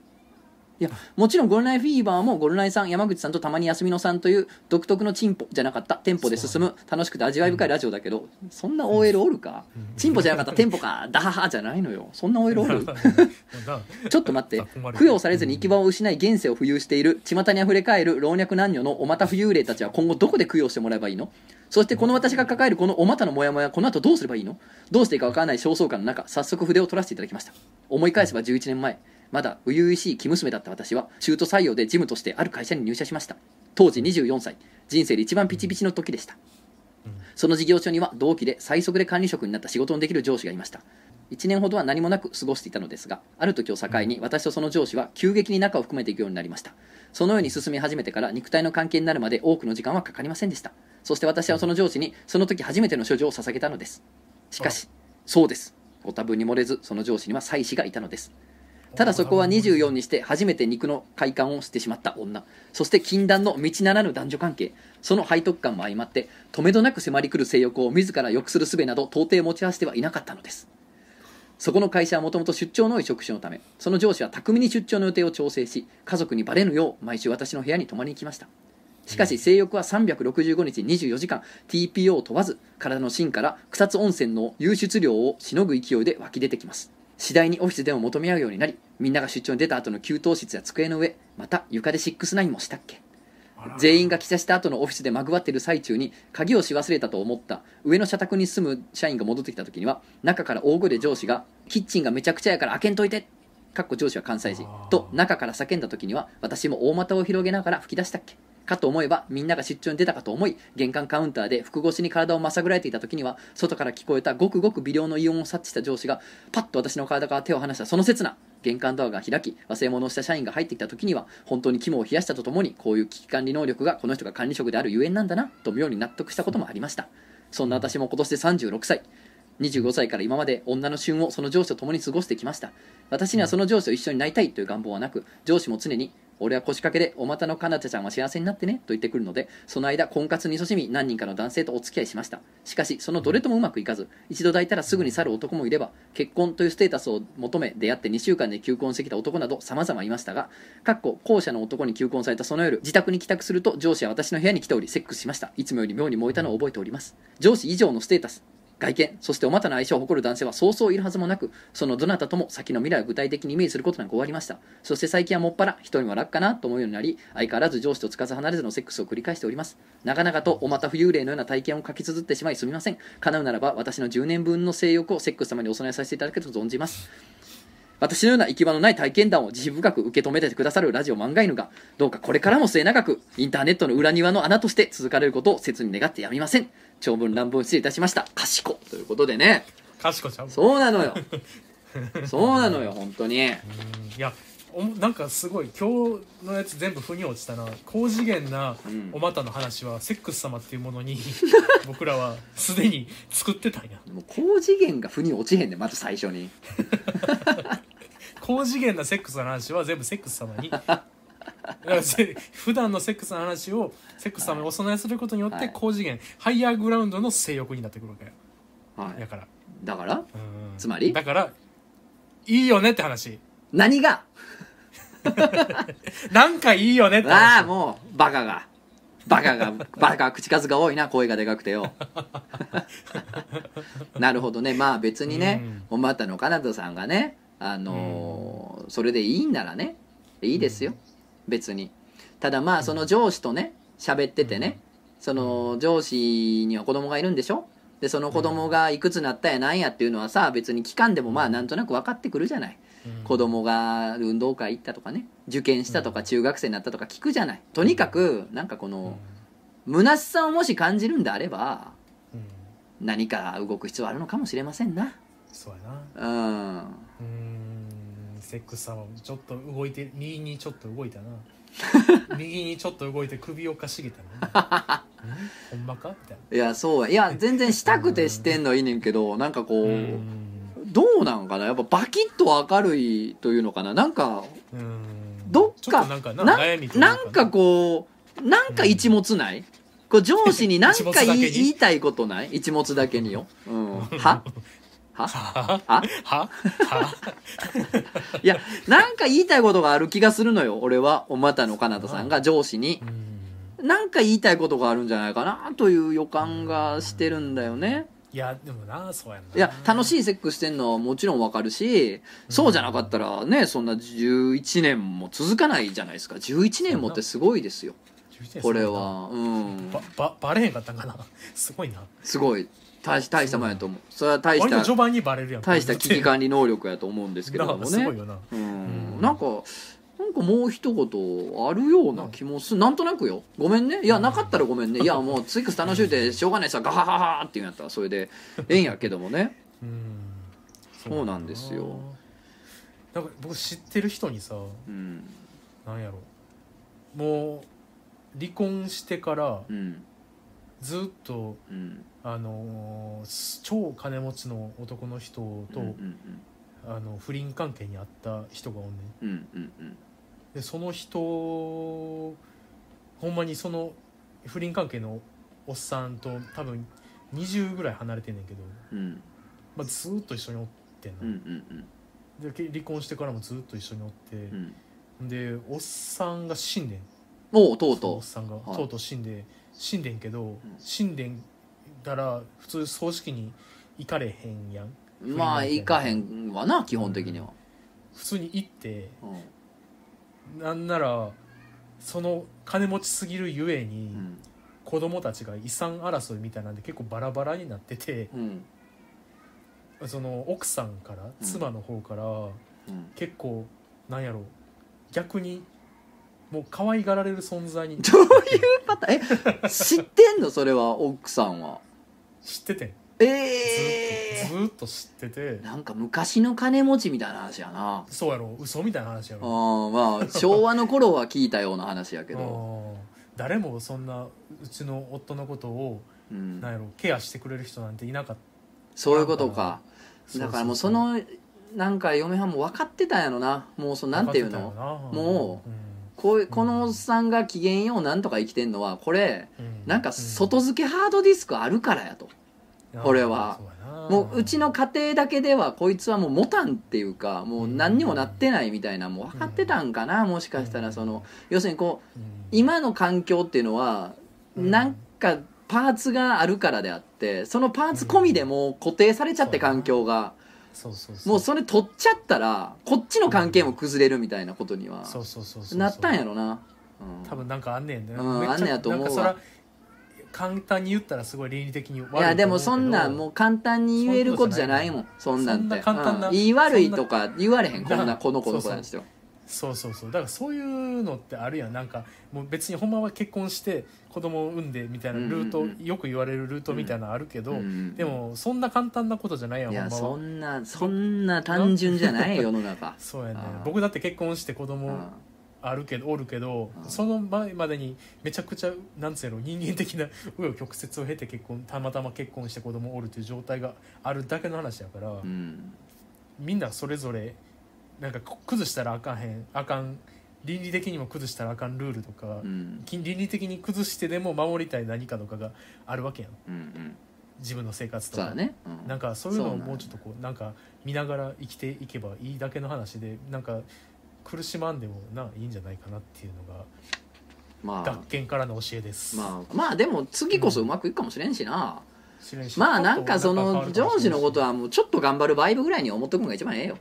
いやもちろんゴルナイフィーバーもゴルナイさん山口さんとたまに休みのさんという独特のチンポじゃなかった。テンポで進む楽しくて味わい深いラジオだけどそんな OL おるか？うん。チンポじゃなかったテンポか [laughs] ダハハじゃないのよ。そんな OL おる？な [laughs] ちょっと待って。供養されずに行き場を失い現世を浮遊している巷にあふれ返る老若男女のお股浮遊霊たちは今後どこで供養してもらえばいいの？そしてこの私が抱えるこのお股のモヤモヤこの後どうすればいいの？どうしていいかわからない焦燥感の中早速筆を取らせていただきました。思い返せば11年前まだ初々しい生娘だった私は中途採用で事務としてある会社に入社しました。当時24歳。人生で一番ピチピチの時でした。その事業所には同期で最速で管理職になった仕事のできる上司がいました。1年ほどは何もなく過ごしていたのですがある時を境に私とその上司は急激に仲を含めていくようになりました。そのように進み始めてから肉体の関係になるまで多くの時間はかかりませんでした。そして私はその上司にその時初めての処女を捧げたのです。しかしそうです。ご多分に漏れずその上司には妻子がいたのですただそこは24にして初めて肉の快感をしてしまった女。そして禁断の道ならぬ男女関係。その背徳感も相まって止めどなく迫り来る性欲を自ら抑する術など到底持ち合わせてはいなかったのです。そこの会社はもともと出張の多い職種のためその上司は巧みに出張の予定を調整し家族にバレぬよう毎週私の部屋に泊まりに来ました。しかし性欲は365日24時間 TPO を問わず体の芯から草津温泉の湧出量をしのぐ勢いで湧き出てきます。次第にオフィスでも求め合うようになりみんなが出張に出た後の給湯室や机の上また床で6-9もしたっけ。全員が帰社した後のオフィスでまぐわっている最中に鍵をし忘れたと思った上の社宅に住む社員が戻ってきた時には中から大声で上司が「キッチンがめちゃくちゃやから開けんといて」かっこ上司は関西人と中から叫んだ時には私も大股を広げながら吹き出したっけかと思えばみんなが出張に出たかと思い玄関カウンターで服越しに体をまさぐられていた時には外から聞こえたごくごく微量の異音を察知した上司がパッと私の体から手を離したその刹那玄関ドアが開き忘れ物をした社員が入ってきた時には本当に肝を冷やしたとともにこういう危機管理能力がこの人が管理職であるゆえんなんだなと妙に納得したこともありました。そんな私も今年で36歳25歳から今まで女の旬をその上司と共に過ごしてきました。私にはその上司と一緒になりたいという願望はなく上司も常に俺は腰掛けでお股のかなたちゃんは幸せになってねと言ってくるのでその間婚活に勤しみ何人かの男性とお付き合いしました。しかしそのどれともうまくいかず一度抱いたらすぐに去る男もいれば結婚というステータスを求め出会って2週間で求婚してきた男など様々いましたがかっこ後者の男に求婚されたその夜自宅に帰宅すると上司は私の部屋に来ておりセックスしました。いつもより妙に燃えたのを覚えております。上司以上のステータス。外見そしてお股の相性を誇る男性はそうそういるはずもなくそのどなたとも先の未来を具体的にイメージすることなく終わりました。そして最近はもっぱら人には楽かなと思うようになり相変わらず上司とつかず離れずのセックスを繰り返しております。長々とお股浮遊霊のような体験を書き綴ってしまいすみません。叶うならば私の10年分の性欲をセックス様にお供えさせていただけると存じます。私のような行き場のない体験談を慈悲深く受け止めてくださるラジオ漫画犬がどうかこれからも末永くインターネットの裏庭の穴として続かれることを切に願ってやみません。長文乱文失礼いたしました。かしこということでね。かしこちゃん。そうなのよ。[laughs] そうなのよ本当に。うん。いやおなんかすごい今日のやつ全部腑に落ちたな。高次元なうん。お股の話はセックス様っていうものに [laughs] 僕らはすでに作ってたんや。もう高次元が腑に落ちへんねんまず最初に。[laughs] 高次元なセックスの話は全部セックス様にだからせ普段のセックスの話をセックス様にお供えすることによってはい。高次元ハイヤーグラウンドの性欲になってくるわけ。よはい。だから。だから？うん。つまり？だからいいよねって話。何が？[laughs] なんかいいよねってああ話もうバカが。バカがバカ口数が多いな声がでかくてよ。[laughs] なるほどね。まあ別にねおまたのかなたさんがねあのーそれでいいんならねいいですよ別に。ただまあその上司とね喋っててねその上司には子供がいるんでしょ？でその子供がいくつなったやなんやっていうのはさ別に期間でもまあなんとなく分かってくるじゃない。うん。子供が運動会行ったとかね受験したとか中学生になったとか聞くじゃない。とにかくなんかこの虚しさをもし感じるんであれば何か動く必要あるのかもしれませんな。そうやな。うん。うーんセックス様ちょっと動いて右にちょっと動いたな。[laughs] 右にちょっと動いて首をかしげたな [laughs] うん？ほんまか？みたいいやそういや全然したくてしてんのはいいねん。けどなんかこう、どうなんかな？やっぱバキッと明るいというのかな？なんかうん。どっかなんかな？なんかこうなんか一物ない、こう上司に何か言い [laughs] 言いたいことない？一物だけによ、うん、は？は？は？あは？は？いやなんか言いたいことがある気がするのよ俺は。お股のかなたさんが上司に。うん。なんか言いたいことがあるんじゃないかなという予感がしてるんだよね。いやでもなそうやんな。いや楽しいいセックスしてんのはもちろんわかるしそうじゃなかったらねそんな11年も続かないじゃないですか。11年もってすごいですよ。これは。うん。ばばバレへんかったんかな。[laughs] すごいな。すごい大し大したもんやと思う。それは大した序盤にバレるやん。大した危機管理能力やと思うんですけれどもね。なすごいよな。うん。うん。なんかなんかもう一言あるような気もする。なんとなくよ。ごめんね。いやなかったらごめんね。いやもうツイックス楽しゅうてしょ。うがないさガハハハっていうんやったらそれでええんやけどもね。うん。そうなんですよ。なんか僕知ってる人にさうん。なんやろ。もう離婚してからうん。ずっとうんあの超金持ちの男の人と、うんうんあの不倫関係にあった人がおんねん。うんうんうん。でその人ほんまにその不倫関係のおっさんと多分20ぐらい離れてんねんけど、うん。まあ、ずーっと一緒におってんの、うんうんうん。でけ離婚してからもずっと一緒におってう、ん。でおっさんが死んでん。おうとうとおっさんが、はい。とうとう死んで死んでんけど、死んでんだら普通葬式に行かれへんやん。うまあ行かへんわな基本的には。普通に行ってうん。なんならその金持ちすぎるゆえに、うん。子供たちが遺産争いみたいなんで結構バラバラになっててうん。その奥さんからうん。妻の方からうん。結構なんやろ逆にもう可愛がられる存在にどういうパターン？え知ってんの？それは奥さんは知ってて。えっとずっと知ってて。ー、なんか昔の金持ちみたいな話やな。そうやろ。嘘みたいな話やあろーまあ昭和の頃は聞いたような話やけど、[laughs] うん。誰もそんなうちの夫のことをうん。なんやろケアしてくれる人なんていなかっそういうことか。ただからもうそのなんか嫁はんも分かってたんやろな。もうそのなんていうの？もうこういうこのおっさんが機嫌ようなんとか生きてんのはこれなんか外付けハードディスクあるからやと、これは。もううちの家庭だけではこいつはもう持たんっていうかもう何にもなってないみたいなもう分かってたんかなもしかしたらその要するにこう今の環境っていうのはうん。なんかパーツがあるからであってそのパーツ込みでもう固定されちゃって環境がもうそれ取っちゃったらこっちの関係も崩れるみたいなことにはそうそうそうそうなったんやろな。うん。多分なんかあんねんねうんあんねやと思うわ。簡単に言ったらすごい倫理的に悪いいやでもそんなんもう簡単に言えることじゃないもんそんなんてそんな簡単なうん言い悪いとか言われへんこんなこの子の子なんですよそうそうそう。だからそういうのってあるやん。なんかもう別にほんまは結婚して子供を産んでみたいなルート、うんうん。うんよく言われるルートみたいなのあるけど、うんでもそんな簡単なことじゃないやんいやそんなそんな単純じゃない世の中。[laughs] そうやね。僕だって結婚して子う供んあるけどおるけどうんその前までにめちゃくちゃなんつうの人間的な紆余曲折を経て結婚たまたま結婚して子供おるという状態があるだけの話やから、うん。みんなそれぞれなんかこ崩したらあかんへんあかん倫理的にも崩したらあかんルールとか、うん。き倫理的に崩してでも守りたい何かとかがあるわけやん。うんうん。自分の生活とか。ね。うん。なんかそういうのをもうちょっとこうなんか見ながら生きていけばいいだけの話でなんか苦しまんでもないいんじゃないかなっていうのがまあ。学研からの教えです、まあまあでも次こそうまくいくかもしれんしな。知らんし。まあなんかそのジョージのことははもうちょっと頑張るバイブぐらいに思っとくのが一番ええよ。ん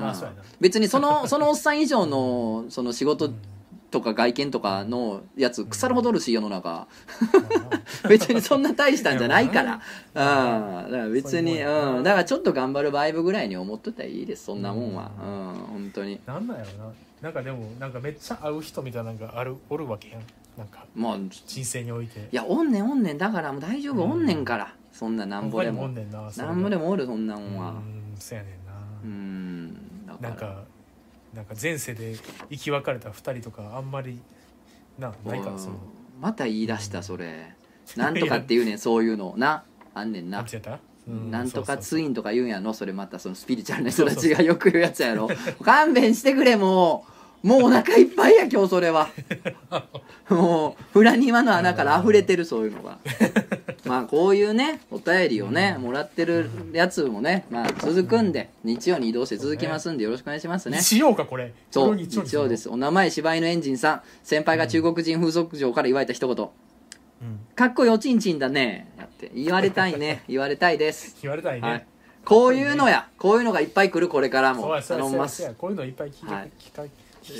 まあそうやな。別にその [laughs] そのおっさん以上のその仕事とか外見とかのやつ腐るほどおるし世の中。[laughs] 別にそんな大したんじゃないから。うん。だから別にそうんだからちょっと頑張るバイブぐらいに思っとったらいいですそんなもんは。うん。本当に。なんなんやろな。なんかでもなんかめっちゃ会う人みたいなのがあるおるわけやん。なんかまあい人生において。やおんねんおんねん。だからもう大丈夫おんねんから。そんななんぼでも。なんぼでもおるそんなもんは。うんそうやねんな。うんなんかなんか前世で生き別れた二人とかあんまりなないからそういうの。うんまた言い出したそれ。[laughs] なんとかって言うねんそういうの。なあんねんな。なんとかツインとか言うんやのそれまたそのスピリチュアルな人たちがよく言う。やつやろ？[laughs] 勘弁してくれもう。もうお腹いっぱいや今日それは。[laughs] もう裏庭の穴から溢れてるそういうのが [laughs] まあこういうねお便りをねもらってるやつもねまあ続くんで日曜に移動して続きますんでよろしくお願いしますね。日曜かこれ。そう日曜ですお名前柴犬エンジンさん。先輩が中国人風俗嬢から言われた一言。うん。かっこいいおちんちんだね。やって言われたいね。[laughs] 言われたいです。言われたいね、はい、こういうのやこういうのがいっぱい来るこれからも。頼みます。こういうのいっぱい聞き,、はい。聞き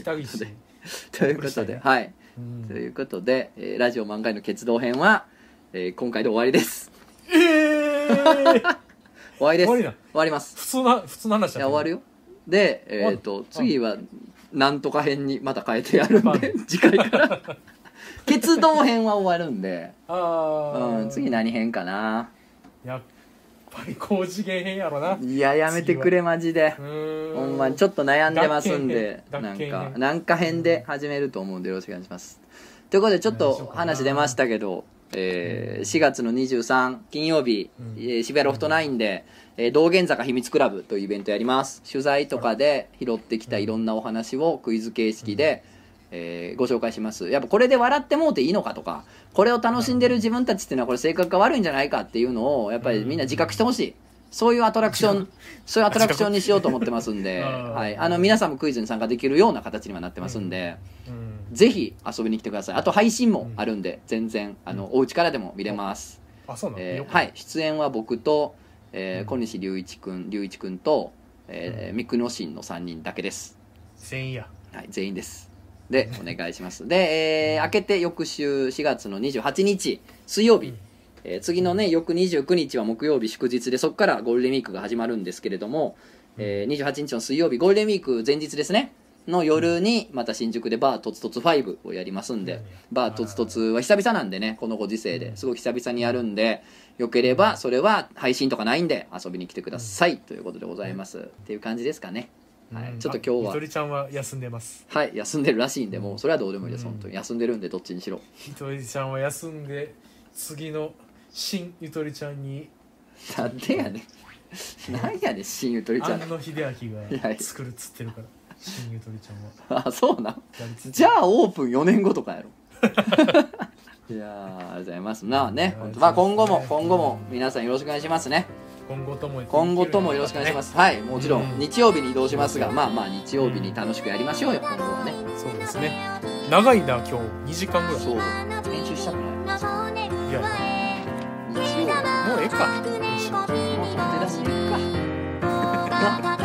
たいし、ということで、はい。うん。ということで、えーラジオ漫画への決動編は、えー今回で終わりです。ええー、終わりです。終わりな終わります。普通な普通の話いや終わるよ。よでえっ、と次はなんとか編にまた変えてやるんで次回から。[laughs] 決動編は終わるんで、ああ、うん、次何編かな。やっぱり高次元編やろな。いややめてくれマジで。うーん。ほんまにちょっと悩んでますんでなんか。なんか編で始めると思うんでよろしくお願いします。ということでちょっと話出ましたけど、えー4月の23金曜日、うん。えー渋谷ロフト9で、えー道玄坂秘密クラブというイベントやります。取材とかで拾ってきたいろんなお話をクイズ形式で、えーご紹介します。やっぱこれで笑ってもうていいのかとかこれを楽しんでる自分たちっていうのはこれ性格が悪いんじゃないかっていうのをやっぱりみんな自覚してほしい。そういうアトラクションそういうアトラクションにしようと思ってますんで、はい、あの皆さんもクイズに参加できるような形にはなってますんで、うんぜひ遊びに来てください。あと配信もあるんで全然あのお家からでも見れます、あそうなの、よくえーはい。出演は僕と、えーうん。小西隆一君隆一君と、えー、三久野新の3人だけです。全員や。はい、全員です。で、お願いします。で、えー、明けて翌週4月の28日、水曜日、うん。えー次のね、翌29日は木曜日祝日で、そこからゴールデンウィークが始まるんですけれども、えー、28日の水曜日、ゴールデンウィーク前日ですね。の夜にまた新宿でバーとつとつ5をやりますんでバーとつとつは久々なんでねこのご時世で。すごい久々にやるんでよければそれは配信とかないんで遊びに来てくださいということでございます。っていう感じですかね。はい。うんちょっと今日は。あゆとりちゃんは休んでます。はい休んでるらしいんでもうそれはどうでもいいですうん。本当に。休んでるんでどっちにしろ。ゆとりちゃんは休んで次の新ゆとりちゃんに。なんでやねん。なんやねん新ゆとりちゃん。庵野秀明が作るっつってるから新友とりちゃんは。あそうなんじゃあオープン4年後とかやろ。[laughs] いやありがとうございます。なあねまあ今後も今後も皆さんよろしくお願いしますね。今後とも今後ともよろしくお願いします、はいもちろん日曜日に移動しますが、まあまあ日曜日に楽しくやりましょうよ今後はね。そうですね。長いな今日。2時間ぐらい。そう。編集したくない。いや。日曜もうええか。もう決めて出しいいか。[laughs]